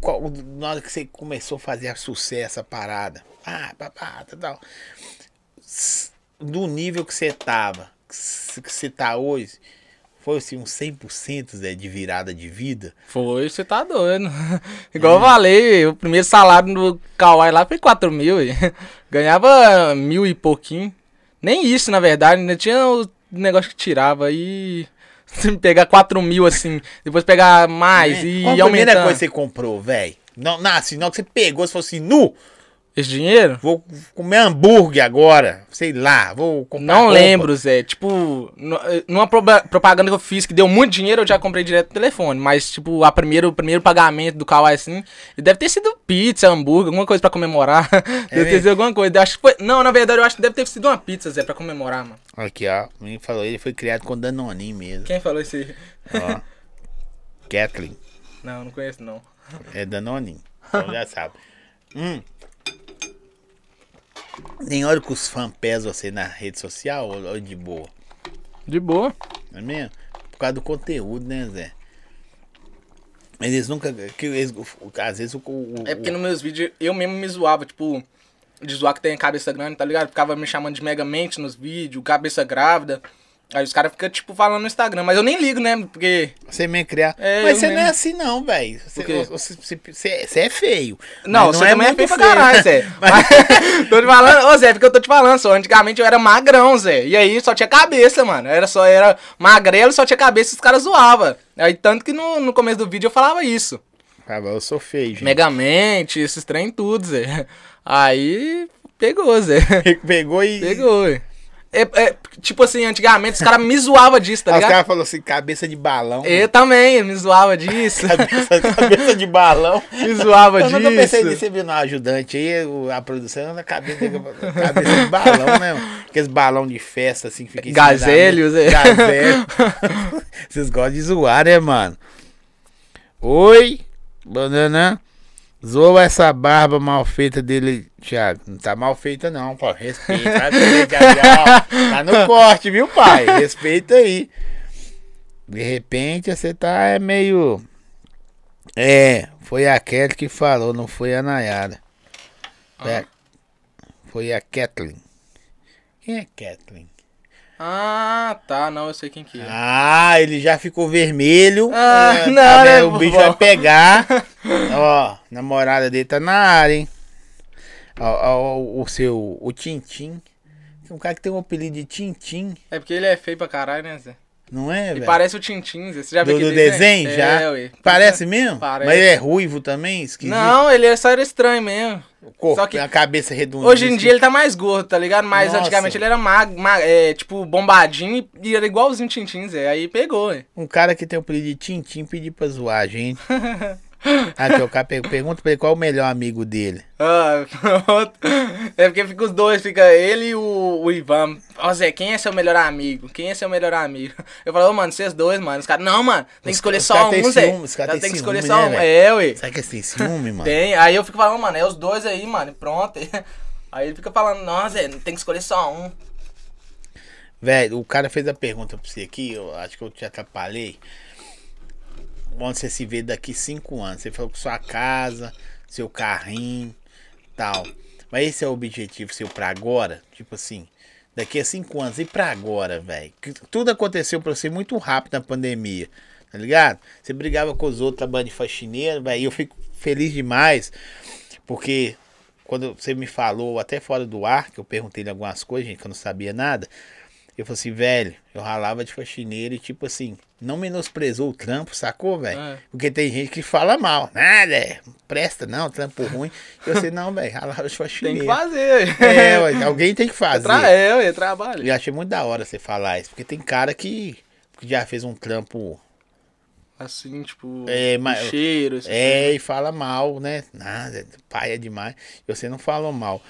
Qual, na hora que você começou a fazer sucesso a parada. Ah, papá, tal, tal. S- Do nível que você tava, que você tá hoje, foi assim, uns 100% Zé, de virada de vida? Foi, você tá doido. *laughs* Igual eu falei, o primeiro salário do Kawaii lá foi 4 mil. e *laughs* Ganhava mil e pouquinho. Nem isso, na verdade. Ainda tinha o negócio que tirava aí. Se *laughs* pegar 4 mil assim, depois pegar mais Né? e Qual a primeira aumentando. coisa que você comprou, velho? Não, não, assim, não que você pegou, você falou assim, nu, Esse dinheiro? vou comer hambúrguer agora, sei lá, vou comprar Não roupa. lembro, Zé. Tipo, nu- numa propaganda que eu fiz que deu muito dinheiro, eu já comprei direto no telefone. Mas, tipo, a primeiro, o primeiro pagamento do Kawaii, assim, deve ter sido pizza, hambúrguer, alguma coisa pra comemorar. *laughs* deve ter sido alguma coisa. Eu Acho que foi... Não, na verdade, eu acho que deve ter sido uma pizza, Zé, pra comemorar, mano. Aqui, ó, o menino falou, ele foi criado com Danoninho mesmo, Quem falou isso aí? ó. *laughs* Kathleen, Não, não conheço, não. é Danoninho, *laughs* então já sabe. Hum. Tem hora que os fãs pesam você na rede social ou, de boa? De boa. É mesmo? Por causa do conteúdo, né, Zé? Mas eles nunca. Que eles, às vezes o. o- É porque nos meus vídeos eu mesmo me zoava, tipo, de zoar que tem cabeça grande, tá ligado? Ficava me chamando de megamente nos vídeos, cabeça grávida. Aí os caras ficam, tipo, falando no Instagram. Mas eu nem ligo, né? Porque. Você mesmo criar. É, Mas você não é mesmo. assim, não, velho. Você, você, você- você- é feio. Não, você também é muito feio pra caralho, Zé. *laughs* Mas- *laughs* tô te falando, ô Zé, porque eu tô te falando, só. Antigamente eu era magrão, Zé. E aí só tinha cabeça, mano. Era só, era magrelo, só tinha cabeça e os caras zoavam. Aí tanto que no, no começo do vídeo eu falava isso. Ah, eu sou feio, gente. Megamente, esses trem tudo, Zé. Aí pegou, Zé. Pegou e. Pegou. É, é, tipo assim, antigamente os caras me zoavam disso, tá Aí os ligado? caras falaram assim, cabeça de balão. Eu também, me zoava disso. *laughs* Cabeça, cabeça de balão. me zoava Eu nunca pensei nisso. disso. Você viu no ajudante aí, a produção na cabeça, cabeça de balão, né? Aqueles balão de festa, assim, que fica em. Gazelhos, é. *laughs* Vocês gostam de zoar, né, mano? Oi, banana. Zoa essa barba mal feita dele, Thiago. Não tá mal feita, não, pô. Respeita. Tá. Tá no corte, viu, pai? Respeita aí. De repente, você tá é meio. É, foi a Kelly que falou, não foi a Nayara. Foi, a... foi a Kathleen. Quem é Kathleen? Ah, tá, não, eu sei quem que é. Ah, ele já ficou vermelho. Ah, É, não, tá né? O bicho vai pegar. *laughs* Ó, namorada dele tá na área, hein? Ó, ó, o, o seu, o Tintim. Tem um cara que tem um apelido de Tintim, É porque ele é feio pra caralho, né, Zé? não é, Ele velho? parece o Tintin, Zé. Você já viu Do, desenho, já? É, ué. Parece mesmo? Parece. Mas ele é ruivo também? Esquisito? Não, ele é só era estranho mesmo. O corpo, só que- a cabeça redondinha. Hoje em assim. dia ele tá mais gordo, tá ligado? Mas Nossa. antigamente ele era mag, mag- é, tipo, bombadinho e era igualzinho o Tintin, Zé. Aí pegou, ué. Um cara que tem o apelido de Tintim pediu pra zoar a gente. *laughs* Aqui, o cara per- pergunta pra ele qual é o melhor amigo dele. Ah, pronto. É porque fica os dois, fica ele e o, o Ivan. Ó, Zé, quem é seu melhor amigo? Quem é seu melhor amigo? Eu falo, ô, mano, vocês dois, mano. Os caras, não, mano, tem que escolher os só um, Zé. ciúme, os caras Tem têm que escolher ciúme, só né, um. velho? É, ué. Será que eles têm ciúme, mano? Tem. Aí eu fico falando, mano, é os dois aí, mano, pronto. *laughs* Aí ele fica falando, nossa, Zé, tem que escolher só um. Velho, o cara fez a pergunta pra você aqui, eu acho que eu te atrapalhei. Onde você se vê daqui cinco anos? Você falou com sua casa, seu carrinho, tal. Mas esse é o objetivo seu pra agora? Tipo assim, daqui a cinco anos e pra agora, velho? Tudo aconteceu pra você muito rápido na pandemia, tá ligado? Você brigava com os outros trabalhando de faxineiro, velho. Eu fico feliz demais, porque quando você me falou, até fora do ar, que eu perguntei algumas coisas, gente, que eu não sabia nada. Eu falei assim, velho, eu ralava de faxineiro e tipo assim, não menosprezou o trampo, sacou, velho? É. Porque tem gente que fala mal. Nada, é, não presta não, trampo ruim. Eu falei, não, velho, ralava de Tem faxineiro. que fazer. É, *laughs* ué, alguém tem que fazer. Tra é, ué, trabalho. E eu achei muito da hora você falar isso, porque tem cara que, que já fez um trampo Assim, tipo, É, mas- cheiro. assim. é e fala mal, né? Nada, pai é demais. E você não falou mal.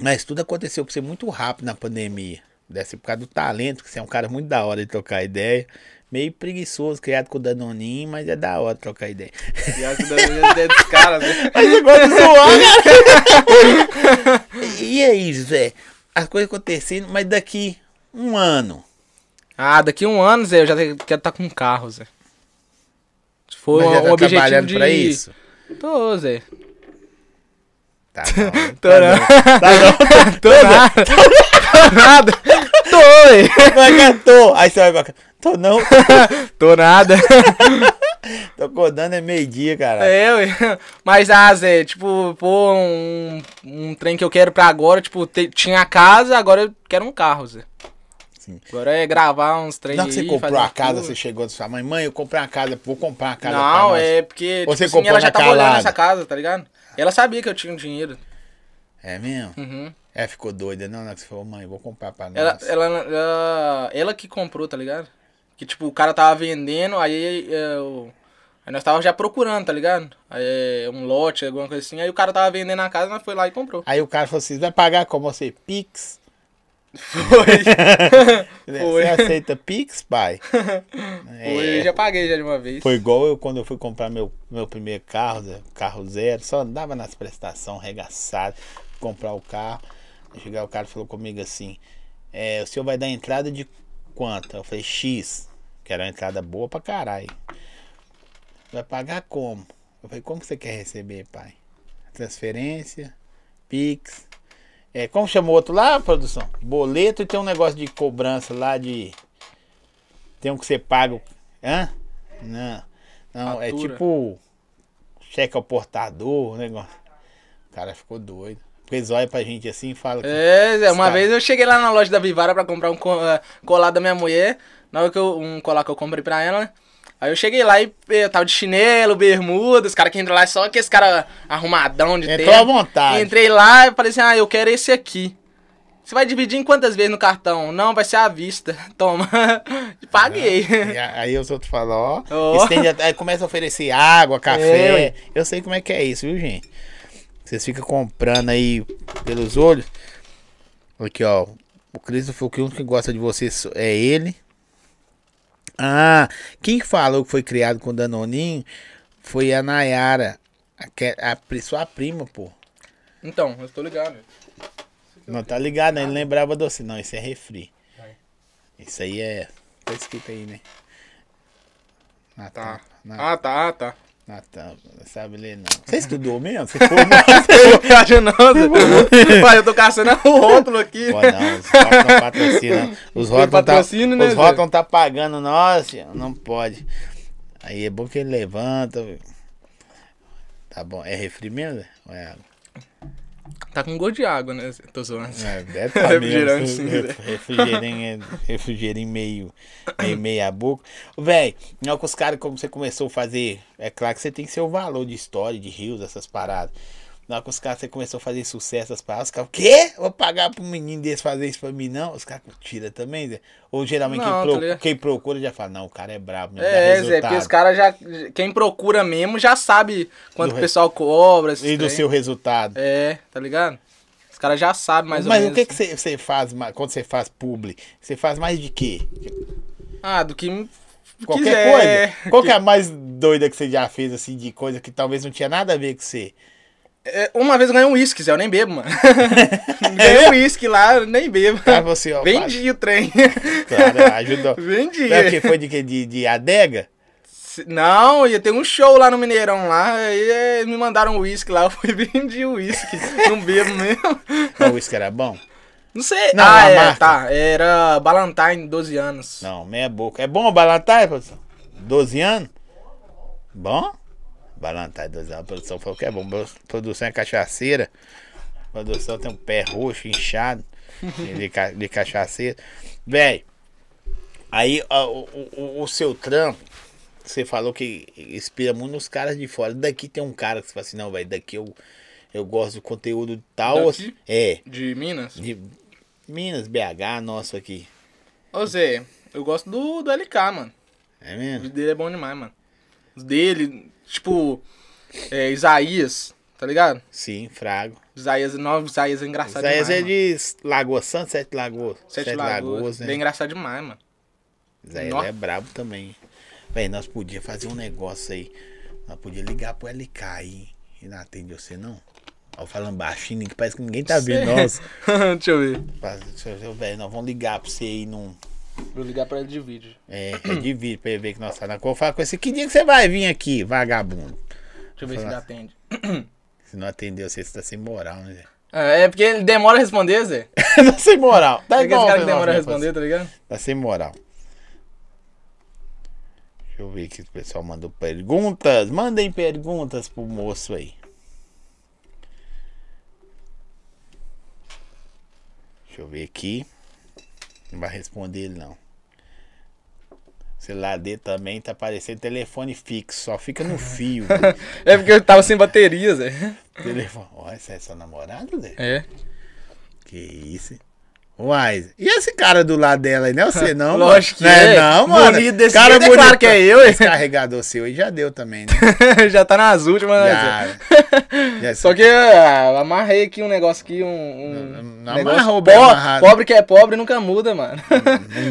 Mas tudo aconteceu pra você muito rápido na pandemia. Deve ser por causa do talento, que você é um cara muito da hora de trocar ideia. Meio preguiçoso, criado com o Danoninho, mas é da hora trocar ideia. E a vida ideia dos caras, né? *laughs* Mas você gosta de zoar, cara. E aí, Zé? As coisas acontecendo, mas daqui um ano. Ah, daqui um ano, Zé, eu já quero estar com um carro, Zé. Se for mas já um tá objetivo trabalhando de... pra isso? Tô, Zé. Tá *laughs* não. Tô tá não. não. Tá *laughs* não. Tô nada. Tô nada. Tô, ué. Como é que tô? Aí você vai pra cá. Tô não. Tô nada. Tô acordando é meio-dia, cara. É, ué. Mas, ah, Zé, tipo, pô, um, um trem que eu quero pra agora, tipo, te- tinha a casa, agora eu quero um carro, Zé. Sim. Agora é gravar uns trem Não que você comprou a casa, tudo. você chegou e sua mãe, mãe, eu comprei uma casa, vou comprar uma casa Não, é porque, tipo você assim, comprou ela já tava olhando calada? essa casa, tá ligado? Ela sabia que eu tinha um dinheiro. É mesmo? Uhum. É, ficou doida, não, não, que você falou, mãe, vou comprar pra nós. Ela, ela, ela, ela que comprou, tá ligado? Que tipo, o cara tava vendendo, aí eu. Aí nós tava já procurando, tá ligado? Aí é, um lote, alguma coisa assim. Aí o cara tava vendendo a casa, nós foi lá e comprou. Aí o cara falou assim, vai pagar como você? Pix? Foi. *laughs* Foi. Você aceita Pix, pai? É. *laughs* Foi, eu já paguei já de uma vez. Foi igual eu quando eu fui comprar meu, meu primeiro carro, carro zero, só andava nas prestações, regaçado, comprar o carro. Chegar o cara falou comigo assim, é, o senhor vai dar entrada de quanto? Eu falei, X, que era uma entrada boa pra caralho. Vai pagar como? Eu falei, como que você quer receber, pai? Transferência, Pix. É, como chamou outro lá, produção? Boleto e tem um negócio de cobrança lá de. Tem um que você paga. Hã? Não. Não, é Fatura. tipo. Cheque ao portador, o negócio. O cara ficou doido. Porque eles olham pra gente assim e falam. que- É, uma Cara. vez eu cheguei lá na loja da Vivara pra comprar um eh, colar da minha mulher. Na hora que eu, um colar que eu comprei pra ela, né? Aí eu cheguei lá e eh, eu tava de chinelo, bermuda, os caras que entram lá é só aqueles caras arrumadão de Entrou à terno. vontade. Entrei lá e falei assim, ah, eu quero esse aqui. Você vai dividir em quantas vezes no cartão? Não, vai ser à vista. *laughs* Toma. *laughs* Paguei. Aí os outros falam, ó. *laughs* Ó. estende Aí começa a oferecer água, É, café. ué. eu sei como é que é isso, viu, gente? Vocês ficam comprando aí pelos olhos. Aqui, ó. O Cristo falou que o único que gosta de vocês é ele. Ah, quem falou que foi criado com Danoninho foi a Nayara. A, a, sua prima, pô. Então, eu tô ligado. Não tá ligado, né? Ele lembrava doce. Não, isso é refri. Isso aí é. Tá escrito aí, né? Natan. Tá. Na- Ah, tá, tá. Natan, não sabe ler não. Você estudou mesmo? Você *laughs* formou? Eu viajo não, Zé. Pai, eu tô caçando o rótulo aqui. Pô, não, os rótulos não patrocinam. Os rótulos tá, né, os rótulos não tá pagando filho. não pode. Aí é bom que ele levanta. Tá bom, é refri mesmo? Ou é água? Tá com gosto de água, né? Tô zoando. É, *laughs* deve tá Refrigerante, mesmo. sim, Ref- Refrigerinho, refrigerinho meio, meio meia boca. Véi, não é que os caras, como você começou a fazer, é claro que você tem seu valor de história, de rios, essas paradas. Na hora que os caras, você começou a fazer sucesso, paradas, os caras, o quê? Vou pagar um menino desse fazer isso pra mim, não? Os caras tiram também, Zé? Ou geralmente Não, quem, tá pro- quem procura já fala, não, o cara é brabo, mesmo, É, Zé, porque os caras já. Quem procura mesmo já sabe quanto Do o pessoal cobra. E do trem. seu resultado. É, tá ligado? Os caras já sabem mais Mas ou o menos. que, que você, você faz quando você faz publi? Você faz mais de quê? Ah, do que. Qualquer quiser. coisa. *laughs* Qual que é a mais doida que você já fez, assim, de coisa que talvez não tinha nada a ver com você? É, Uma vez eu ganhei um uísque, Zé, eu nem bebo, mano. *laughs* ganhei um uísque lá, eu nem bebo. Cara, você, ó, Vendi o trem. ajudou. *laughs* Vendi. Não é que foi de, quê? de, de adega? Não, ia ter um show lá no Mineirão lá, é, me mandaram um uísque lá, *laughs* eu fui e vendi o uísque. não bebo mesmo. O uísque era bom? Não sei. Não, ah, é, marca. tá. Era Ballantine, 12 anos. Não, meia boca. É bom o Balantai, produção? 12 anos? Bom? Balantai, 12 anos. A produção falou que é bom. Produção é cachaceira. A produção tem um pé roxo, inchado. *laughs* de, ca- de cachaceiro. Velho, aí ó, o, o- o seu trampo, você falou que inspira muito nos caras de fora. Daqui tem um cara que você fala assim, não, velho, daqui eu, eu gosto do conteúdo tal. Daqui? É, De Minas? de Minas, BH, nosso aqui. Ô Zé, eu gosto do, do LK, mano. É O mesmo? vídeo dele é bom demais, mano. Os dele, tipo, é, Isaías, tá ligado? Sim, Frago. Isaías, não, Isaías é engraçado Isaías demais. é mano. de Lagoa Santa, Sete Lagoas. Sete, Lagoas. né? Bem engraçado demais, mano. Isaías Nó. é brabo também. Véi, nós podíamos fazer um negócio aí. Nós podíamos ligar pro LK aí. E não atende você, não? Ó, falando baixinho, que parece que ninguém tá vendo nós. *laughs* Deixa eu ver. Velho, nós vamos ligar pra você aí num. Vou ligar pra ele de vídeo. É, é de vídeo pra ele ver que nós tá na cor. Fala com esse. Que dia que você vai vir aqui, vagabundo? Deixa eu ver se ele atende. *clears throat* Se não atendeu, você tá sem moral, né, Zé? É, é porque ele demora a responder, Zé. *laughs* tá sem moral. Tá aquele igual cara que demora a né, responder, tá ligado? Tá sem moral. Deixa eu ver aqui se o pessoal mandou perguntas. Mandem perguntas pro moço aí. Deixa eu ver aqui. Não vai responder ele não. O celular dele também tá parecendo telefone fixo, só fica no *laughs* fio. É porque eu tava sem bateria, Zé. telefone. Olha, essa é sua namorada, Zé? É. Que isso, hein? Uai, e esse cara do lado dela aí? Não é você, não? Lógico mano? que Não é. Não, mano. Bonito desse cara jeito, é claro bonito. que é eu? Esse carregador seu aí já deu também, né? *laughs* Já tá nas últimas, né, Zé? *laughs* Já. já Só que ah, amarrei aqui um negócio aqui, um. um Não negócio amarrou bem po- amarrado. Pobre que é pobre nunca muda, mano.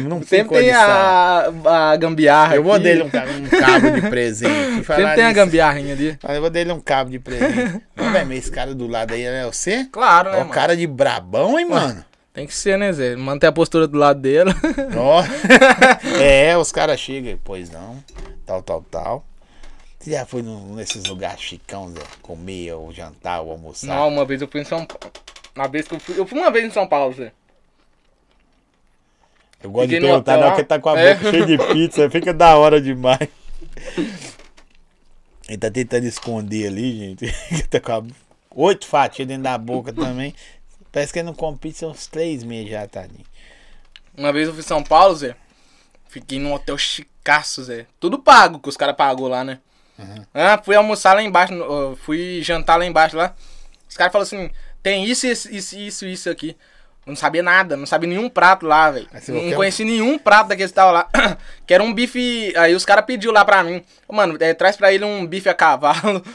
não, não *laughs* Sempre tem a, a gambiarra. Eu vou aqui. dele um, um cabo de presente. Sempre tem a nisso, gambiarrinha ali. Eu vou dele um cabo de presente. Não, velho, mas esse cara do lado aí é você? Claro, né, mano? o cara de brabão, hein, mano? Tem que ser, né, Zé? Manter a postura do lado dela. Ó. *laughs* é, os caras chegam, pois não, tal, tal, tal. Você já foi nesses lugares chicão, Zé? Comer, ou jantar, ou almoçar? Não, uma vez eu fui em São Paulo. Uma vez que eu fui. Eu fui uma vez em São Paulo, Zé. Eu gosto de Fiquei no perguntar, não, porque tá com a É. boca cheia de pizza, fica da hora demais. Ele tá tentando esconder ali, gente. Ele *laughs* tá com a... oito fatias dentro da boca também. Parece que ele não há uns três meses já, tadinho. Uma vez eu fui em São Paulo, Zé. Fiquei num hotel chicaço, Zé. Tudo pago, que os caras pagou lá, né? Ah, fui almoçar lá embaixo, fui jantar lá embaixo lá. Os caras falaram assim, tem isso, isso, isso, isso, aqui. Eu não sabia nada, não sabia nenhum prato lá, velho. Não falou, conheci nenhum prato daqueles que tava lá. *coughs* que era um bife. Aí os caras pediu lá pra mim. Mano, é, traz pra ele um bife a cavalo. *laughs*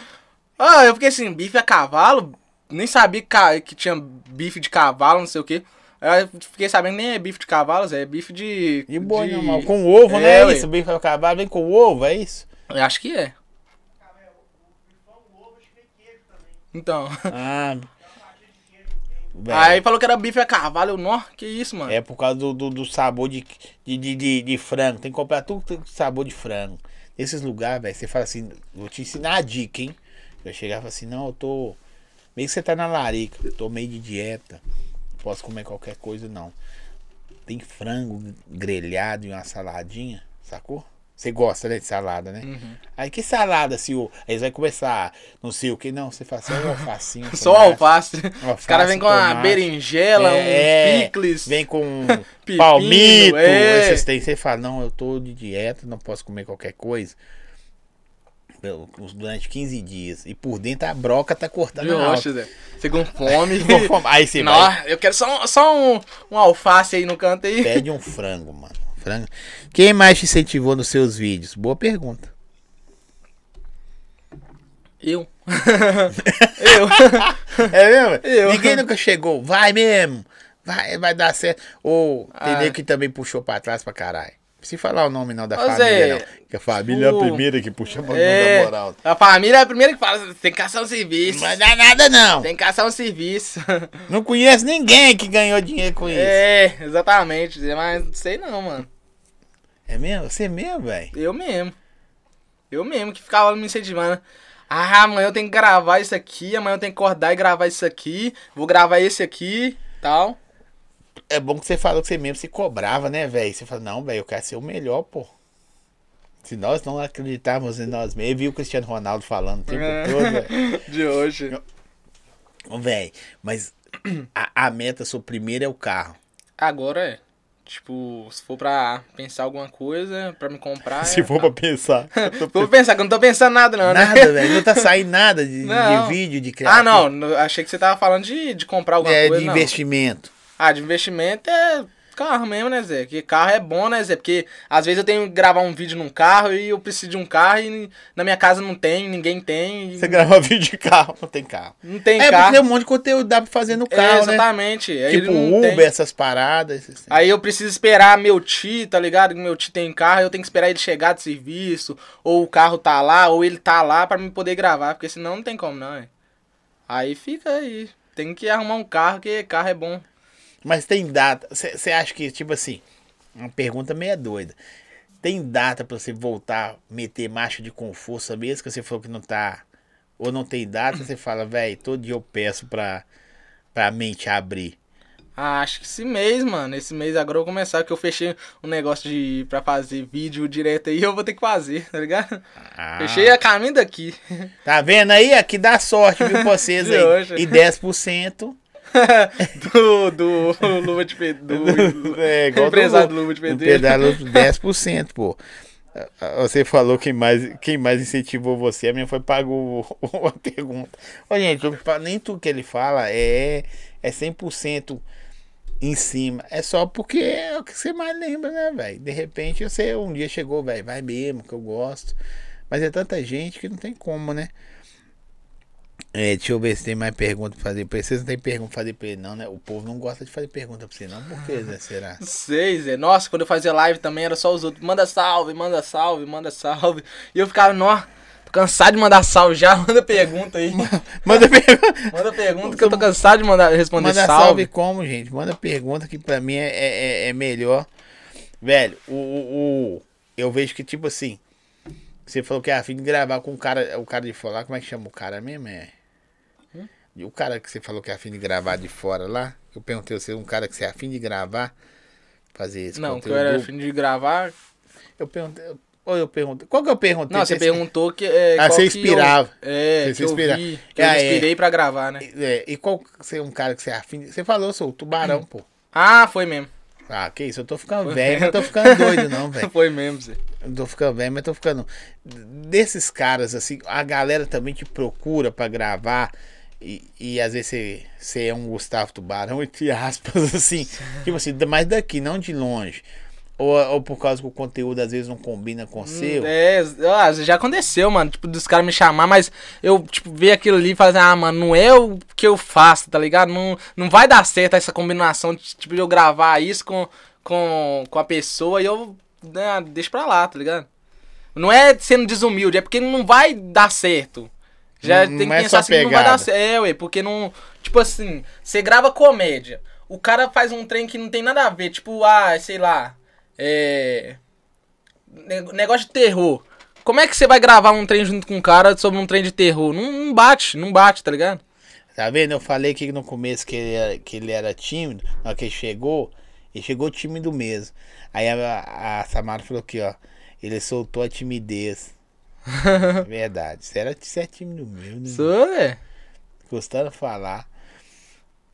Ah, eu fiquei assim, bife a cavalo? Nem sabia que, tinha bife de cavalo, não sei o quê. Eu fiquei sabendo nem é bife de cavalo, Zé, é bife de. E boa, de... normal. Com ovo, É, né? É ué. isso, bife acabado vem com ovo, é isso? Eu acho que é. Então. Ah. *laughs* Aí falou que era bife a cavalo. Eu, nó, que isso, mano? É por causa do, do, do sabor de, de, de, de, de frango. Tem que comprar tudo com sabor de frango. Nesses lugares, velho, você fala assim, vou te ensinar a dica, hein? Eu chegava e assim, não, eu tô. Meio que você tá na larica, tô meio de dieta. Posso comer qualquer coisa, não. Tem frango grelhado e uma saladinha, sacou? Você gosta, né, de salada, né? Uhum. Aí que salada, senhor? Aí você vai começar, não sei o que, não. Você fala só um alfacinho. *laughs* Só tomate. alface. Os Alface, caras vêm com uma tomate. berinjela, É, um picles. Vem com *laughs* palmito. é. Esses tem. Você fala, não, eu tô de dieta, não posso comer qualquer coisa. Durante 15 dias. E por dentro a broca tá cortando oxe, Zé? Você *laughs* com fome. Aí você Nó, vai, eu quero só, um- só um, um alface aí no canto aí. pede um frango, mano. Frango. Quem mais te incentivou nos seus vídeos? Boa pergunta. Eu. *laughs* eu. É mesmo? Eu. Ninguém nunca chegou. Vai mesmo. Vai, vai dar certo. Ou tem Ah. nego que também puxou pra trás pra caralho. Precisa falar o nome não da Ô, família, não. Que a família é a o- primeira que puxa pra É, da moral. a família é a primeira que fala, tem que caçar um serviço. Não vai dar nada, não. Tem que caçar um serviço. *laughs* Não conheço ninguém que ganhou dinheiro com isso. É, é, exatamente. Mas não sei não, mano. mesmo? Você mesmo, velho? Eu mesmo. Eu mesmo que ficava me incentivando. Ah, amanhã eu tenho que gravar isso aqui, amanhã eu tenho que acordar e gravar isso aqui, vou gravar esse aqui, tal. É bom que você falou que você mesmo se cobrava, né, velho? Você fala, não, velho, eu quero ser o melhor, pô. Se nós não acreditarmos em nós mesmos, eu vi o Cristiano Ronaldo falando o tempo É. todo, *laughs* velho. De hoje. Velho, mas *clears throat* a, a meta sua primeira é o carro. Agora é. Tipo, se for pra pensar alguma coisa, pra me comprar. Se é- for pra pensar. *laughs* Se for pensar, que eu não tô pensando nada, não, né? Nada, velho. Não tá *laughs* saindo nada de, de vídeo, de criar. Ah, não. Achei que você tava falando de, de comprar alguma É, coisa. de não. Ah, de investimento é carro mesmo, né, Zé? Que carro é bom, né, Zé? Porque às vezes eu tenho que gravar um vídeo num carro e eu preciso de um carro e na minha casa não tem, ninguém tem. e Você grava *laughs* vídeo de carro, não tem carro. Não tem é, porque carro. tem um monte de conteúdo dá pra fazer no É, carro, né? exatamente. Tipo Uber, tem. essas paradas. assim. Aí eu preciso esperar meu tio, tá ligado? Que Meu tio tem carro, eu tenho que esperar ele chegar de serviço, ou o carro tá lá, ou ele tá lá pra me poder gravar, porque senão não tem como não, é. Aí fica aí. Tem que arrumar um carro, que carro é bom. Mas tem data. Você acha que, tipo assim, uma pergunta meio doida. Tem data pra você voltar, meter marcha de com força mesmo, que você falou que não tá. Ou não tem data, você fala, velho, todo dia eu peço pra, pra mente abrir. Ah, acho que esse mês, mano. Esse mês agora eu vou começar, que eu fechei um negócio de pra fazer vídeo direto aí, *laughs* eu vou ter que fazer, tá ligado? Ah, Fechei a caminho daqui. Tá vendo aí? Aqui dá sorte, viu, pra *laughs* vocês aí. hoje. E 10%. *laughs* do, do *laughs* Luva de Pedro. Do, *laughs* É, igual empresário do, do Luva de Pedreiro. pedalo 10%, pô. Ah, Você falou que mais, quem mais incentivou você, a minha foi pagou a pergunta. Ô, gente, nem tudo que ele fala é, é 100% em cima. É só porque é o que você mais lembra, né, velho? De repente você um dia chegou, velho, vai mesmo, que eu gosto. Mas é tanta gente que não tem como, né? É, deixa eu ver se tem mais pergunta pra fazer pra ele. Vocês não tem pergunta pra fazer pra ele, não, né? O povo não gosta de fazer pergunta pra você, não. Por que, Zé? Será? *laughs* Não sei, Zé. Nossa, quando eu fazia live também era só os outros. Manda salve, manda salve, manda salve. E eu ficava, nó, tô cansado de mandar salve já. *laughs* Manda pergunta aí. Manda pergunta. *laughs* Manda pergunta que eu tô cansado de mandar, responder Manda salve. salve. como, gente? Manda pergunta que pra mim é, é, é melhor. Velho, o, o, o- eu vejo que, tipo assim, você falou que é afim de gravar com o cara, o cara de fora lá, como é que chama o cara mesmo? É? E O cara que você falou que é afim de gravar de fora lá, eu perguntei você, um cara que você é afim de gravar, fazer esse Não, que eu conteúdo. era fim de gravar. Eu perguntei, ou eu perguntei, qual que eu perguntei? Não, você perguntou que. É, Ah, você que inspirava. Eu, é, Você que se eu vi, que Ah, eu é. inspirei pra gravar, né? É, e qual que você é um cara que você é afim de... Você falou, sou o tubarão, pô. Ah, foi mesmo. Ah, que isso, eu tô ficando velho, mas tô ficando doido não, *laughs* velho. Foi mesmo, Zé. Tô ficando velho, mas tô ficando. Desses caras, assim, a galera também te procura pra gravar. E, e às vezes você, é um Gustavo Tubarão, *laughs* entre aspas, assim. tipo assim, mas daqui, não de longe. Ou, ou por causa que o conteúdo às vezes não combina com o seu. É, já aconteceu, mano. Tipo, dos caras me chamar, mas eu, tipo, ver aquilo ali e falar assim, ah, mano, não é o que eu faço, tá ligado? Não, não vai dar certo essa combinação de, tipo, de eu gravar isso com, com, com a pessoa e eu né, deixo pra lá, tá ligado? Não é sendo desumilde, é porque não vai dar certo. Já Não- tem que é pensar só assim, não vai dar certo. É, ué, porque não. Tipo assim, você grava comédia. O cara faz um trem que não tem nada a ver. Tipo, ah, sei lá. É. ne- Negócio de terror. Como é que você vai gravar um trem junto com um cara sobre um trem de terror? Não, não bate, não bate, tá ligado? Tá vendo? Eu falei que no começo que ele era, que ele era tímido. Na hora que ele chegou, ele chegou tímido mesmo. Aí a, a Samara falou aqui, ó. Ele soltou a timidez. *laughs* Verdade. Você, era, você é tímido mesmo, né? Sou, é. Gostando de falar.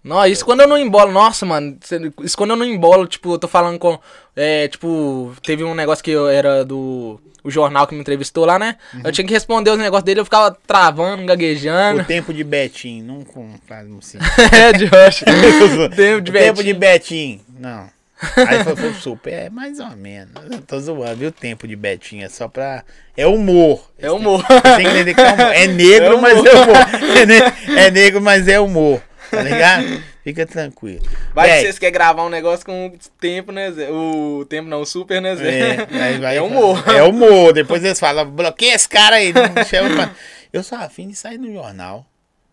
Não, isso quando eu não embolo, nossa, mano, isso quando eu não embolo, tipo, eu tô falando com, é, tipo, teve um negócio que eu era do, o jornal que me entrevistou lá, né, eu tinha que responder os negócios dele, eu ficava travando, gaguejando, O tempo de Betinho, não com. Assim. *laughs* é, de rocha, *laughs* tempo de o tempo de Betinho. Não. *laughs* Aí foi, foi super, é mais ou menos. Eu tô zoando, viu? O tempo de Betinho é só pra. É humor. é humor. Tem que entender que é humor. É negro, *laughs* É humor. mas é humor. É, ne- é negro, mas é humor. Tá ligado? Fica tranquilo. Vai que vocês querem gravar um negócio com o tempo, né, Zé, o tempo não, o super, né, Zé, É, vai- *laughs* é humor. É humor. Depois eles falam, bloqueia esse cara aí. Não chama pra... Eu sou afim de sair no jornal.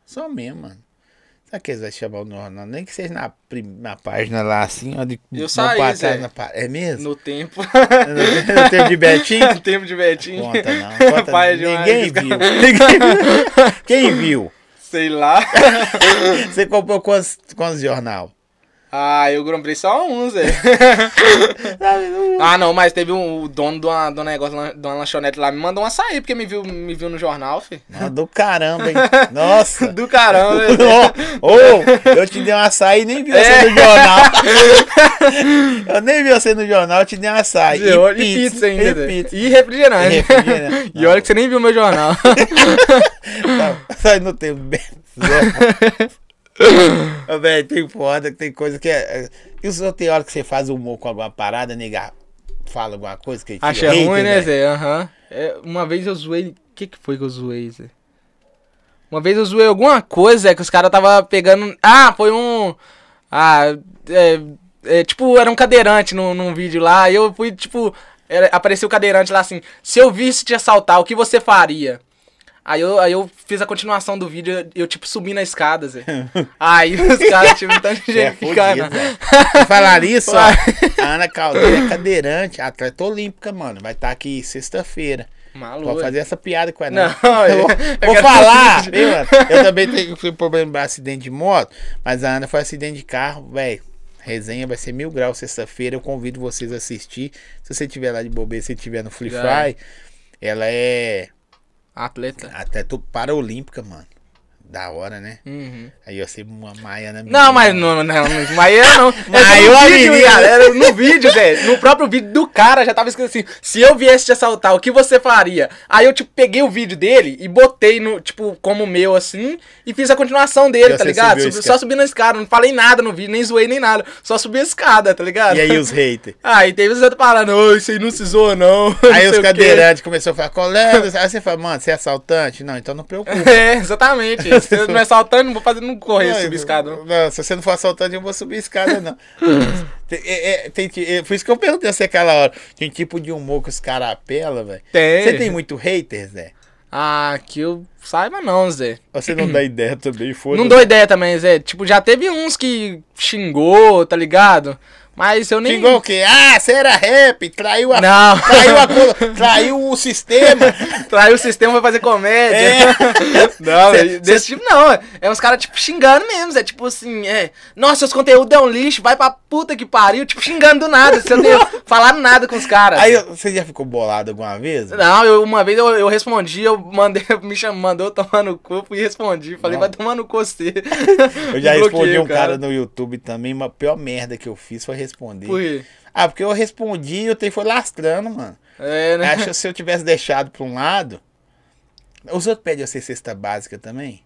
Só mesmo, mano. Sabe que eles vão chamar no jornal? Nem que seja na, na página lá, assim, ó. De, Eu saí, Zé. na É mesmo? no tempo, No tempo de Betinho? *laughs* tempo de Betinho, Conta não. *laughs* Conta Pai não. demais, Ninguém viu. Ninguém viu. Quem viu? sei lá, *laughs* Você comprou quantos, quantos jornal? Ah, eu comprei só um, Zé. *laughs* ah, não, mas teve um, o dono de, uma, de um negócio, de uma lanchonete lá, me mandou um açaí, porque me viu, me viu no jornal, fi. Ah, do caramba, hein? *laughs* Nossa. Do caramba, Zé. *laughs* Ô, ô, eu te dei um açaí e nem vi você É. no jornal. eu nem vi você no jornal, eu te dei um açaí. Zé, olha, E pizza ainda, E Zé. pizza. E refrigerante. E refrigerante. E olha que você nem viu meu jornal. Não, Só não tem bem. Velho, tem foda, que tem coisa que é. é- E os outros tem hora que você faz humor com alguma parada, nega, fala alguma coisa que Acha hater, ruim, né? Zé? Aham. É, uma vez eu zoei. O que, que foi que eu zoei, Zé? Uma vez eu zoei alguma coisa, Zé, que os caras tava pegando. Ah, foi um. Ah, é, é, tipo, era um cadeirante num, num vídeo lá. E eu fui, tipo. era- apareceu o cadeirante lá assim: Se eu visse te assaltar, o que você faria? Aí eu, aí eu fiz a continuação do vídeo, eu, tipo, subi na escada, Zé. *laughs* Aí os caras tinham tanto de é gente que né? Falar isso, ó, a Ana Caldeira é cadeirante, atleta olímpica, mano. Vai estar aqui sexta-feira. Maluco. Pode fazer essa piada com ela. Não, eu vou, eu- vou falar, *laughs* viu? Eu também tenho fui problema de acidente de moto, mas a Ana foi acidente de carro, velho. Resenha vai ser mil graus sexta-feira. Eu convido vocês a assistir. Se você tiver lá de bobeira, se tiver no Free. Fry, ela é Atleta. até paralímpica, mano. Da hora, né? Uhum. Aí eu sei uma Maiana Não, mas não, não, não Maia não. *laughs* Maia Era no é menina. cara, era no vídeo, Zé. No próprio vídeo do cara já tava escrito assim: se eu viesse te assaltar, o que você faria? Aí eu, tipo, peguei o vídeo dele e botei no, tipo, como meu assim, e fiz a continuação dele, E tá ligado? Subi- só subi na escada, não falei nada no vídeo, nem zoei nem nada. Só subi a escada, tá ligado? E aí os haters? *laughs* Aí teve os outros falando, ô, isso aí não se zoa, não. *laughs* Aí não os cadeirantes começaram a falar, colega, aí você fala, mano, você é assaltante? Não, então não preocupa. É, exatamente. *laughs* Se eu não é saltando, não vou fazer, não correr, Não, subir escada. não. Não, se você não for assaltante, eu não vou subir escada, não. *laughs* tem, é, é, tem é, por isso que eu perguntei você aquela hora. Tem tipo de humor que os caras apelam, velho. Tem. Você tem muito hater, Zé? Ah, que eu saiba não, Zé. Você não dá ideia também, foda Não dou ideia também, Zé. Tipo, já teve uns que xingou, tá ligado? Mas eu nem. Xingou o quê? Ah, você era rap, traiu a... Não. *laughs* Traiu, a, traiu o sistema. *laughs* Traiu o sistema vai fazer comédia. É. *laughs* Não, Cê- é desse tipo não. é- uns caras, tipo, xingando mesmo. É tipo assim, é. Nossa, seus conteúdos é um lixo, vai pra puta que pariu. Tipo, xingando do nada. Você não tem falado nada com os caras. Aí você já ficou bolado alguma vez? Não, eu, uma vez eu, eu respondi, eu mandei, me chamou, mandou tomar no cu e respondi. Falei, Não. vai tomar no cu você. Eu já respondi um cara no YouTube também, uma pior merda que eu fiz foi responder. Por quê? Ah, porque eu respondi e o tempo foi lastrando, mano. É, né? Acho que se eu tivesse deixado pra um lado. Os outros pedem você cesta básica também?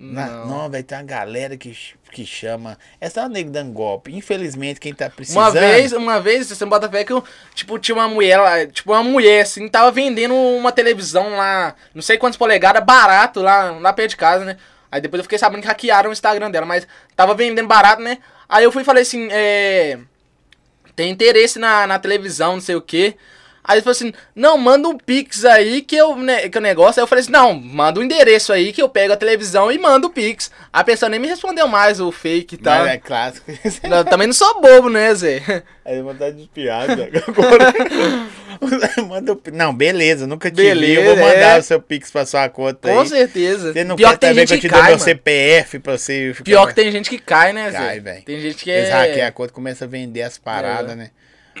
Não. Não, vai ter uma galera que, que chama. É só o nego dando golpe. Infelizmente, quem tá precisando. Uma vez, uma vez, você não bota fé que eu, tipo, tinha uma mulher lá, tipo, uma mulher, assim, tava vendendo uma televisão lá, não sei quantas polegadas, barato lá, lá perto de casa, né? Aí depois eu fiquei sabendo que hackearam o Instagram dela, mas tava vendendo barato, né? Aí eu fui e falei assim, é. Tem interesse na, na televisão, não sei o quê. Aí ele falou assim, não, manda um Pix aí que eu, né, que o negócio. Aí eu falei assim, não, manda o endereço aí que eu pego a televisão e mando o Pix. A pessoa nem me respondeu mais o fake e tal. Mas é clássico. *laughs* Não, também não sou bobo, né, Zé? Aí vontade de piada. *laughs* Manda o- Não, beleza, nunca te vi. Eu Beleza, vou mandar é. o seu Pix pra sua conta Com aí. certeza. Você não Pior quer que tem também que eu gente te que dou cai, meu. CPF pra você ficar Pior que tem gente que cai, né, Zé? Cai, velho. Tem gente que Eles é... hackeiam a conta começam a vender as paradas, É. né?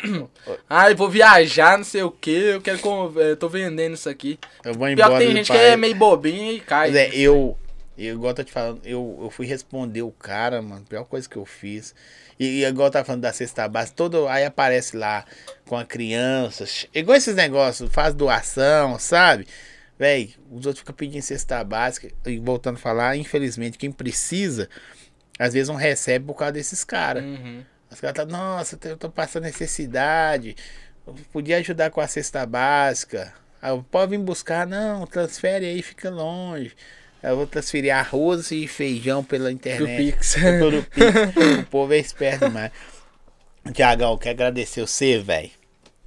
*clears throat* Ah, eu vou viajar, não sei o que, eu quero... Com... Eu tô vendendo isso aqui. Eu vou Pior embora que tem gente que país. é meio bobinha e cai. Mas é, eu, eu, igual eu tô te falando, eu, eu fui responder o cara, mano, pior coisa que eu fiz. E, e igual eu tava falando da cesta básica, todo, aí aparece lá com a criança, igual esses negócios, faz doação, sabe? Véi, os outros ficam pedindo cesta básica, e voltando a falar, infelizmente, quem precisa, às vezes não recebe por causa desses caras. Uhum. Os caras tá, nossa, eu tô passando necessidade. Eu podia ajudar com a cesta básica. Ah, pode vir buscar, não, transfere aí, fica longe. Eu vou transferir arroz e feijão pela Do internet. Pix. Pelo Pix. o povo é esperto demais. Tiagão, quero agradecer você, velho.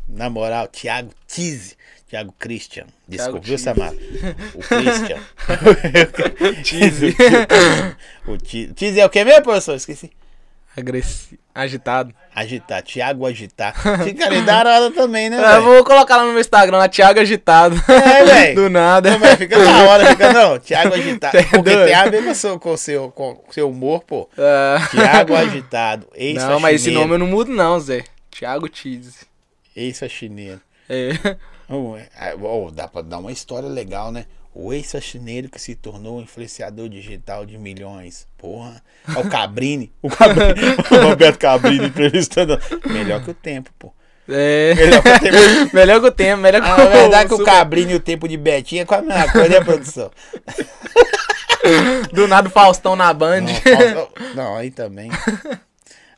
Na moral, Thiago Tize. Thiago Christian. Desculpa, viu, Tize. Samara? O *laughs* Christian. Tize. *laughs* o Tize é o que mesmo, professor? Esqueci. Agressi... Agitado. Agitar, Thiago Agitar. *laughs* Fica ali da hora também, né, Eu velho? vou colocar lá no meu Instagram, lá, Thiago Agitado. É, velho. *laughs* Do nada. Não, fica da hora, fica não. Thiago Agitado. Tá *laughs* Porque doido? tem a ver com o seu, com seu, com seu humor, pô. Ah. Thiago Agitado. Ex Não, mas esse nome eu não mudo não, Zé. Thiago Cheese. Ex-faxineiro. É. Oh, é, oh, dá pra dar uma história legal, né? O ex-faxineiro que se tornou influenciador digital de milhões. Porra. É o Cabrini. *laughs* O Cabrini. o Roberto Cabrini entrevistando. Melhor que o tempo, pô. É. Melhor que o tempo. *laughs* melhor que o tempo, melhor que Ah, o é verdade que o Cabrini e o tempo de Betinho é quase a mesma coisa, né, produção? Do nada o Faustão na Band. Não, Faustão- não, aí também.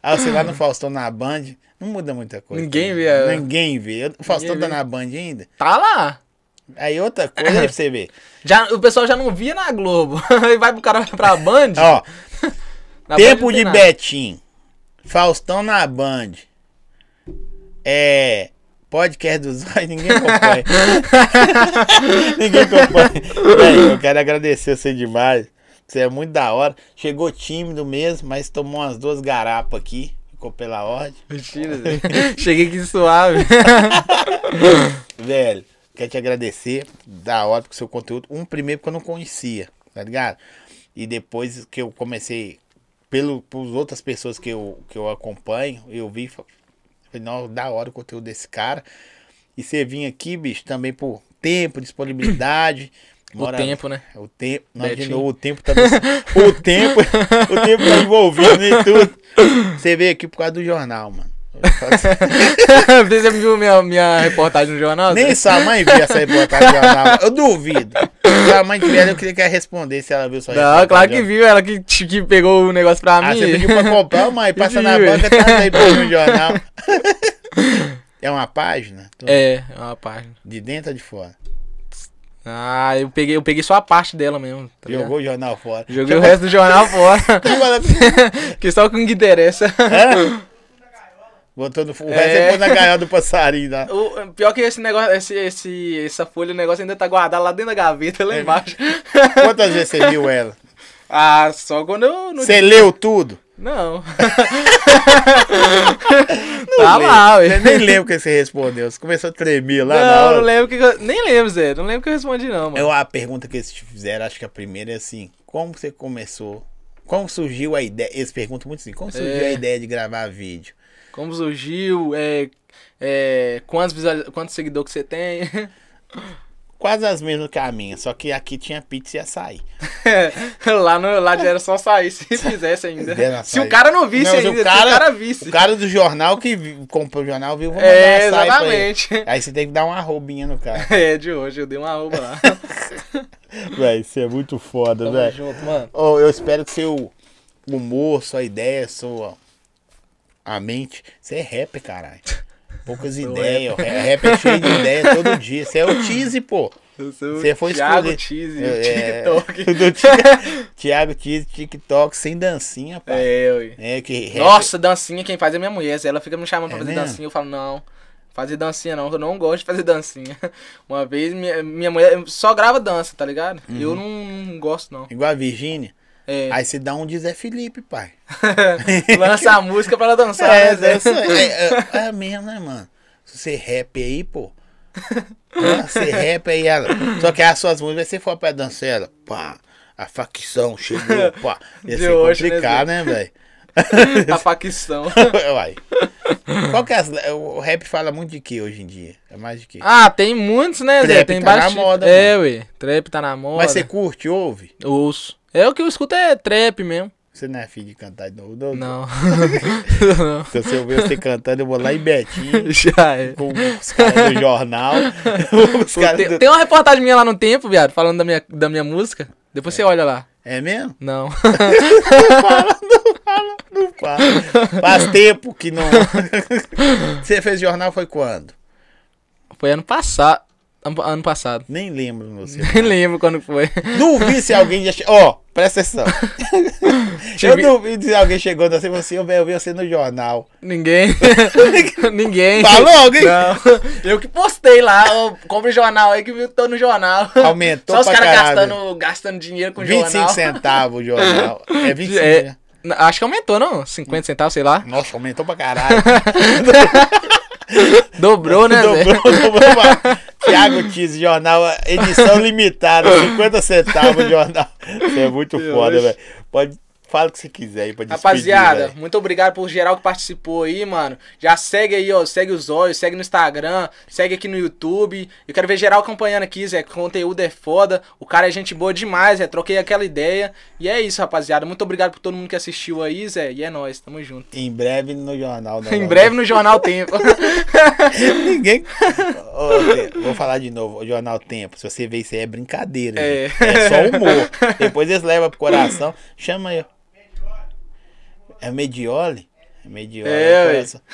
Ah, você lá no Faustão na Band, não muda muita coisa. Ninguém vê a- Ninguém vê. O Faustão Ninguém tá vê. na Band ainda? Tá lá. Aí outra coisa pra você ver. *laughs* Já, o pessoal já não via na Globo. *laughs* Aí vai pro cara pra Band. Ó, *laughs* tempo de nada. Betim. Faustão na Band. É. Podcast dos Zóio, ninguém acompanha. ninguém acompanha. Véi, eu quero agradecer você demais. Você é muito da hora. Chegou tímido mesmo, mas tomou umas duas garapas aqui. Ficou pela ordem. Mentira. Cheguei aqui suave. Velho, quero te agradecer. Da hora com o seu conteúdo. Um, primeiro porque eu não conhecia, tá ligado? E depois que eu comecei, pelo, por outras pessoas que eu, que eu acompanho, eu vi. fa- Falei, não, da hora o conteúdo desse cara. E você vinha aqui, bicho, também por tempo, disponibilidade. *clears throat* O tempo, né? O tempo. Não, de novo, o tempo tá. *laughs* o tempo. O tempo tá envolvido em tudo. Você veio aqui por causa do jornal, mano. *laughs* Você viu minha, minha reportagem no jornal? Nem Zé? sua mãe viu essa reportagem do jornal. Eu duvido. Se a mãe tiver, eu queria que ela respondesse se ela viu sua Não, reportagem. claro que viu. Ela que, que pegou o negócio pra Ah, mim. você pediu pra comprar, mãe. *laughs* Passa na banca, tá aí pra no jornal. É uma página? Tô- É, é uma página. De dentro ou de fora? Ah, eu peguei, eu peguei só a parte dela mesmo. Tá ligado? Jogou o jornal fora. Joguei o resto do jornal fora. *laughs* que só o que interessa. Hã? Botou no... O resto É. é. pôs na gaiola do passarinho lá. O, pior que esse negócio, esse, esse, essa folha, o negócio ainda tá guardado lá dentro da gaveta, É. lá embaixo. Quantas vezes você viu ela? ah, só quando eu. Não, Você leu tudo? não. *laughs* tá lá, Você ué. nem lembra o que você respondeu. Você começou a tremer lá na Não, hora. não lembro que. eu- Nem lembro, Zé. Não lembro que eu respondi, não, mano. Eu, a pergunta que eles te fizeram, acho que a primeira é assim: como você começou? Como surgiu a ideia? Eles perguntam muito assim: como surgiu É. a ideia de gravar vídeo? Como surgiu, é. É. Quantos, visualiz... quantos seguidores que você tem? *laughs* Quase as mesmas que a minha, só que aqui tinha pizza e açaí. *laughs* lá, no, lá já era só sair se *laughs* fizesse ainda. Se o cara não visse Não, se ainda, o cara- se o cara visse. O cara do jornal que comprou o jornal viu, vou mandar É, açaí pra ele. exatamente. Aí você tem que dar uma roubinha no cara. É, de hoje, eu dei uma arroba lá. Véi, isso é muito foda, Tamo velho. junto, mano. Oh, eu espero que seu humor, sua ideia, sua. A mente. Você é rapper, caralho. *laughs* Poucas ideias. Rap. rap é cheio de ideia todo *laughs* dia. Você é o Tease, pô. Eu Você foi Thiago escolher. Cheese, É, TikTok. *laughs* Thiago TikTok, sem dancinha, pai. É, ui. É, que rap- Nossa, dancinha, quem faz é minha mulher. Se ela fica me chamando pra É fazer mesmo? dancinha, eu falo, não. Fazer dancinha não, eu não gosto de fazer dancinha. Uma vez minha, minha mulher só grava dança, tá ligado? Uhum. Eu não, não gosto, não. Igual a Virgínia. É, Aí você dá um de Zé Felipe, pai. *laughs* lança a música pra ela dançar. É, né, Zé? é, é, é mesmo, né, mano? Se você rap aí, pô. *laughs* Ah, Você rap aí, ela. Só que as suas músicas, você for pra dançar, ela, pá, a facção chegou, pá. *laughs* Ia ser hoje, né, complicado, né, velho? A facção. Uai. Qual que é as, o rap fala muito de que hoje em dia? É mais de que? Ah, tem muitos, né, Zé? Trap Tem tá na bastante. moda, É, ué. Trap tá na moda. Mas você curte, ouve? Ouço. É o que eu escuto é trap mesmo. Você não é filho de cantar de novo, não? Não. Não. *laughs* Se você ouvir você cantando, eu vou lá em Betinho. *laughs* Já é. Com os caras do jornal. *laughs* Tem, do... tem uma reportagem minha lá no tempo, viado, falando da minha, da minha música. Depois você olha lá. É mesmo? Não. Não fala. Faz tempo que não. Você fez jornal foi quando? Foi ano passado. Ano, passado. Nem lembro você. *laughs* Nem lembro quando foi. Duvido se alguém já chegou. Ó, presta atenção. *laughs* Eu duvido se alguém chegou assim, você, eu vi você no jornal. Ninguém. *laughs* Ninguém. Falou alguém? Não. Eu que postei lá. Eu compre jornal aí que viu tô no jornal. Aumentou Só os caras gastando, gastando dinheiro com 25 jornal. centavos o jornal. É 25 É. né? Acho que aumentou, não? 50 centavos, sei lá. Nossa, aumentou pra caralho. Dobrou, né? Dobrou, dobrou. Thiago Tise, jornal, edição limitada, 50 centavos jornal. Isso é muito Meu foda, velho. Pode, fala o que você quiser aí pra despedir, Rapaziada, velho. muito obrigado por geral que participou aí, mano. Já segue aí, ó. Segue os olhos, segue no Instagram, segue aqui no YouTube. Eu quero ver geral acompanhando aqui, Zé. Conteúdo é foda. O cara é gente boa demais, Zé. Troquei aquela ideia. E é isso, rapaziada. Muito obrigado por todo mundo que assistiu aí, Zé. E é nóis, tamo junto. Em breve no jornal. *laughs* em breve no Jornal Tempo. *laughs* Ninguém. Ô, vou falar de novo. O Jornal Tempo. Se você ver isso aí é brincadeira. É. gente. É só humor. Depois eles levam pro coração. Chama aí. É Medioli? É Medioli. É, é,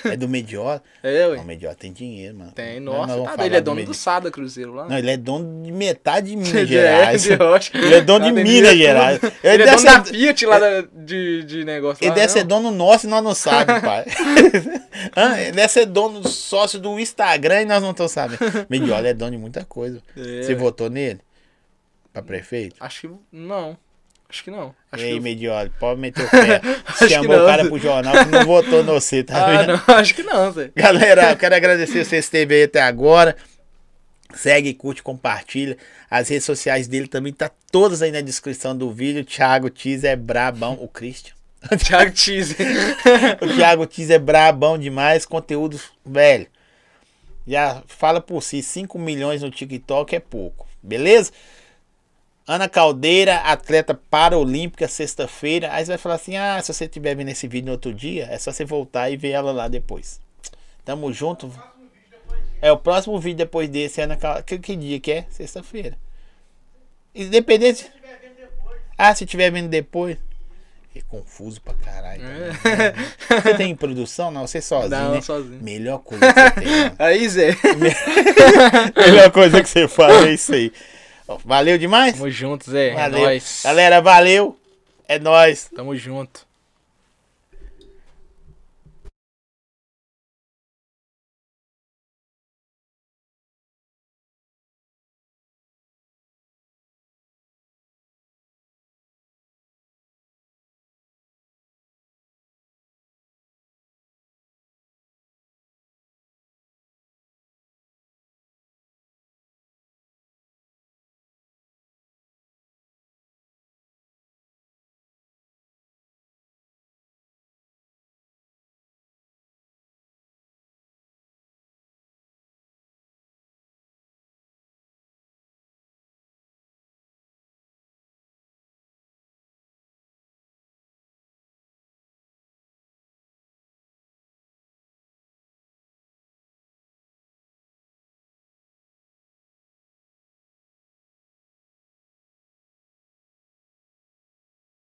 ué. é do Medioli? *laughs* é, Não, ué. o Medioli tem dinheiro, mano. Tem, nossa. vamos Tá, ele é dono do Medioli. Sada Cruzeiro lá. Não, ele é dono de metade de *laughs* Minas De- Gerais. rocha. Ele é dono de tem Minas. Gerais. Ele, Ele é dono da Fiat lá de, de negócio Ele lá, deve não? ser dono nosso e nós não sabemos, *laughs* pai. Ele deve ser dono sócio do Instagram e nós não estamos sabendo. Medioli é dono de muita coisa. É. Você votou nele? Pra prefeito? Acho que não. Acho que não. Acho e aí, que... Medioli, pode meter o pé. *laughs* Chamou não, o cara pro jornal que não votou no você, tá Ah, vendo? não. *laughs* Acho que não, Zé. Galera, eu quero agradecer vocês esteve aí até agora. Segue, curte, compartilha. As redes sociais dele também tá todas aí na descrição do vídeo. Thiago Tiz é brabão. O Christian. *laughs* Thiago Cheese. O Thiago Tiz é brabão demais. Conteúdo, velho. Já fala por si. 5 milhões no TikTok é pouco. Beleza? Ana Caldeira, atleta paralímpica, sexta-feira. Aí você vai falar assim: ah, se você estiver vendo esse vídeo no outro dia, é só você voltar e ver ela lá depois. Tamo junto. É o próximo vídeo depois desse, Ana Caldeira. Que, que dia que é? Sexta-feira. Independente. Ah, se estiver vendo depois. É confuso pra caralho. também. *laughs* Você tem produção? Não, você sozinho. Não, né? sozinho. Melhor coisa que você tem. mano. *laughs* Aí, Zé. *laughs* Melhor coisa que você faz é isso aí. Valeu demais? Tamo junto, Zé. É Valeu. nóis. Galera, valeu. É nóis. Tamo junto.